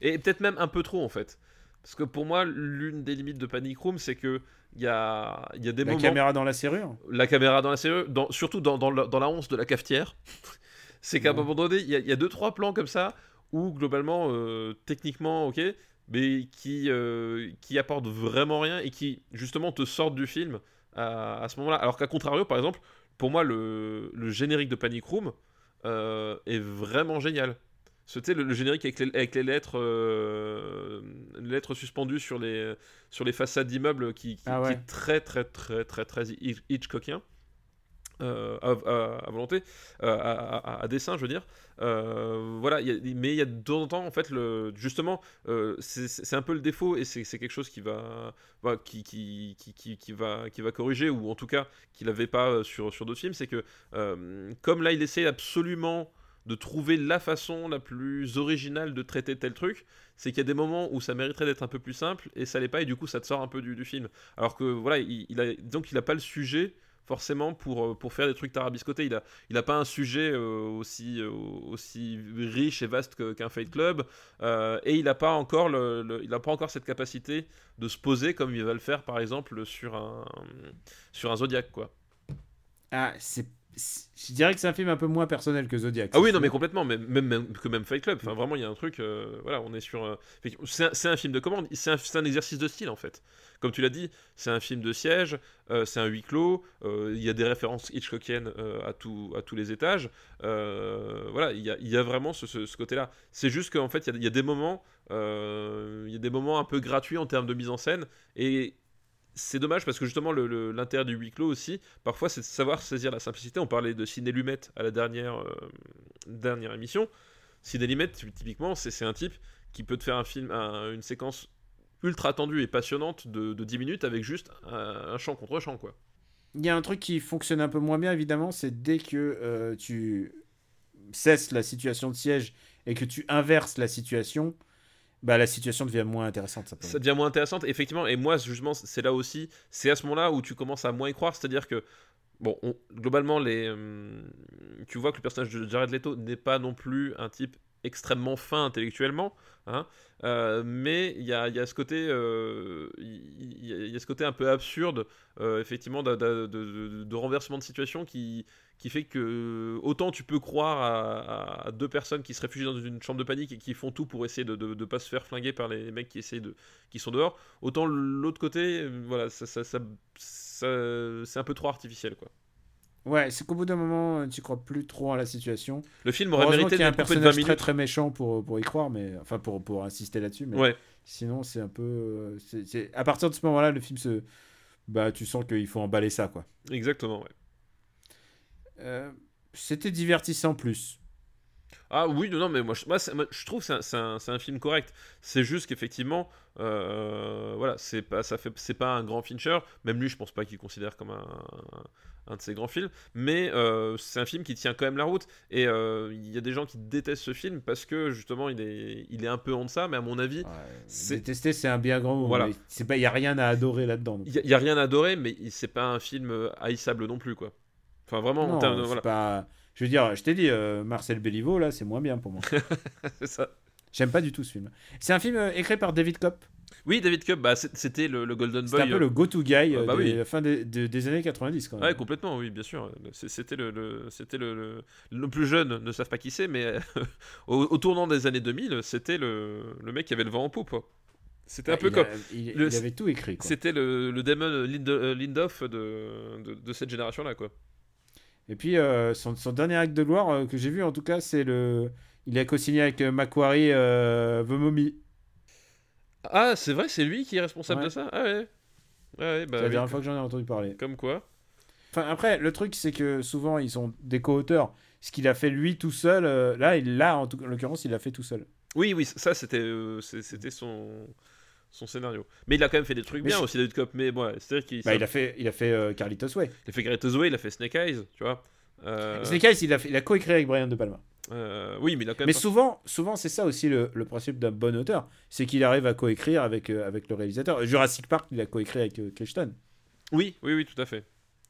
Et peut-être même un peu trop en fait. Parce que pour moi, l'une des limites de Panic Room, c'est que il y a, y a des La moments. caméra dans la serrure La caméra dans la dans, surtout dans, dans, la, dans la once de la cafetière. c'est qu'à un moment donné, il y, a- il y a deux trois plans comme ça où globalement, euh, techniquement, ok, mais qui, euh, qui apportent vraiment rien et qui justement te sortent du film à, à ce moment-là. Alors qu'à contrario, par exemple, pour moi, le, le générique de Panic Room euh, est vraiment génial. C'était le, le générique avec les, avec les lettres, euh, lettres suspendues sur les, sur les façades d'immeubles qui, qui- Ah qui est très très très très très Hitch- Hitchcockien. Euh, à, volonté, euh, à, à- dessin, je veux dire. Euh, voilà, mais il y a de temps en temps, en fait, justement, c'est un peu le défaut et c'est quelque chose qui va, qui, va, corriger, ou en tout cas, qu'il n'avait pas sur, sur d'autres films, c'est que, comme là, il essaie absolument de trouver la façon la plus originale de traiter tel truc, c'est qu'il y a des moments où ça mériterait d'être un peu plus simple et ça l'est pas et du coup ça te sort un peu du, film. Alors que voilà, il, il a, disons qu'il a pas le sujet forcément pour, euh, pour faire des trucs tarabiscotés. Il a, il a pas un sujet euh, aussi, euh, aussi riche et vaste qu'un Fight Club et il a pas encore le, pas encore cette capacité de se poser comme il va le faire par exemple sur un sur un Zodiac quoi. Ah, c'est. Je dirais que c'est un film un peu moins personnel que Zodiac. Ah oui, non, mais complètement, même, même, même- que même Fight Club. Enfin, vraiment, il y a un truc. euh, voilà, on est sur. euh, c'est un, film de commande. C'est un, exercice de style, en fait. Comme tu l'as dit, c'est un film de siège. euh, c'est un huis clos. Il y a des références Hitchcockiennes à, tout, à tous les étages. voilà, il y a, il y a vraiment ce, ce- ce côté-là. C'est juste qu'en fait, il y, y a des moments. il y a des moments un peu gratuits en termes de mise en scène. Et c'est dommage parce que justement l'intérêt du huis clos aussi, parfois c'est de savoir saisir la simplicité. On parlait de Ciné Lumet à la dernière, euh, dernière émission. Ciné Lumet, ty- typiquement, c'est un type qui peut te faire un film, un- une séquence ultra tendue et passionnante de, de 10 minutes avec juste un, un chant contre chant quoi. Il y a un truc qui fonctionne un peu moins bien, évidemment, c'est dès que euh, tu cesses la situation de siège et que tu inverses la situation, bah, la situation devient moins intéressante. simplement. Ça devient moins intéressante, effectivement. Et moi, justement, c'est là aussi, c'est à ce moment-là où tu commences à moins y croire. C'est-à-dire que, bon, on- globalement, les, hum, tu vois que le personnage de Jared Leto n'est pas non plus un type extrêmement fin intellectuellement, hein, euh, mais il y a, ce côté, euh, y, a- ce côté un peu absurde, euh, effectivement, de, renversement de situation qui, qui fait que autant tu peux croire à, deux personnes qui se réfugient dans une chambre de panique et qui font tout pour essayer de ne pas se faire flinguer par les mecs qui essayent de qui sont dehors, autant l'autre côté, voilà, ça- c'est un peu trop artificiel quoi. Ouais, c'est qu'au bout d'un moment, euh, tu crois plus trop à la situation. Le film aurait mérité a un d'être coupé de 20 personnage très très méchant pour, pour y croire, mais enfin pour, pour insister là-dessus. Mais Ouais, sinon, c'est un peu. euh, c'est- À partir de ce moment-là, le film se. Bah, tu sens qu'il faut emballer ça, quoi. exactement. Ouais. Euh, C'était divertissant plus. Ah oui, non, non, mais moi, je, moi, je trouve que c'est un, film correct. C'est juste qu'effectivement, euh, voilà, c'est pas, ça fait, c'est pas un grand Fincher. Même lui, je pense pas qu'il considère comme un, un de ses grands films. Mais euh, c'est un film qui tient quand même la route. Et euh, il y a des gens qui détestent ce film parce que justement, il est, il est un peu en deçà. Mais à mon avis, c'est- Détester, c'est un bien grand mot. Voilà. mais C'est pas, il y a rien à adorer là-dedans. il y, y a rien à adorer, mais c'est pas un film euh, haïssable non plus, quoi. Enfin, vraiment, en Non, termes de- c'est voilà, pas. Je veux dire, je t'ai dit, euh, Marcel Béliveau, là, c'est moins bien pour moi. c'est ça. J'aime pas du tout ce film. C'est un film écrit par David Kopp. Oui, David Cup, bah, c'était le, le Golden Boy. un peu euh, le go-to guy euh, bah des, oui. fin des, de- des années 90 quand même. Ouais, complètement, oui, bien sûr. C'était le, le- c'était le, le, plus jeune, ne savent pas qui c'est, mais euh, au, au tournant des années 2000, c'était le, le mec qui avait le vent en poupe. C'était un Ouais, peu comme. a- il, avait tout écrit. C'était le, le Damon euh, de, de, de cette génération-là, quoi. Et puis, euh, son, son dernier acte de gloire euh, que j'ai vu, en tout cas, c'est le. Il a co-signé avec euh, Macquarie euh, The Mummy. Ah, c'est vrai, c'est lui qui est responsable Ouais. de ça? Ah ouais. Ouais, ouais, bah c'est la oui, dernière fois que j'en ai entendu parler. Comme quoi. Enfin, après, le truc, c'est que souvent, ils sont des co-auteurs. Ce qu'il a fait lui tout seul, euh, là, il l'a, en, en l'occurrence, il l'a fait tout seul. Oui, oui, ça c'était euh, c'est- c'était son son scénario. Mais il a quand même fait des trucs Mais bien aussi David Cop. Mais bon, c'est-à-dire qu'il Bah, il a fait, il a fait euh, Carlitos Way. il a fait Gareth Way, il a fait Snake Eyes, tu vois. Euh, Snake Eyes, il a, fait- il a coécrit avec Brian De Palma. Euh, oui, mais il a quand même. Mais pas- souvent, souvent c'est ça aussi le, le principe d'un bon auteur. C'est qu'il arrive à coécrire avec, euh, avec le réalisateur. Jurassic Park, il a coécrit avec euh, Crichton. Oui, oui, oui, tout à fait.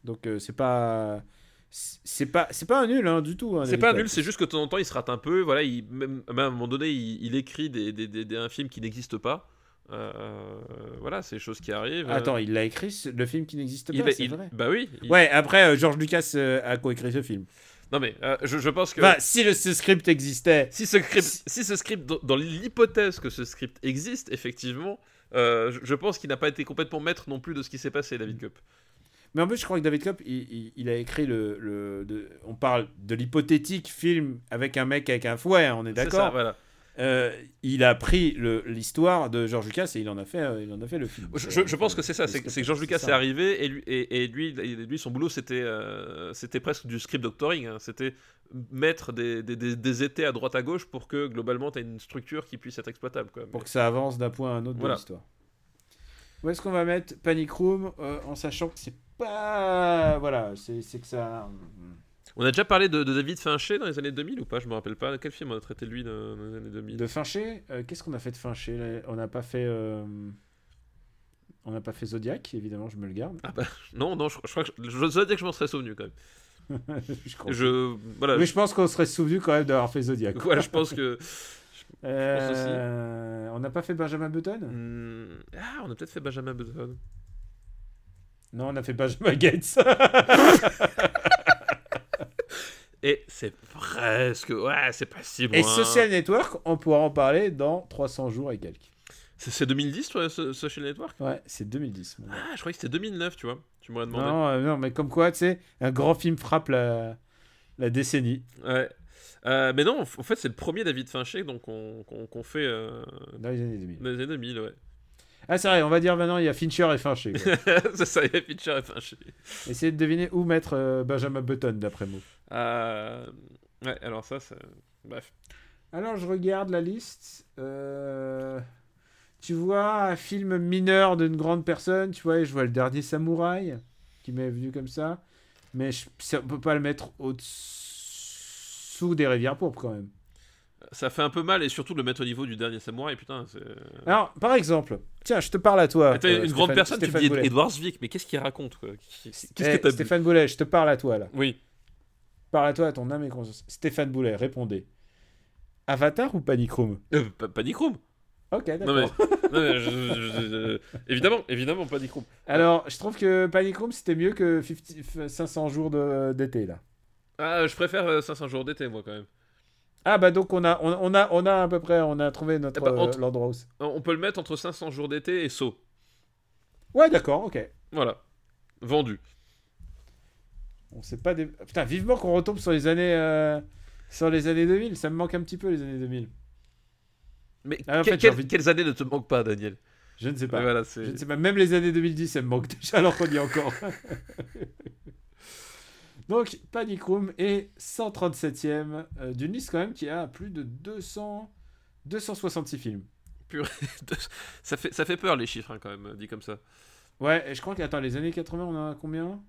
Donc, euh, c'est pas. C'est pas, c'est pas un nul hein, du tout. hein, C'est pas Cop. nul, c'est juste que de temps en temps il se rate un peu. Voilà, il, même, même à un moment donné, il, il écrit des, des, des- des- un film qui n'existe pas. Euh, voilà, c'est des choses qui arrivent. Attends, il l'a écrit, le film qui n'existe pas, c'est vrai? bah oui. il- Ouais, après, George Lucas a coécrit ce film. Non mais euh, je, je pense que Enfin, si le, ce script existait. si ce script, si ce script, dans, dans l'hypothèse que ce script existe effectivement, euh, je, je pense qu'il n'a pas été complètement maître non plus de ce qui s'est passé, David Cup. Mais en plus, je crois que David Kopp, il, il- il a écrit le. le- de- on parle de l'hypothétique film avec un mec avec un fouet, hein, on est C'est ça, d'accord. voilà. Euh, il a pris l'histoire de George Lucas et il en a fait, euh, il en a fait le film. Je, je- je pense que c'est ça, c'est que George Lucas est arrivé et lui, et, et lui, et lui, son boulot c'était euh, c'était presque du script doctoring, hein. c'était mettre des, des, des, des étés à droite à gauche pour que globalement tu aies une structure qui puisse être exploitable. Quoi. Pour que ça avance d'un point à un autre Voilà. de l'histoire. Où est-ce qu'on va mettre Panic Room en sachant que c'est pas. Voilà, c'est c'est que ça. On a déjà parlé de, de David Fincher dans les années 2000 ou pas? Je me rappelle pas. Quel film on a traité de lui dans, dans les années 2000 De Fincher, euh, qu'est-ce qu'on a fait de Fincher? Là On n'a pas fait. euh, On n'a pas fait Zodiac, évidemment, je me le garde. Ah bah, Non, non, je, je crois que je, que je m'en serais souvenu quand même. je crois. Je, voilà, Mais je, je pense qu'on serait souvenu quand même d'avoir fait Zodiac. voilà, je pense que. Euh, on n'a pas fait Benjamin Button? Hmm, ah, on a peut-être fait Benjamin Button. Non, on a fait Benjamin Gates. Et c'est presque. Ouais, c'est pas si loin. Et Social Network, on pourra en parler dans 300 jours et quelques. C'est c'est 2010, toi, Social Network? Ouais, c'est 2010. mon gars. Ah, je croyais que c'était 2009, tu vois. Tu m'aurais demandé. Non, euh, non, mais comme quoi, tu sais, un grand film frappe la, la décennie Ouais. Euh, mais non, en fait, c'est le premier David Fincher donc qu'on qu'on- qu'on fait euh, dans les années 2000. dans les années 2000, ouais. Ah, c'est vrai, on va dire maintenant, il y a Fincher et Fincher. c'est ça, il y a Fincher et Fincher. Essayez de deviner où mettre euh, Benjamin Button, d'après moi. Euh, Ouais, alors ça, c'est. Bref. Alors, je regarde la liste. Euh, Tu vois un film mineur d'une grande personne, tu vois, je vois le dernier samouraï qui m'est venu comme ça. Mais je... on peut pas le mettre au-dessous des rivières pourpres quand même. Ça fait un peu mal et surtout de le mettre au niveau du dernier samouraï, putain. c'est- Alors, par exemple, tiens, je te parle à toi. Attends, euh, une grande Stéphane- personne, tu me dis. Edward Zwick, mais qu'est-ce qu'il raconte quoi? Qu'est-ce Eh, que t'as bu Stéphane Boulet, je te parle à toi là. Oui. Parle à toi à ton âme et conscience. Stéphane Boulet, répondez. Avatar ou Panic Room? Euh, pa- Panic Room Ok, Non d'accord. mais, non, mais je- je- je- évidemment, évidemment Panic Room. Alors, je trouve que Panic Room c'était mieux que 50 500 jours de- d'été là. Ah, je préfère euh, 500 jours d'été moi quand même. Ah bah donc on a on, on a on a à peu près on a trouvé notre Eh bah, euh, entre- Land Rose. On peut le mettre entre 500 jours d'été et Saut. Ouais d'accord ok. Voilà. Vendu. On sait pas des... putain vivement qu'on retombe sur les années euh, sur les années 2000 ça me manque un petit peu les années 2000. Mais Ah, en que- fait, j'ai quelles- envie de- quelles années ne te manquent pas, Daniel? Je ne sais pas. Voilà, Je ne sais pas même les années 2010 ça me manque déjà alors qu'on y est encore. donc Panic Room est 137e euh, d'une liste quand même qui a plus de 200 266 films. ça, fait, ça fait peur les chiffres hein, quand même, dit comme ça. Ouais, et je crois que attends les années 80 on a combien?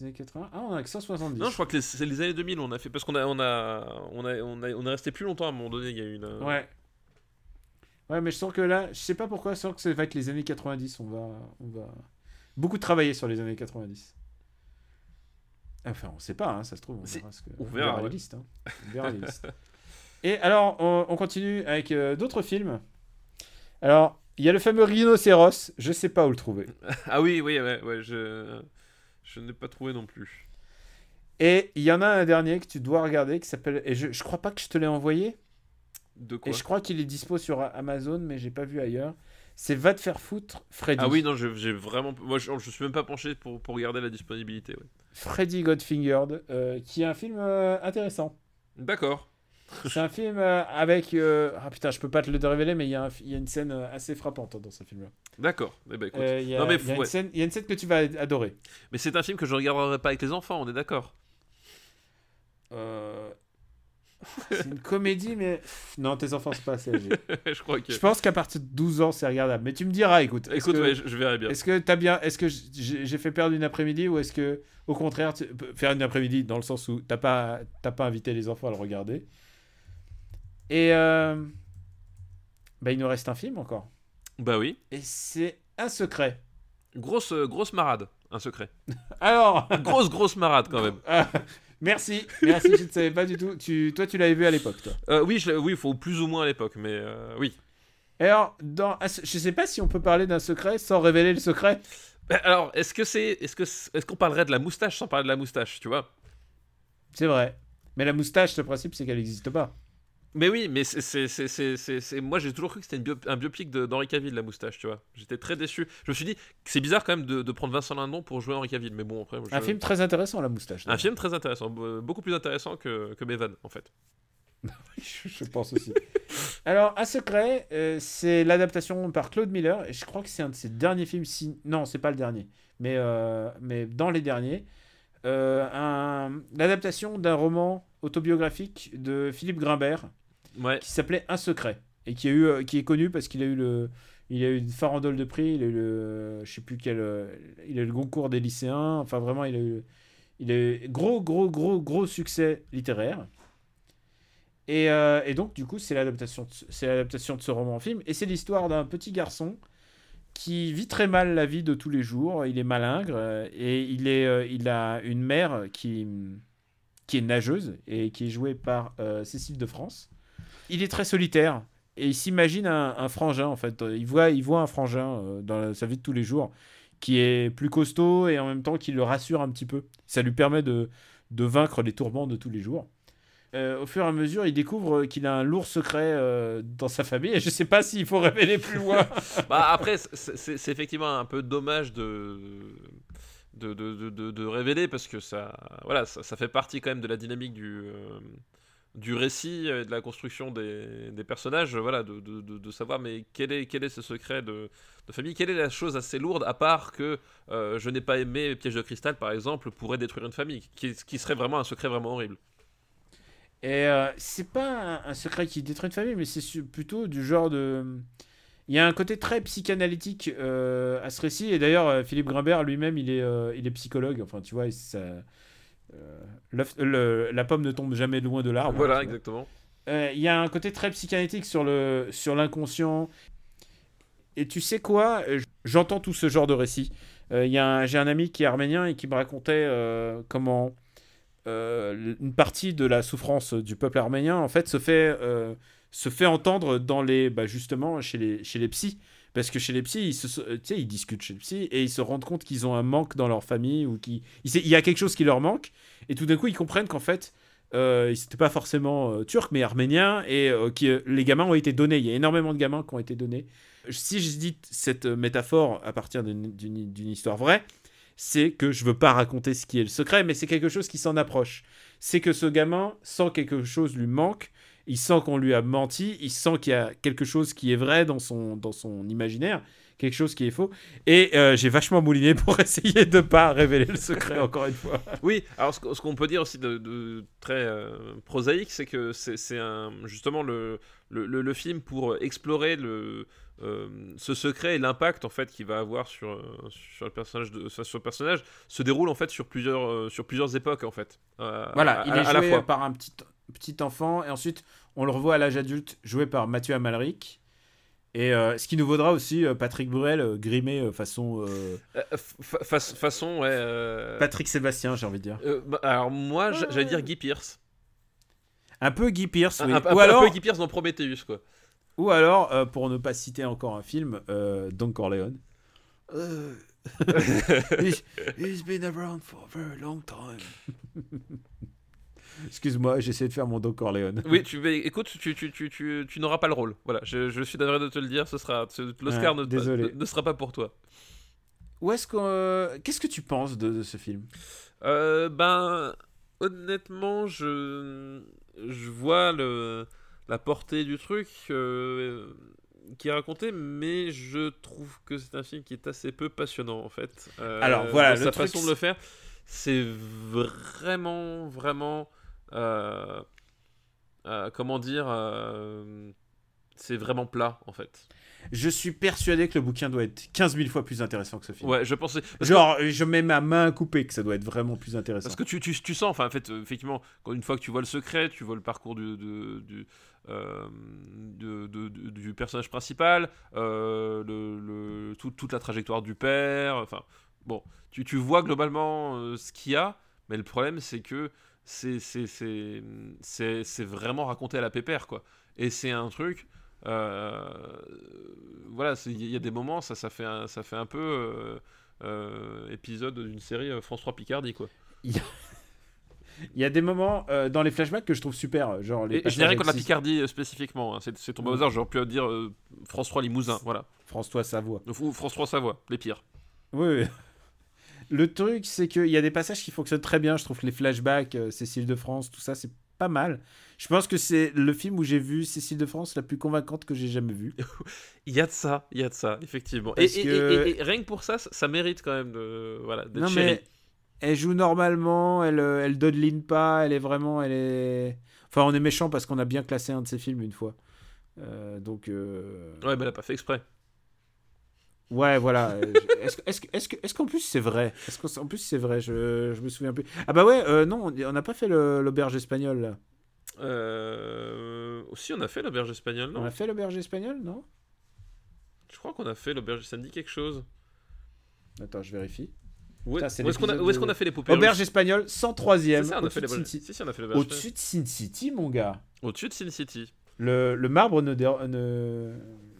Les années 80 Ah on a que 170. Non, je crois que c'est les années 2000 on a fait parce qu'on a on a on a on a on est resté plus longtemps à un moment donné. Il y a eu une. euh, Ouais. Ouais, mais je sens que là, je sais pas pourquoi, je sens que ça va être les années 90. On va, on va beaucoup travailler sur les années 90. Enfin, on sait pas, hein, ça se trouve. On verra, ce que- on verra, les ouais. listes. hein. On verra les listes. Et alors, on, on continue avec euh, d'autres films. Alors, il y a le fameux Rhinocéros. Je sais pas où le trouver. Ah oui, oui, ouais, ouais, je je n'ai pas trouvé non plus. Et il y en a un dernier que tu dois regarder qui s'appelle. Et je, je crois pas que je te l'ai envoyé. De quoi? Et je crois qu'il est dispo sur Amazon, mais j'ai pas vu ailleurs. C'est Va te faire foutre, Freddy. Ah oui, non, je- j'ai vraiment. Moi, je, je suis même pas penché pour, pour regarder la disponibilité. ouais. Freddy Got Fingered, euh, qui est un film euh, intéressant. D'accord. C'est un film euh, avec. Ah putain, je peux pas te le révéler, mais il y, a un- y a une scène assez frappante dans ce film-là. D'accord. Eh ben. Euh, Il y, a- une scène- il y a une scène que tu vas adorer. mais c'est un film que je regarderai pas avec les enfants, on est d'accord. Euh, C'est une comédie, mais. Non, tes enfants, c'est pas assez âgés. je crois que. Je pense qu'à partir de 12 ans, c'est regardable. Mais tu me diras, écoute. Écoute, que- ouais, je, je verrai bien. Est-ce que t'as bien, est-ce que j'ai fait perdre une après-midi ou est-ce que, au contraire, tu- faire une après-midi dans le sens où t'as pas, pas invité les enfants à le regarder? Et euh, bah, il nous reste un film encore. Bah oui. Et c'est un secret. Grosse, euh, grosse marade, un secret. Alors, Grosse, grosse marade quand même. merci, merci. Je ne savais pas du tout. Tu, toi, tu l'avais vu à l'époque, toi. Euh, oui, je oui, il faut plus ou moins à l'époque, mais euh, oui. Alors, dans, je sais pas si on peut parler d'un secret sans révéler le secret. Bah, Alors, est-ce que c'est, est-ce que, est-ce qu'on parlerait de la moustache sans parler de la moustache, tu vois? C'est vrai. Mais la moustache, le principe, c'est qu'elle n'existe pas. Mais oui, mais c'est, moi j'ai toujours cru que c'était bio- un biopic d'Henri Cavill, la moustache, tu vois. J'étais très déçu. Je me suis dit c'est bizarre quand même de, de prendre Vincent Lindon pour jouer Henri Cavill, mais bon après. je- Un film très intéressant, la moustache. un film très intéressant, be- beaucoup plus intéressant que, que vannes en fait. Je je pense aussi. Alors, Un secret, euh, c'est l'adaptation par Claude Miller, et je crois que c'est un de ses derniers films. Si... Non, c'est pas le dernier, mais, euh, mais dans les derniers. Euh, un- L'adaptation d'un roman autobiographique de Philippe Grimbert Qui s'appelait Un secret, et qui, a eu, euh, qui est connu parce qu'il a eu le. Il a eu une farandole de prix, il a eu le. Je sais plus quel. euh, Il a le concours des lycéens, enfin vraiment, il a eu. Il a gros, gros, gros, gros succès littéraire. Et, euh, et donc, du coup, c'est l'adaptation, c'est l'adaptation de ce roman en film. Et c'est l'histoire d'un petit garçon qui vit très mal la vie de tous les jours. Il est malingre et il, est, il a une mère qui, qui est nageuse et qui est jouée par Cécile de France. Il est très solitaire et il s'imagine un, frangin, en fait. Il voit, il voit un frangin euh, dans sa vie de tous les jours qui est plus costaud et en même temps qui le rassure un petit peu. Ça lui permet de, de vaincre les tourments de tous les jours. Euh, au fur et à mesure, il découvre qu'il a un lourd secret euh, dans sa famille et je sais pas s'il faut révéler plus loin. Bah, après, c'est- effectivement un peu dommage de. De, de, de, révéler parce que ça, voilà, ça, fait partie quand même de la dynamique du, du récit et de la construction des, personnages, voilà, de, savoir mais quel est, quel est ce secret de, famille, quelle est la chose assez lourde à part que euh, je n'ai pas aimé Piège de cristal par exemple pourrait détruire une famille, qui, qui serait vraiment un secret vraiment horrible. Et euh, c'est pas un, secret qui détruit une famille, mais c'est plutôt du genre de. Il y a un côté très psychanalytique euh, à ce récit. Et d'ailleurs, Philippe Grimbert lui-même, il, est, il est psychologue. Enfin, tu vois, ça, le- la pomme ne tombe jamais loin de l'arbre. voilà, exactement. Euh, Il y a un côté très psychanalytique sur le sur l'inconscient. Et tu sais quoi? Euh, J'entends tout ce genre de récit. Euh, J'ai un ami qui est arménien et qui me racontait euh, comment euh, une partie de la souffrance du peuple arménien en fait se fait euh, se fait entendre dans les bah, justement chez les chez les psys parce que chez les psys ils ils discutent chez les psys et ils se rendent compte qu'ils ont un manque dans leur famille ou qu'il il y a quelque chose qui leur manque et tout d'un coup ils comprennent qu'en fait euh, ils n'étaient pas forcément euh, turcs, mais arméniens, et euh, euh, les gamins ont été donnés. Il y a énormément de gamins qui ont été donnés. Si je dis cette euh, métaphore à partir d'une- histoire vraie, c'est que je veux pas raconter ce qui est le secret, mais c'est quelque chose qui s'en approche. C'est que ce gamin sent quelque chose lui manque, il sent qu'on lui a menti, il sent qu'il y a quelque chose qui est vrai dans son, dans son imaginaire, quelque chose qui est faux. Et euh, j'ai vachement mouliné pour essayer de pas révéler le secret encore une fois. Oui, alors ce, qu'on peut dire aussi de, de très euh, prosaïque, c'est que c'est justement le, le, le- le film pour explorer le, euh, ce secret et l'impact en fait qu'il va avoir sur, sur, le personnage de, sur le personnage se déroule en fait sur plusieurs, sur plusieurs époques en fait. Voilà, à- il à- est à la joué fois. par un petit, petit enfant, et ensuite on le revoit à l'âge adulte, joué par Mathieu Amalric. Et euh, ce qui nous vaudra aussi euh, Patrick Bruel euh, grimé euh, façon Euh, euh, fa- fa- façon, ouais. euh, Patrick Sébastien, j'ai envie de dire. euh, bah, alors moi, j'a- j'allais dire Guy Pierce. Un peu Guy Pearce, Un, oui. un- un ou, un alors, peu Guy Pierce dans Prometheus quoi. ou alors, euh, pour ne pas citer encore un film, euh, Don Corleone. Euh, he's, he's been around for a very long time. Excuse-moi, j'essaie de faire mon Don Corleone. Oui, tu écoute, tu, tu, tu, tu, tu n'auras pas le rôle. Voilà, je, je suis navré de te le dire, ce sera l'Oscar Ouais, ne, ne- sera pas pour toi. Où est-ce qu'on, euh, qu'est-ce que tu penses de, de ce film? Euh, ben, honnêtement, je je vois le, la portée du truc euh, qui est raconté, mais je trouve que c'est un film qui est assez peu passionnant en fait. Euh, Alors, voilà, le sa truc, façon de le faire, c'est vraiment, vraiment, comment dire, euh, c'est vraiment plat en fait. Je suis persuadé que le bouquin doit être 15 000 fois plus intéressant que ce film. Ouais, je pensais. parce que- Genre, je mets ma main à couper que ça doit être vraiment plus intéressant. Parce que tu, tu, tu sens, enfin, en fait, euh, effectivement, quand une fois que tu vois le secret, tu vois le parcours du, du, du, euh, personnage principal, euh, le, le- tout- toute la trajectoire du père, enfin, bon, tu, tu vois globalement euh, ce qu'il y a, mais le problème, c'est que c'est c'est- vraiment raconté à la pépère, quoi. Et c'est un truc. euh, voilà, il y a des moments, ça, ça, fait, un, ça fait un peu euh, euh, épisode d'une série France 3 Picardie, quoi. Il y a des moments dans les flashbacks que je trouve super. Genre les Et je dirais qu'on la Picardie spécifiquement, hein, c'est tombé au Mm. hasard, j'aurais pu dire France 3 Limousin, voilà. François Savoie. Ou France 3 Savoie, les pires. Oui, oui. Le truc, c'est qu'il y a des passages qui fonctionnent très bien. Je trouve que les flashbacks, euh, Cécile de France, tout ça, c'est pas mal. Je pense que c'est le film où j'ai vu Cécile de France la plus convaincante que j'ai jamais vue. Il y a de ça, il y a de ça, effectivement. Et, Parce et- que- et- et- et rien que pour ça, ça, mérite quand même de, voilà, d'être Non, mais elle joue normalement, elle, euh, elle dodeline pas, elle est vraiment. Elle est... Enfin, on est méchant parce qu'on a bien classé un de ses films une fois. Euh, donc. euh, Ouais, mais elle a pas fait exprès. Ouais, voilà. Euh, Est-ce que- est-ce que- est-ce qu'en plus c'est vrai? Est-ce qu'en plus c'est vrai? Je, je me souviens plus. Ah bah ouais, euh, non, on n'a pas fait l'auberge espagnole là. Euh... Aussi, on a fait l'auberge espagnole, non? On a fait l'auberge espagnole, non? Je crois qu'on a fait l'auberge, ça me dit quelque chose. Attends, je vérifie. Où, est- est-ce qu'on a, fait les poupées Auberge espagnole, 103ème. C'est ça, on a au-dessus fait de l'auberge. Sin City. Si, si, on a fait l'auberge espagnole. Au-dessus de Sin City, mon gars. Au-dessus de Sin City. Le, le marbre ne, dé- ne...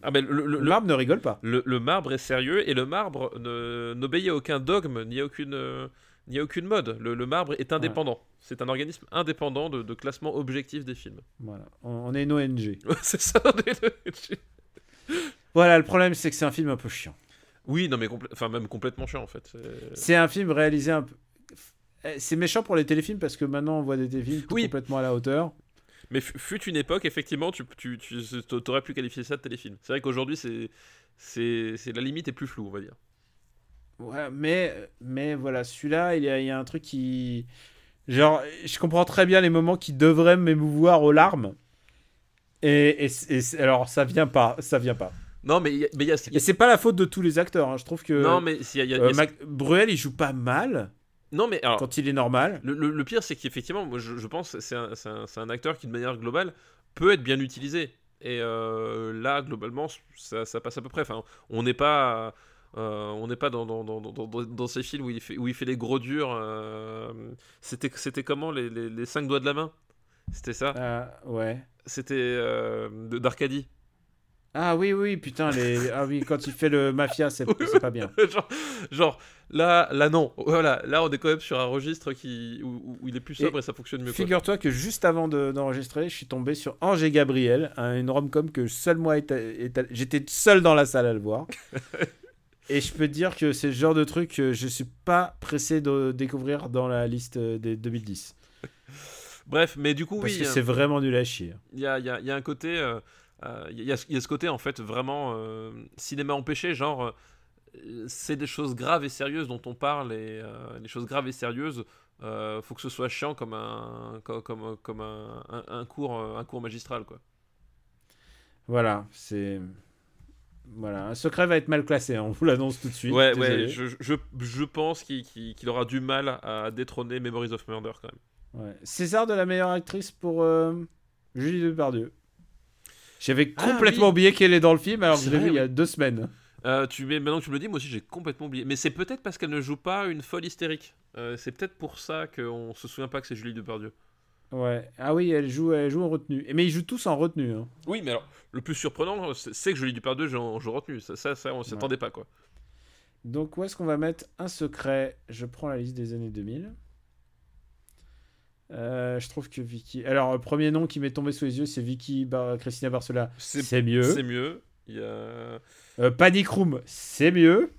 Ah, mais le, le- marbre ne rigole pas. Le, le marbre est sérieux et le marbre n'obéit à aucun dogme ni à aucune, euh, ni à aucune mode. Le, le marbre est indépendant. C'est un organisme indépendant de, de classement objectif des films. Voilà, on, on est une ONG. c'est ça. on est- Voilà, le problème c'est que c'est un film un peu chiant. oui, non mais enfin même complètement chiant en fait. C'est- un film réalisé un peu. C'est méchant pour les téléfilms parce que maintenant on voit des téléfilms Oui. complètement à la hauteur. Mais fu- fut une époque effectivement, tu, tu, tu aurais pu qualifier ça de téléfilm. C'est vrai qu'aujourd'hui c'est c'est c'est- la limite est plus floue on va dire. Ouais, mais, mais voilà, celui-là, il y, a, il y a un truc qui. Genre, je comprends très bien les moments qui devraient m'émouvoir aux larmes. Et, et, et c'est- alors, ça vient pas, ça vient pas. Non mais mais y a, Et c'est pas la faute de tous les acteurs. hein. Je trouve que non mais il y a- y a- euh, il y a- Mac- Bruel, il joue pas mal non mais alors quand il est normal. Le, le- le pire, c'est qu'effectivement, moi, je, je pense que c'est un, acteur qui, de manière globale, peut être bien utilisé. Et euh, là, globalement, ça, ça passe à peu près. Enfin, on n'est pas, euh, on n'est pas dans, dans, dans, dans, dans- dans ces films où il fait, où il fait les gros durs. euh, c'était, c'était comment les, les, les cinq doigts de la main? C'était ça? Ouais. C'était d'Arcadie. Ah oui, oui, putain, les... ah oui, quand il fait le mafia, c'est pas bien. genre, genre, là, là, non. Voilà, là, on est quand même sur un registre qui, où, où il est plus sobre et, ça fonctionne mieux. Figure-toi que juste avant de- d'enregistrer, je suis tombé sur Ange et Gabriel, un- une rom-com que seul moi j'étais seul dans la salle à le voir. et je peux te dire que c'est le genre de truc que je suis pas pressé de découvrir dans la liste des 2010. Bref, mais du coup, Parce oui. que hein. c'est vraiment nul à chier. Il y a, y a- y a un côté. euh, Il y, a, il y a ce côté, en fait, vraiment euh, cinéma empêché, genre. euh, c'est des choses graves et sérieuses dont on parle, et euh, les choses graves et sérieuses, euh, faut que ce soit chiant comme un, comme, comme, comme un, un, un cours, euh, un cours magistral, quoi. Voilà, c'est. Voilà, un secret va être mal classé, hein, on vous l'annonce tout de suite. ouais, ouais, je, je, je pense qu'il aura du mal à détrôner Memories of Murder, quand même. Ouais. César de la meilleure actrice pour euh, Julie Depardieu. J'avais Ah, complètement oui. oublié qu'elle est dans le film alors que je l'ai vu il y a deux semaines. Euh, tu, maintenant que tu me le dis, moi aussi j'ai complètement oublié. Mais c'est peut-être parce qu'elle ne joue pas une folle hystérique. Euh, c'est peut-être pour ça qu'on se souvient pas que c'est Julie Depardieu. Ouais. Ah oui, elle joue, elle joue en retenue. Mais ils jouent tous en retenue. hein. Oui, mais alors, le plus surprenant, c'est que Julie Depardieu joue en joue retenu. Ça, ça, ça, on s'y Ouais. attendait pas, quoi. Donc où est-ce qu'on va mettre un secret? Je prends la liste des années 2000. Euh, je trouve que Vicky. Alors, le premier nom qui m'est tombé sous les yeux, c'est Vicky Bar- Christina Barcela. C'est- mieux. C'est mieux. Il y a... Euh, Panic Room, c'est mieux.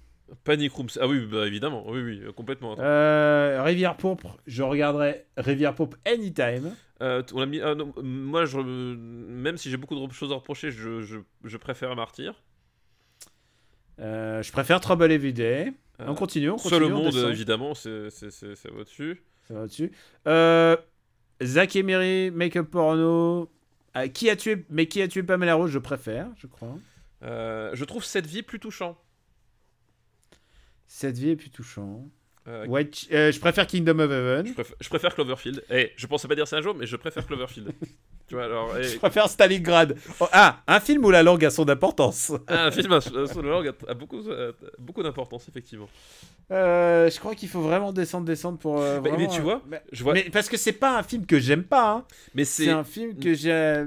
Panic Room. Ah oui, bah, évidemment. Oui, oui, euh, complètement. Euh, Rivière Pourpre, je regarderai Rivière Pourpre anytime. Euh, on a mis, ah non, moi, je, même si j'ai beaucoup de choses à reprocher, je, je, je préfère Martyr. Euh, je préfère Trouble Every Day. Euh, on continue, on Seul continue. au on monde, descend. évidemment, c'est au-dessus. Ça va dessus. Euh, Zach Emery, Make-up Porno. Ah, qui a tué, mais qui a tué Pamela Rose, je préfère, je crois. Euh, je trouve cette vie plus touchant. Cette vie est plus touchant. Euh, White- euh, je préfère Kingdom of Heaven. je, préfère, je préfère Cloverfield. Eh, je pensais pas dire ça un jour, mais je préfère Cloverfield. tu vois, alors. Je préfère Stalingrad. Oh, ah, un film où la langue a son importance. ah, un film à son langue a, beaucoup, beaucoup d'importance, effectivement. Euh, je crois qu'il faut vraiment descendre, descendre pour. euh, Mais- tu euh, vois, mais, Je vois. mais parce que c'est pas un film que j'aime pas. hein. mais C'est un film que j'ai.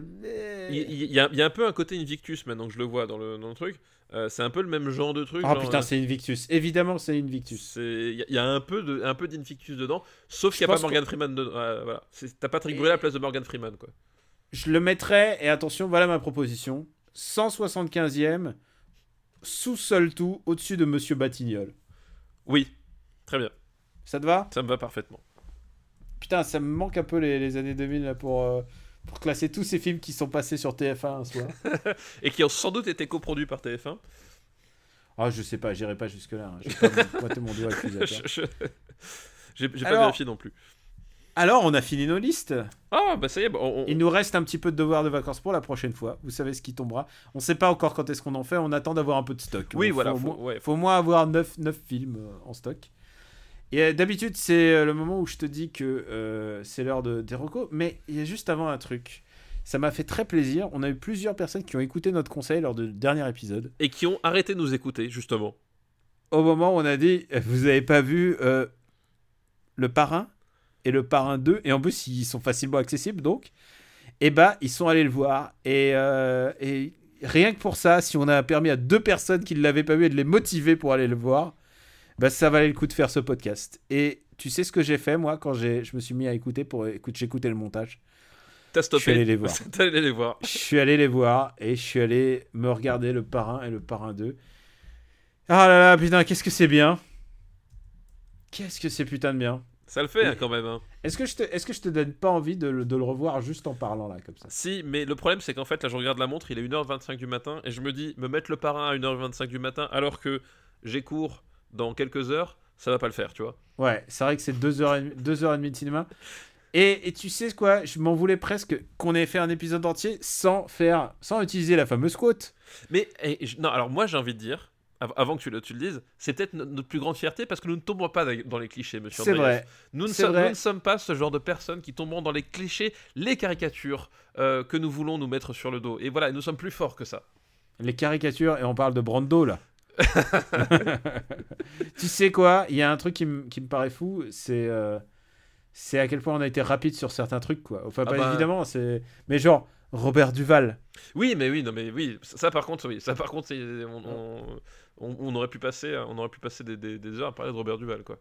Il il y, a- il y a un peu un côté Invictus maintenant que je le vois dans le, dans le truc. Euh, c'est un peu le même genre de truc. Oh genre, putain, c'est Invictus. Évidemment, c'est Invictus. Il y, a- il y a un peu de, un peu d'Invictus dedans, sauf qu'il n'y a pas Morgan Freeman dedans. Ouais, voilà. T'as Patrick Et- Bruel à la place de Morgan Freeman, quoi. Je le mettrais, et attention, voilà ma proposition 175e, sous seul tout, au-dessus de Monsieur Batignol. Oui, très bien. Ça te va? Ça me va parfaitement. Putain, ça me manque un peu les, les années 2000 là, pour, euh, pour classer tous ces films qui sont passés sur TF1 un soir. Et qui ont sans doute été coproduits par TF1. Ah, je sais pas, j'irai pas jusque-là. hein. Je vais pas pointer mon doigt je- J'ai pas vérifié non plus. Alors, on a fini nos listes. Ah, bah ça y est, bah, on- on- Il nous reste un petit peu de devoirs de vacances pour la prochaine fois. Vous savez ce qui tombera. On sait pas encore quand est-ce qu'on en fait. On attend d'avoir un peu de stock. Oui, voilà, au faut- ouais. faut au moins avoir 9, films euh, en stock. Et euh, d'habitude, c'est euh, le moment où je te dis que euh, c'est l'heure de, des recos. Mais il y a juste avant un truc. Ça m'a fait très plaisir. On a eu plusieurs personnes qui ont écouté notre conseil lors du dernier épisode. Et qui ont arrêté de nous écouter, justement. Au moment où on a dit Vous avez pas vu euh, le parrain et le parrain 2 Et en plus, ils sont facilement accessibles donc. Et bah, ils sont allés le voir. Et, euh, et rien que pour ça, si on a permis à deux personnes qui ne l'avaient pas vu et de les motiver pour aller le voir, bah, ça valait le coup de faire ce podcast. Et tu sais ce que j'ai fait, moi, quand je me suis mis à écouter pour écoute, j'écoutais le montage. T'as stoppé. Je suis allé les voir. Allé les voir. Je suis allé les voir et je suis allé me regarder le parrain et le parrain 2. Ah là là, putain, qu'est-ce que c'est bien. Qu'est-ce que c'est putain de bien. Ça le fait, hein, quand même. hein. Est-ce que, je te, est-ce que je te donne pas envie de, le- de le revoir juste en parlant là, comme ça? Si, mais le problème, c'est qu'en fait, là, je regarde la montre, il est 1h25 du matin, et je me dis, me mettre le parrain à 1h25 du matin, alors que j'ai cours dans quelques heures, ça va pas le faire, tu vois. Ouais, c'est vrai que c'est 2h30 deux heures et demie de cinéma. Et, et tu sais quoi, je m'en voulais presque qu'on ait fait un épisode entier sans faire, sans utiliser la fameuse quote. Mais, et non, alors moi, j'ai envie de dire, avant que tu le, tu le dises, c'est peut-être no- notre plus grande fierté parce que nous ne tombons pas dans les clichés, monsieur C'est vrai. Nous ne, sommes, vrai. nous ne sommes pas ce genre de personnes qui tomberont dans les clichés, les caricatures euh, que nous voulons nous mettre sur le dos. Et voilà, nous sommes plus forts que ça. Les caricatures, et on parle de Brando là. tu sais quoi, il y a un truc qui, me- qui me paraît fou, c'est euh, c'est à quel point on a été rapide sur certains trucs quoi. Enfin, Ah pas bah. évidemment, c'est mais genre Robert Duval. Oui, mais oui, non, mais oui, ça, par contre, oui, ça par contre, on, on- on aurait pu passer, on aurait pu passer des, des- des heures à parler de Robert Duval, quoi.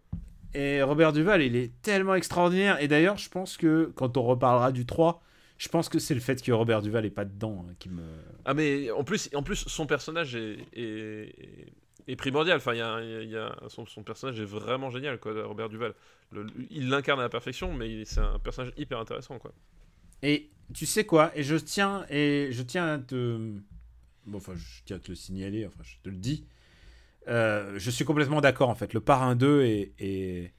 Et Robert Duval, il est tellement extraordinaire. Et d'ailleurs, je pense que quand on reparlera du 3, je pense que c'est le fait que Robert Duval est pas dedans hein, qui me. Ah, mais en plus, en plus, son personnage est, est, est primordial. Enfin, il y a, y a- son, son personnage est vraiment génial, quoi, Robert Duval. Le- il l'incarne à la perfection, mais c'est un personnage hyper intéressant, quoi. Et tu sais quoi? Et je tiens et je tiens à te. Bon, enfin, je tiens à te le signaler. Enfin, je te le dis. Euh, je suis complètement d'accord en fait. Le Parrain 2 est, est-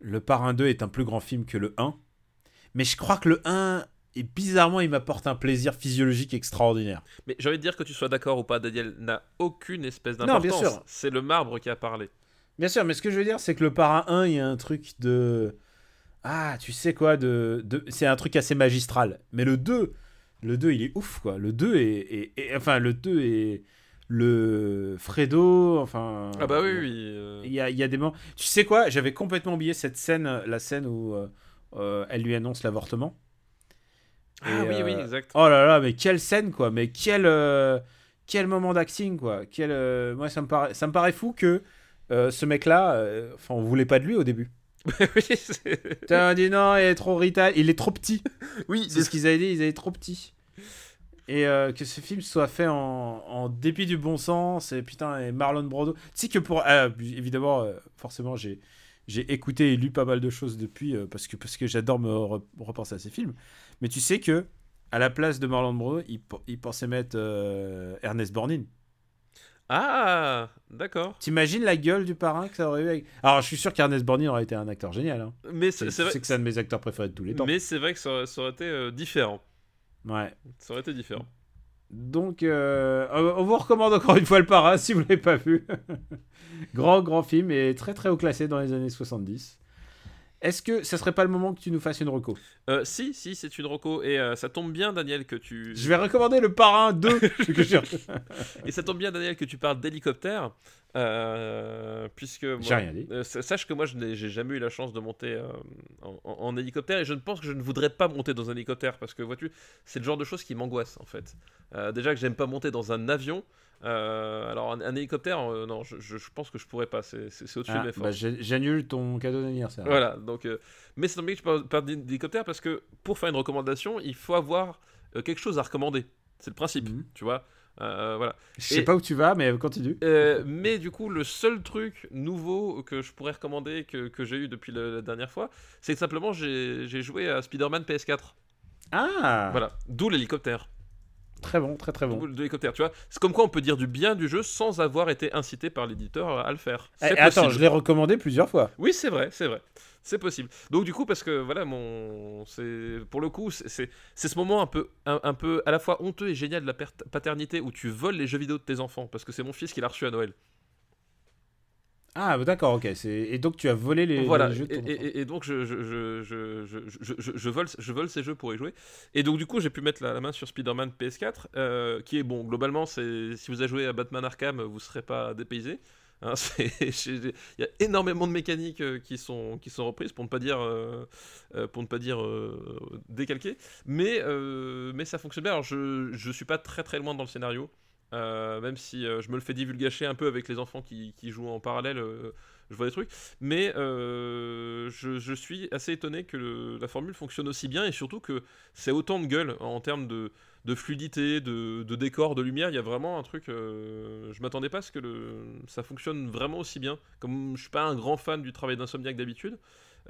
le Parrain 2 est un plus grand film que le 1. Mais je crois que le 1 et bizarrement, il m'apporte un plaisir physiologique extraordinaire. Mais j'ai envie de dire que tu sois d'accord ou pas, Daniel n'a aucune espèce Non, bien d'importance. sûr. C'est le marbre qui a parlé. Bien sûr, mais ce que je veux dire, c'est que le Parrain 1, il y a un truc de. Ah, tu sais quoi, de, de... c'est un truc assez magistral. Mais le 2, le 2, il est ouf, quoi. Le 2 est. est- est- Enfin, le 2 est. Le Fredo, enfin. Ah bah oui, oui. euh, Il y a, il y a des moments. Tu sais quoi, j'avais complètement oublié cette scène, la scène où euh, euh, elle lui annonce l'avortement. Ah oui, euh, oui, exact. Oh là là, mais quelle scène, quoi. Mais quel, euh, quel moment d'acting, quoi. Quel, euh, moi, ça me, paraît, ça me paraît fou que euh, ce mec-là, euh, enfin, on voulait pas de lui au début. oui, c'est- Putain, on dit non, il est trop rital, il est trop petit. oui, C'est ce qu'ils avaient dit, ils étaient trop petits. Et euh, que ce film soit fait en, en dépit du bon sens. Et putain, et Marlon Brando. Tu sais que pour. ah, évidemment, euh, forcément, j'ai. J'ai écouté et lu pas mal de choses depuis euh, parce que, parce que j'adore me re- repenser à ces films. Mais tu sais que à la place de Marlon Brando, il, il pensait mettre euh, Ernest Borgnine. Ah, d'accord. T'imagines la gueule du parrain que ça aurait eu avec... Alors, je suis sûr qu'Ernest Borgnine aurait été un acteur génial. Hein. Mais C'est vrai, que c'est un de mes acteurs préférés de tous les temps. mais c'est vrai que ça aurait, ça aurait été euh, différent. Ouais. Ça aurait été différent. Donc, euh, on vous recommande encore une fois le parrain si vous ne l'avez pas vu. grand, grand film et très, très haut classé dans les années 70. Est-ce que ça serait pas le moment que tu nous fasses une reco? Euh, si, si, c'est une reco et euh, ça tombe bien, Daniel, que tu. Je vais recommander le parrain 2. ce que je cherche. Et ça tombe bien, Daniel, que tu parles d'hélicoptère, euh, puisque J'ai rien dit. euh, sa- sache que moi, je n'ai jamais eu la chance de monter en, en- en hélicoptère, et je ne pense que je ne voudrais pas monter dans un hélicoptère, parce que vois-tu, c'est le genre de choses qui m'angoisse en fait. Déjà que j'aime pas monter dans un avion. Euh, alors un, un hélicoptère, euh, non, je, je- je pense que je pourrais pas. C'est au-dessus Ah, de mes forces. bah, J'annule ton cadeau d'anniversaire. Voilà, donc, euh, mais c'est tombé que parles, parles d'hélicoptère parce que pour faire une recommandation, il faut avoir quelque chose à recommander. C'est le principe, Mhm. tu vois. Voilà. Je sais Et- pas où tu vas, mais continue. Mais du coup, le seul truc nouveau que je pourrais recommander, que, que j'ai eu depuis le- la dernière fois, c'est que simplement j'ai joué à Spider-Man PS4. Ah Voilà, d'où l'hélicoptère. Très bon, très très bon. D'où l'hélicoptère, tu vois. C'est comme quoi on peut dire du bien du jeu sans avoir été incité par l'éditeur à le faire. Eh, attends, je l'ai recommandé plusieurs fois. Oui, c'est vrai, c'est vrai. C'est possible. Donc du coup, parce que voilà, mon, c'est pour le coup, c'est- ce moment un peu, un, un peu à la fois honteux et génial de la paternité où tu voles les jeux vidéo de tes enfants, parce que c'est mon fils qui l'a reçu à Noël. Ah, bah, d'accord, ok. Et donc tu as volé les, voilà. les jeux de et, ton et- et- et donc je, je, je, je, je, je, je- je vole, je vole ces jeux pour y jouer. Et donc du coup, j'ai pu mettre la, la main sur Spider-Man PS4, euh, qui est bon. Globalement, c'est si vous avez joué à Batman Arkham, vous serez pas dépaysé. Hein, Il y a énormément de mécaniques euh, qui sont, qui sont reprises, pour ne pas dire, euh, pour ne pas dire décalquées. Mais, mais ça fonctionne bien. Alors, je ne suis pas très très loin dans le scénario. Euh, même si euh, je me le fais divulgacher un peu avec les enfants qui, jouent en parallèle, euh, je vois des trucs. Mais je, suis assez étonné que la formule fonctionne aussi bien et surtout que c'est autant de gueule en termes de, fluidité, de, de décor, de lumière. Il y a vraiment un truc. je m'attendais pas à ce que ça fonctionne vraiment aussi bien. Comme je suis pas un grand fan du travail d'Insomniac d'habitude.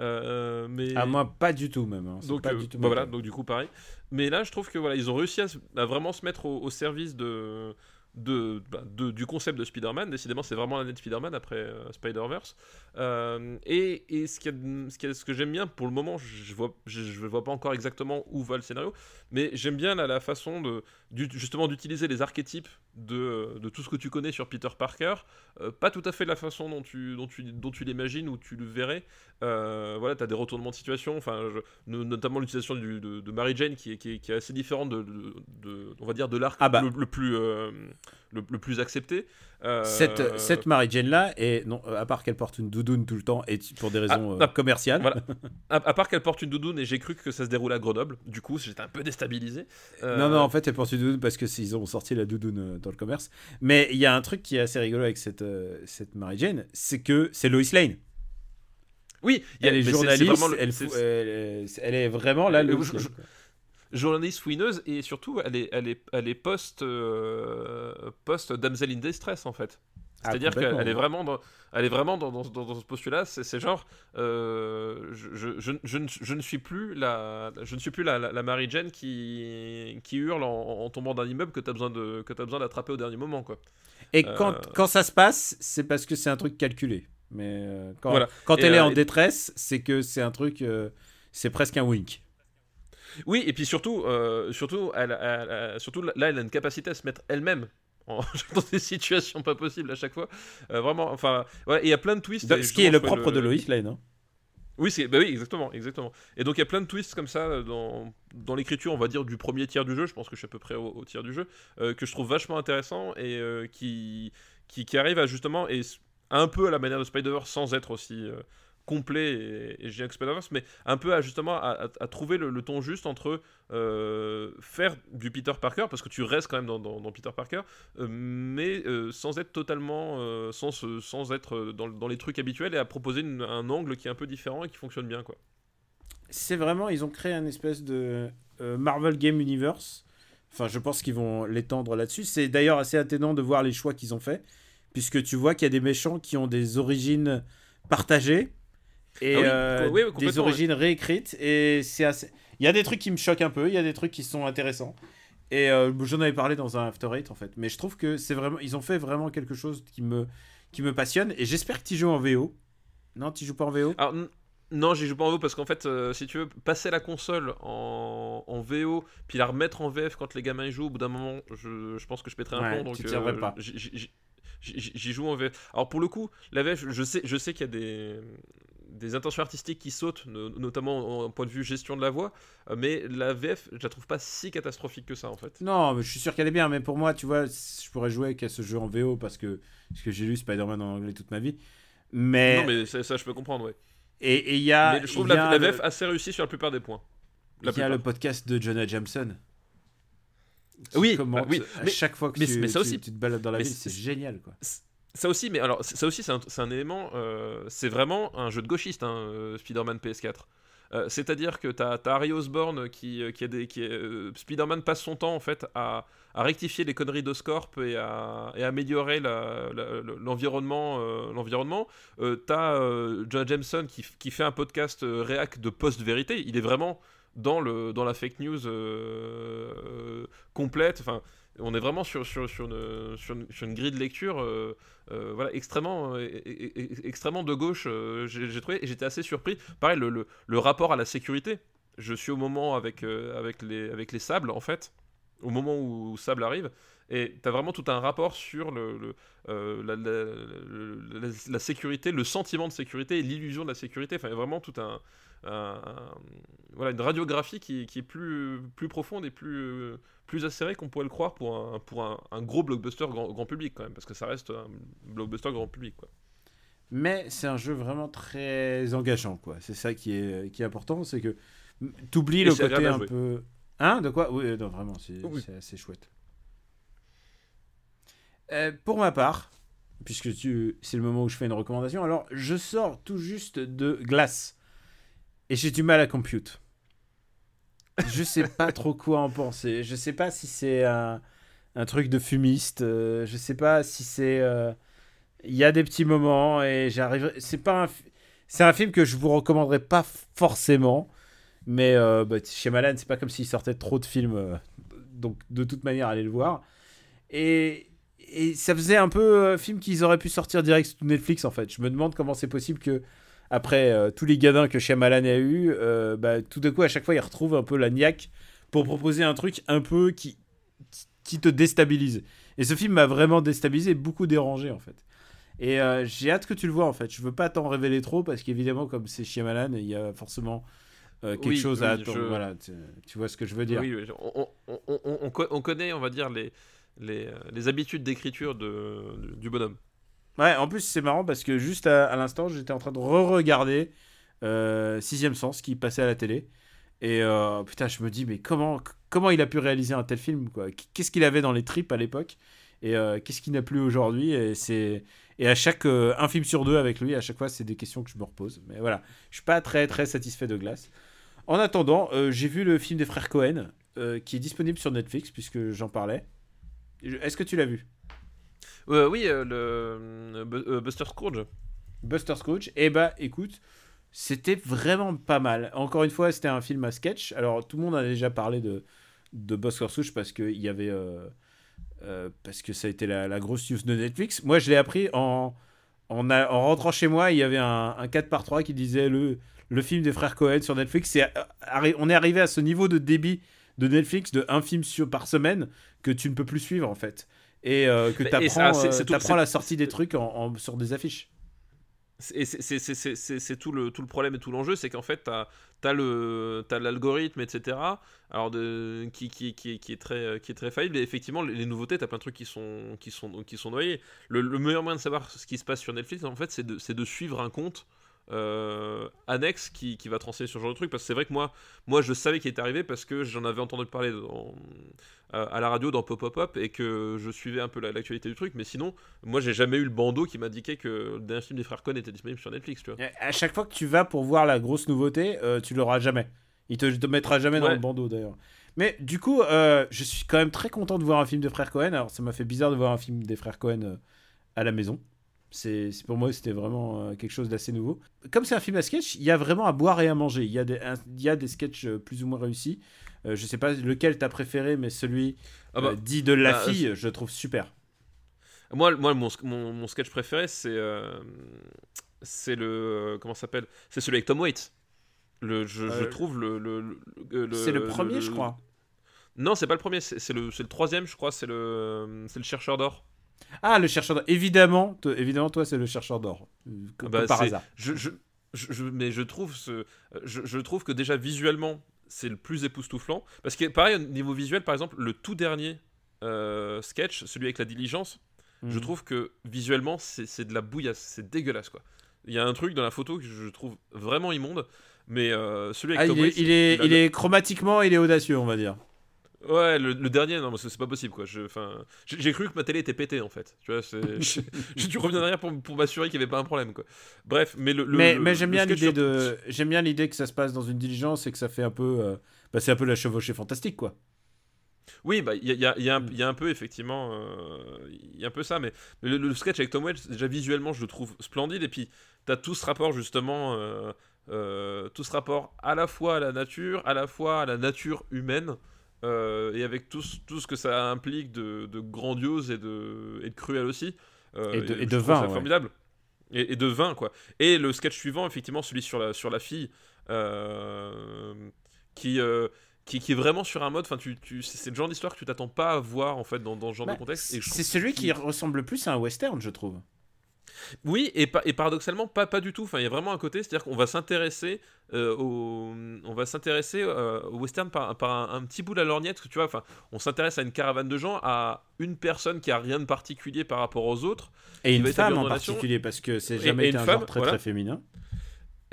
Euh, mais Ah, moi, pas du tout même. hein. Donc, pas euh, du tout bah voilà, donc du coup pareil. Mais là, je trouve que voilà, ils ont réussi à, à vraiment se mettre au, au service de, de, bah, de- du concept de Spider-Man. Décidément, c'est vraiment l'année de Spider-Man après euh, Spider-Verse. Euh, et et ce, a- ce, y a- ce que j'aime bien pour le moment, je, je vois, je, je vois pas encore exactement où va le scénario, mais j'aime bien la, la façon de, justement d'utiliser les archétypes de, de tout ce que tu connais sur Peter Parker. Euh, pas tout à fait de la façon dont tu, dont tu, dont tu l'imagines ou tu le verrais. Euh, voilà, tu as des retournements de situation, enfin, je- no- notamment l'utilisation de, de Mary Jane qui est, qui est, qui est assez différente de, de- de- on va dire, de l'arc Ah bah. le, le plus, euh, le, le plus accepté. Euh, Cette, cette Mary Jane là, et non, euh, à part qu'elle porte une doudoune tout le temps et pour des raisons Ah, euh, ah, commerciales. voilà. à, à part qu'elle porte une doudoune et j'ai cru que ça se déroulait à Grenoble, du coup j'étais un peu déstabilisé. Euh, Non, non, en fait, elle porte une doudoune parce que ils ont sorti la doudoune dans le commerce. Mais il y a un truc qui est assez rigolo avec cette, cette Mary Jane, c'est que c'est Lois Lane. Oui, il y a- Elle est journaliste, le- elle, est- vraiment là. Je- je- quoi. Journaliste fouineuse et surtout elle est, elle est, elle est post, euh, post damsel in distress en fait. Ah, C'est-à-dire qu'elle est vraiment dans, elle est vraiment dans, dans, dans- dans ce postulat. C'est genre, euh, je, je, je, je ne, je ne suis plus la, je ne suis plus la, la, la Mary Jane qui, qui hurle en, en tombant d'un immeuble que tu as besoin de, que as besoin d'attraper au dernier moment quoi. Et Euh, quand, quand ça se passe, c'est parce que c'est un truc calculé. Mais euh, quand, Voilà. quand Et, elle est en détresse, c'est que c'est un truc. c'est presque un wink. Oui, et puis surtout, euh, surtout, elle, elle- elle- surtout là, elle a une capacité à se mettre elle-même en- dans des situations pas possibles à chaque fois. Euh, vraiment, enfin, ouais, et il y a plein de twists. Donc, ce qui est le propre de Lois Lane. hein. Oui, c'est, bah oui, exactement, exactement. Et donc il y a plein de twists comme ça euh, dans, dans l'écriture, on va dire, du premier tiers du jeu. Je pense que je suis à peu près au, au tiers du jeu, euh, que je trouve vachement intéressant et qui, qui, qui arrive à justement, et un peu à la manière de Spider-Verse sans être aussi complet et, et que Spider-Verse, mais un peu à justement à, trouver le, ton juste entre euh, faire du Peter Parker, parce que tu restes quand même dans, Peter Parker, euh, mais euh, sans être totalement, sans, sans être dans, les trucs habituels et à proposer un angle qui est un peu différent et qui fonctionne bien, quoi. C'est vraiment. Ils ont créé un espèce de Marvel Game Universe Enfin, je pense qu'ils vont l'étendre là-dessus. C'est d'ailleurs assez attenant de voir les choix qu'ils ont fait, puisque tu vois qu'il y a des méchants qui ont des origines partagées et Ah oui, euh, oui, des origines réécrites. Et c'est assez. Il y a des trucs qui me choquent un peu, il y a des trucs qui sont intéressants. Et euh, j'en avais parlé dans un After Eight en fait. Mais je trouve que c'est vraiment, ils ont fait vraiment quelque chose qui me, qui me passionne. Et j'espère que tu joues en VO. Non, tu joues pas en VO Alors, non, j'y joue pas en VO parce qu'en fait, euh, si tu veux passer la console en, en VO, puis la remettre en VF quand les gamins y jouent, au bout d'un moment, je, je pense que je pèterai un Ouais, plomb. Donc, pas. j'y joue en VF. Alors, pour le coup, la VF, je sais, je sais qu'il y a des, des intentions artistiques qui sautent, no- notamment en point de vue gestion de la voix, euh, mais la VF, je la trouve pas si catastrophique que ça en fait. Non, mais je suis sûr qu'elle est bien. Mais pour moi, tu vois, je pourrais jouer qu'à ce jeu en VO parce que, parce que j'ai lu Spider-Man en anglais toute ma vie. Mais. Non, mais ça, ça, je peux comprendre, ouais. Et il y a. mais je trouve y la, a la VF assez réussie sur la plupart des points. Il y a le podcast de Jonah Jameson. Oui, bah oui, à mais- chaque fois que mais- tu, mais ça tu- aussi- tu te balades dans la ville, c'est c'est- génial quoi. Ça aussi, mais alors, ça aussi, c'est un, élément. euh, c'est vraiment un jeu de gauchiste, hein, euh, Spider-Man PS4. Euh, C'est-à-dire que t'as as Harry Osborn qui, qui a des. Euh, Spider-Man passe son temps en fait à, à rectifier les conneries d'Oscorp et à, et à améliorer l'environnement. euh, l'environnement. T'as Jonah Jameson qui, qui fait un podcast réac de post-vérité. Il est vraiment dans, le, dans la fake news complète. Enfin, on est vraiment sur, sur, sur, une, grille de lecture euh, euh, voilà, extrêmement, euh, extrêmement de gauche, j'ai trouvé, et j'étais assez surpris. Pareil, le, le, rapport à la sécurité. Je suis au moment avec, avec, les, avec les sables, en fait, au moment où, Sable arrive, et tu as vraiment tout un rapport sur le, la, sécurité, le sentiment de sécurité l'illusion de la sécurité. Enfin, vraiment tout un- voilà, une radiographie qui, qui est plus, plus profonde et plus, plus acérée qu'on pourrait le croire pour un, pour un, un gros blockbuster grand, grand public quand même, parce que ça reste un blockbuster grand public. Quoi. Mais c'est un jeu vraiment très engageant quoi. C'est ça qui est, qui est important, c'est que t'oublies le côté un jouer. peu. Hein De quoi? Oui, non, vraiment, c'est Oui. assez chouette. Euh, pour ma part, puisque tu... c'est le moment où je fais une recommandation, alors je sors tout juste de Glace. Et j'ai du mal à compute. Je sais pas trop quoi en penser. Je sais pas si c'est un, truc de fumiste. euh, je sais pas si c'est. euh, Il y a des petits moments et j'arrive. C'est pas un. C'est un film que je vous recommanderais pas forcément. Mais euh, bah, chez Malan, c'est pas comme s'il sortait trop de films. donc de toute manière, allez le voir. Et, et ça faisait un peu film qu'ils auraient pu sortir direct sur Netflix en fait. Je me demande comment c'est possible que après euh, tous les gadins que Shyamalan a eu, euh, bah, tout d'un coup à chaque fois il retrouve un peu la niaque pour proposer un truc un peu qui, qui te déstabilise. Et ce film m'a vraiment déstabilisé, beaucoup dérangé en fait. Et euh, j'ai hâte que tu le vois en fait. Je veux pas t'en révéler trop parce qu'évidemment comme c'est Shyamalan, il y a forcément euh, quelque Oui, chose à attendre. je- Voilà, tu, tu vois ce que je veux dire. Oui, on, on- on- on- on co- on connaît, on va dire, les, les, les habitudes d'écriture de, du bonhomme. Ouais, en plus c'est marrant parce que juste à, l'instant j'étais en train de re-regarder euh, Sixième Sens qui passait à la télé. Et euh, putain, je me dis, mais comment, comment il a pu réaliser un tel film Qu'est-ce qu'il avait dans les tripes à l'époque? Et euh, qu'est-ce qu'il n'a plus aujourd'hui? Et et à chaque un film sur deux avec lui, à chaque fois, c'est des questions que je me repose. Mais voilà, je suis pas très très satisfait de Glace. En attendant, j'ai vu le film des frères Cohen qui est disponible sur Netflix puisque j'en parlais. Est-ce que tu l'as vu? Euh, oui, euh, le euh, Bu- Buster Scrooge. Buster Scrooge. Eh bah, écoute, c'était vraiment pas mal. Encore une fois, c'était un film à sketch. Alors, tout le monde a déjà parlé de, de Buster Scrooge parce que il y avait. parce que ça a été la, grosse news de Netflix. Moi, je l'ai appris en, en, rentrant chez moi. Il y avait un, un 4x3 qui disait le, le film des frères Cohen sur Netflix. On est arrivé à ce niveau de débit de Netflix de un film sur, par semaine que tu ne peux plus suivre en fait. Et euh, que tu ça, apprends, c'est- la sortie des trucs en- en- sur des affiches. Et c'est- tout le, tout le problème et tout l'enjeu, c'est qu'en fait, tu as, l'algorithme, etc., alors de, qui, qui, qui, qui est très, qui est très faillible. Et effectivement, les, les nouveautés, tu as plein de trucs qui sont, qui sont, qui sont noyés. Le, le meilleur moyen de savoir ce qui se passe sur Netflix, en fait, c'est de, c'est de suivre un compte euh, annexe qui, qui va transer sur ce genre de truc. Parce que c'est vrai que moi, moi, je savais qu'il était arrivé parce que j'en avais entendu parler dans- à à la radio dans Pop Pop Pop et que je suivais un peu la- l'actualité du truc. Mais sinon, moi, j'ai jamais eu le bandeau qui m'indiquait que le dernier film des frères Cohen était disponible sur Netflix, tu vois. À chaque fois que tu vas pour voir la grosse nouveauté, euh, tu l'auras jamais. Il te, te mettra jamais dans le bandeau d'ailleurs. Mais du coup, euh, je suis quand même très content de voir un film de frères Cohen. Alors, ça m'a fait bizarre de voir un film des frères Cohen euh, à la maison. C'est pour moi, c'était vraiment euh, quelque chose d'assez nouveau. Comme c'est un film à sketch, il y a vraiment à boire et à manger. Il y a des, un- il y a des sketchs euh, plus ou moins réussis. Euh, je sais pas lequel t'as préféré, mais celui Ah bah, euh, dit de la bah, fille, je trouve super. Moi, moi mon, mon, mon sketch préféré, c'est c'est le comment s'appelle? C'est celui avec Tom Waits. Le, je, je trouve le, le, C'est le premier, je crois. Non, c'est pas le premier, c'est le, c'est le troisième, je crois. C'est le c'est le chercheur d'or. Ah, le chercheur d'or. Évidemment, te- évidemment, toi, c'est le chercheur d'or. Euh, Comme, Bah, comme par hasard. Je, je, je, mais je trouve ce, je, je trouve que déjà visuellement, c'est le plus époustouflant. Parce que pareil, au niveau visuel, par exemple, le tout dernier euh, sketch, celui avec la diligence, je Mhm. trouve que visuellement, c'est de la bouillasse, c'est dégueulasse quoi. Il y a un truc dans la photo que je trouve vraiment immonde, mais euh, celui Ah, avec il, Tom est, il, est, il est chromatiquement, il est audacieux, on va dire. Ouais, le, le dernier, non, mais c'est c'est pas possible quoi. J'ai cru que ma télé était pétée en fait. Tu vois, j'ai dû revenir derrière pour, pour m'assurer qu'il n'y avait pas un problème quoi. Bref, mais le. le- mais mais j'aime bien l'idée de j'aime bien l'idée que ça se passe dans une diligence et que ça fait un peu euh, bah, c'est un peu la chevauchée fantastique quoi. Oui, bah il y y Mm. y a un peu effectivement, euh, il y a un peu ça, mais le, le sketch avec Tom Waits, déjà visuellement, je le trouve splendide, et puis t'as tout ce rapport justement, euh, tout ce rapport à la fois à la nature, à la fois à la nature humaine, euh, et avec tout, ce- tout ce que ça implique de, de grandiose et de, et de cruel aussi. euh, Et de- et ouais. formidable. Et, et de vin, quoi. Et le sketch suivant, effectivement, celui sur la, sur la fille, euh, qui, qui, qui est vraiment sur un mode, enfin, tu, tu, c'est le genre d'histoire que tu t'attends pas à voir, en fait, dans, dans ce genre Bah, de contexte. Et je c'est celui qui ressemble le plus à un western, je trouve. Oui, et, pa- et paradoxalement, pas, pas du tout. Enfin, il y a vraiment un côté, c'est-à-dire qu'on va s'intéresser euh, au, on va s'intéresser euh, au western par, par un, un petit bout de la lorgnette, parce que tu vois. Enfin, on s'intéresse à une caravane de gens, à une personne qui a rien de particulier par rapport aux autres. Et une femme en relation. particulier parce que c'est jamais et été une un femme, genre très voilà. très féminin.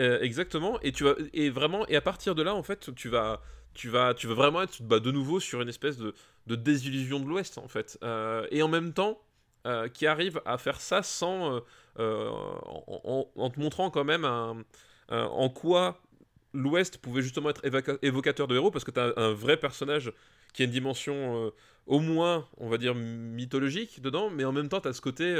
Euh, exactement. Et tu vas, et vraiment, et à partir de là, en fait, tu vas, tu vas, tu vas vraiment être bah, de nouveau sur une espèce de, de désillusion de l'Ouest, en fait. Et en même temps, euh, qui arrive à faire ça sans, euh, euh, en, te montrant quand même en quoi l'Ouest pouvait justement être évoca- évocateur de héros, parce que tu as un vrai personnage qui a une dimension au moins, on va dire, mythologique dedans, mais en même temps, tu as ce côté,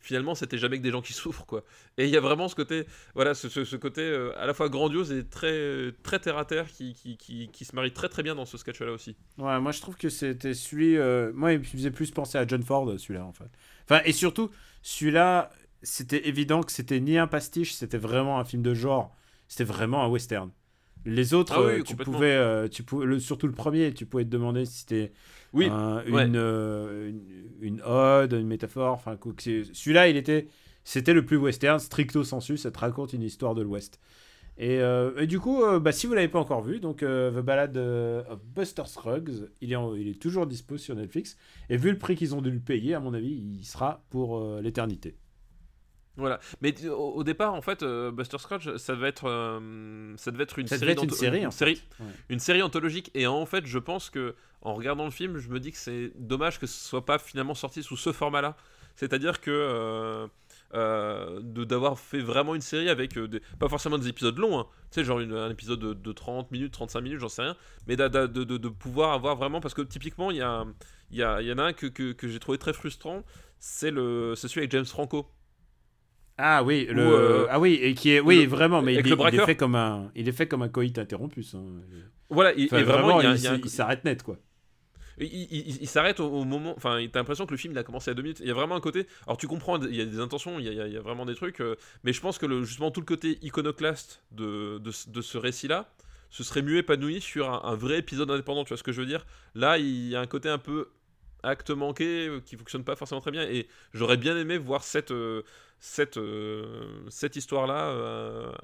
finalement, c'était jamais que des gens qui souffrent, quoi. Et il y a vraiment ce côté, voilà, ce, côté euh, à la fois grandiose et très, très terre à terre qui, qui, qui, qui se marie très très bien dans ce sketch-là aussi. Ouais, moi je trouve que c'était celui. euh, moi, il me faisait plus penser à John Ford, celui-là, en fait. Enfin, et surtout, celui-là, c'était évident que c'était ni un pastiche, c'était vraiment un film de genre. C'était vraiment un western. Les autres, Ah oui, euh, tu pouvais, euh, tu pouvais le, surtout le premier, tu pouvais te demander si c'était Oui, un- une, ouais. euh, une, une ode, une métaphore. Enfin, celui-là, il était, c'était le plus western, stricto sensu. Ça te raconte une histoire de l'Ouest. Et, euh, et du coup, bah, si vous l'avez pas encore vu, donc The Ballad of Buster Scruggs, il est, en- il est toujours dispo sur Netflix. Et vu le prix qu'ils ont dû le payer, à mon avis, il sera pour l'éternité. Voilà. Mais au, au départ, en fait, euh, Buster Scruggs, ça devait être, euh, ça devait être une Ça série, être une série, une en fait. série, Ouais. une série anthologique. Et en fait, je pense que en regardant le film, je me dis que c'est dommage que ce soit pas finalement sorti sous ce format-là. C'est-à-dire que euh, euh, d'avoir fait vraiment une série avec des, pas forcément des épisodes longs, hein. tu sais, genre une- un épisode de, de 30 minutes, 35 minutes, j'en sais rien, mais de, de- de pouvoir avoir vraiment, parce que typiquement, il y, a, y, a, y en a un que, que, que j'ai trouvé très frustrant, c'est le c'est celui avec James Franco. Ah oui, le, euh, ah oui, et qui est, oui, le- vraiment, mais il, est- il fait comme un, il est fait comme un coït interrompu. ça. Voilà, et, Enfin, et vraiment, il s'arrête net, quoi. Il, il- il- il s'arrête au, au moment. Enfin, t'as l'impression que le film il a commencé à deux minutes. Il y a vraiment un côté. Alors, tu comprends, il y a des intentions, il y a, il y a- vraiment des trucs. euh, mais je pense que le, justement, tout le côté iconoclaste de, de, ce- de ce récit-là se serait mieux épanoui sur un, un vrai épisode indépendant. Tu vois ce que je veux dire? Là, il y a un côté un peu acte manqué euh, qui fonctionne pas forcément très bien. Et j'aurais bien aimé voir cette. euh, cette, euh, cette histoire-là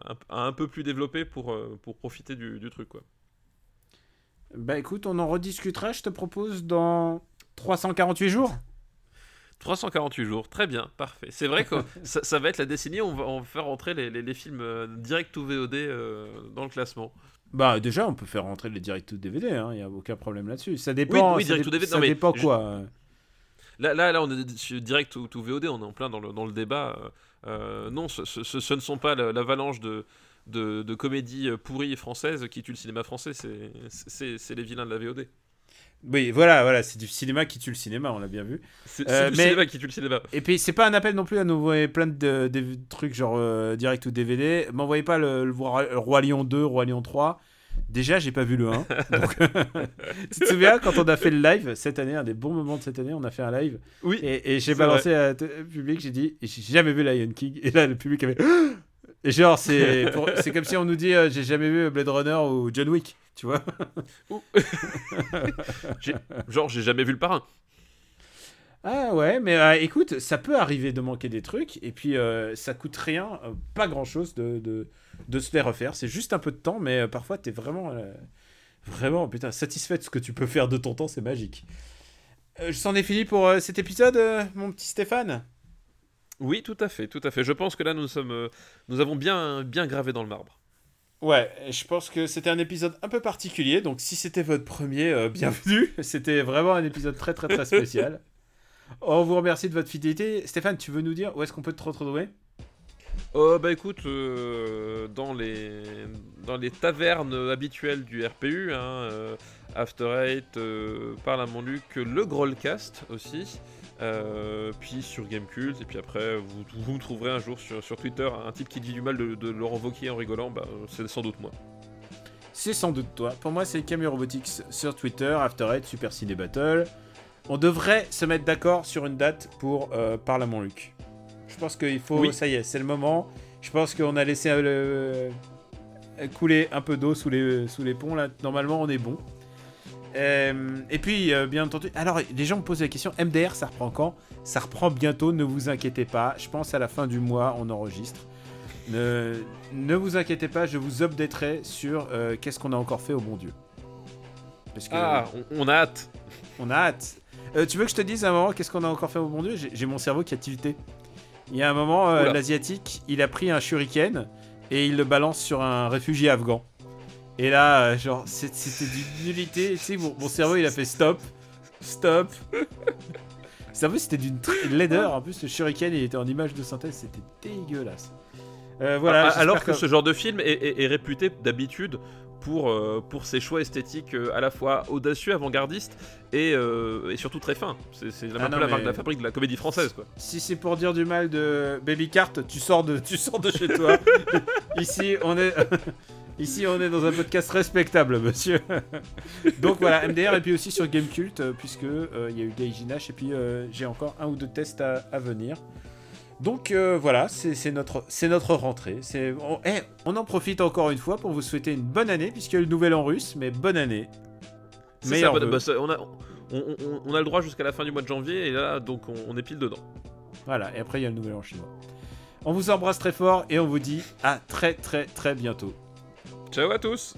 un, un peu plus développée pour, pour profiter du, du truc. Quoi. Bah écoute, on en rediscutera, je te propose, dans 348 jours. 348 jours, très bien, parfait. C'est vrai que ça, ça va être la décennie où on va, on va faire rentrer les, les- les films direct ou VOD euh, dans le classement. Bah déjà, on peut faire rentrer les direct to DVD, il n'y a aucun problème là-dessus. Ça dépend, oui, ça, direct to DVD, ça non, mais dépend je- quoi. Là, là, là on est direct ou, ou VOD, on est en plein dans le, dans le débat. euh, euh, non, ce, ce- ce- ce ne sont pas la- l'avalanche de, de, de comédies euh, pourries françaises qui tuent le cinéma français. C'est les vilains de la VOD. Oui, voilà, voilà, c'est du cinéma qui tue le cinéma, on l'a bien vu. C'est Euh, mais- cinéma qui tue le cinéma. Et puis, c'est pas un appel non plus à nous envoyer plein de, de trucs genre euh, direct ou DVD. M'envoyez pas le, le Roi le Roi Lion 2, Roi Lion 3. Déjà, j'ai pas vu le 1. donc, tu te souviens quand on a fait le live cette année, un des bons moments de cette année, on a fait un live. Oui. Et, et j'ai balancé au public, j'ai dit, j'ai jamais vu Lion King. Et là, le public avait. Genre, c'est comme si on nous dit, euh, j'ai jamais vu Blade Runner ou John Wick, tu vois. Genre, j'ai jamais vu le parrain. Ah ouais, mais euh, écoute, ça peut arriver de manquer des trucs, et puis euh, ça coûte rien, euh, pas grand chose de, de, de se les refaire. C'est juste un peu de temps, mais parfois t'es vraiment, vraiment, putain, satisfait de ce que tu peux faire de ton temps, c'est magique. Euh, C'en est fini pour cet épisode, mon petit Stéphane? Oui, tout à fait, tout à fait. Je pense que là, nous sommes, nous avons bien, bien gravé dans le marbre. Ouais, je pense que c'était un épisode un peu particulier, donc si c'était votre premier, euh, bienvenue. C'était vraiment un épisode très très très spécial. On vous remercie de votre fidélité. Stéphane, tu veux nous dire où est-ce qu'on peut te retrouver? Oh bah écoute, euh, dans les dans les tavernes habituelles du RPU, hein, euh, After Eight, euh, Parle à mon Luc, le Grollcast aussi, euh, puis sur Gamecult, et puis après vous, vous me trouverez un jour sur, sur Twitter un type qui dit du mal de, de Laurent en rigolant, bah c'est sans doute moi. C'est sans doute toi. Pour moi, c'est Camille Robotics sur Twitter, After Eight, Super Ciné Battle. On devrait se mettre d'accord sur une date pour euh, Parle à mon Luc. Je pense qu'il faut. Oui. Ça y est, c'est le moment. Je pense qu'on a laissé euh, le- couler un peu d'eau sous les, sous les ponts. Là, normalement, on est bon. Euh, et puis, euh, bien entendu, alors les gens me posent la question MDR, ça reprend quand? Ça reprend bientôt, ne vous inquiétez pas. Je pense à la fin du mois, on enregistre. Ne, ne vous inquiétez pas, je vous updaterai sur euh, qu'est-ce qu'on a encore fait au bon Dieu. Parce que Ah, on, on a hâte. on a hâte. Tu veux que je te dise à un moment qu'est-ce qu'on a encore fait au bon Dieu? J'ai mon cerveau qui a tilté. Il y a un moment, l'asiatique, il a pris un shuriken et il le balance sur un réfugié afghan. Et là, euh, genre, c'était d'une nullité. Tu sais, mon, mon cerveau, il a fait stop, stop. C'est un peu, c'était d'une laideur. En plus, le shuriken, il était en image de synthèse, c'était dégueulasse. Euh, voilà. Ah, j'espère alors que ce genre de film est, est- est réputé d'habitude pour, euh, pour ses choix esthétiques euh, à la fois audacieux, avant-gardistes et, euh, et surtout très fins. C'est un Ah non, la marque mais- de la fabrique de la comédie française, quoi. Si c'est pour dire du mal de Baby Cart, tu sors de, tu sors de chez toi. Ici, on est, ici, on est dans un podcast respectable, monsieur. Donc voilà, MDR et puis aussi sur Gamecult, euh, puisque euh, il y a eu Gaijin Nash et puis euh, j'ai encore un ou deux tests à, à venir. Donc euh, voilà, c'est notre, notre rentrée. On, eh, on en profite encore une fois pour vous souhaiter une bonne année, puisqu'il y a le nouvel an russe, mais bonne année. Ça, bah, bah, ça, on, a, on, a le droit jusqu'à la fin du mois de janvier et là, donc on, on est pile dedans. Voilà, et après il y a le nouvel an chinois. On vous embrasse très fort et on vous dit à très très très bientôt. Ciao à tous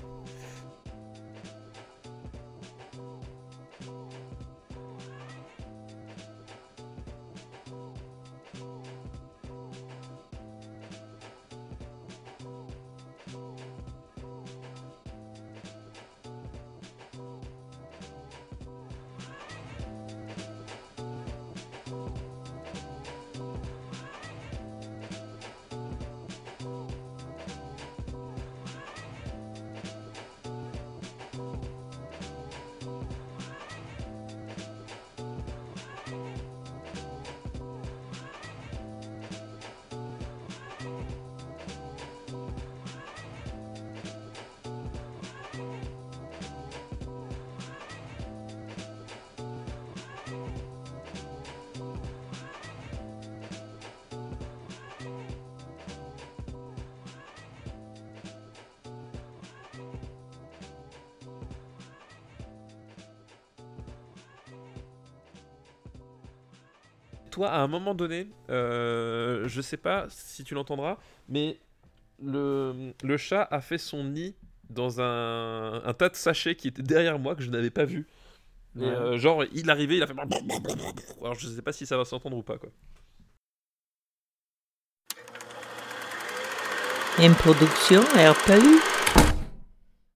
à un moment donné, euh, je sais pas si tu l'entendras, mais le, le chat a fait son nid dans un, un tas de sachets qui était derrière moi que je n'avais pas vu. Et, Ouais. euh, genre, il arrivait, il a fait. Alors, je sais pas si ça va s'entendre ou pas, quoi. Une production RPU.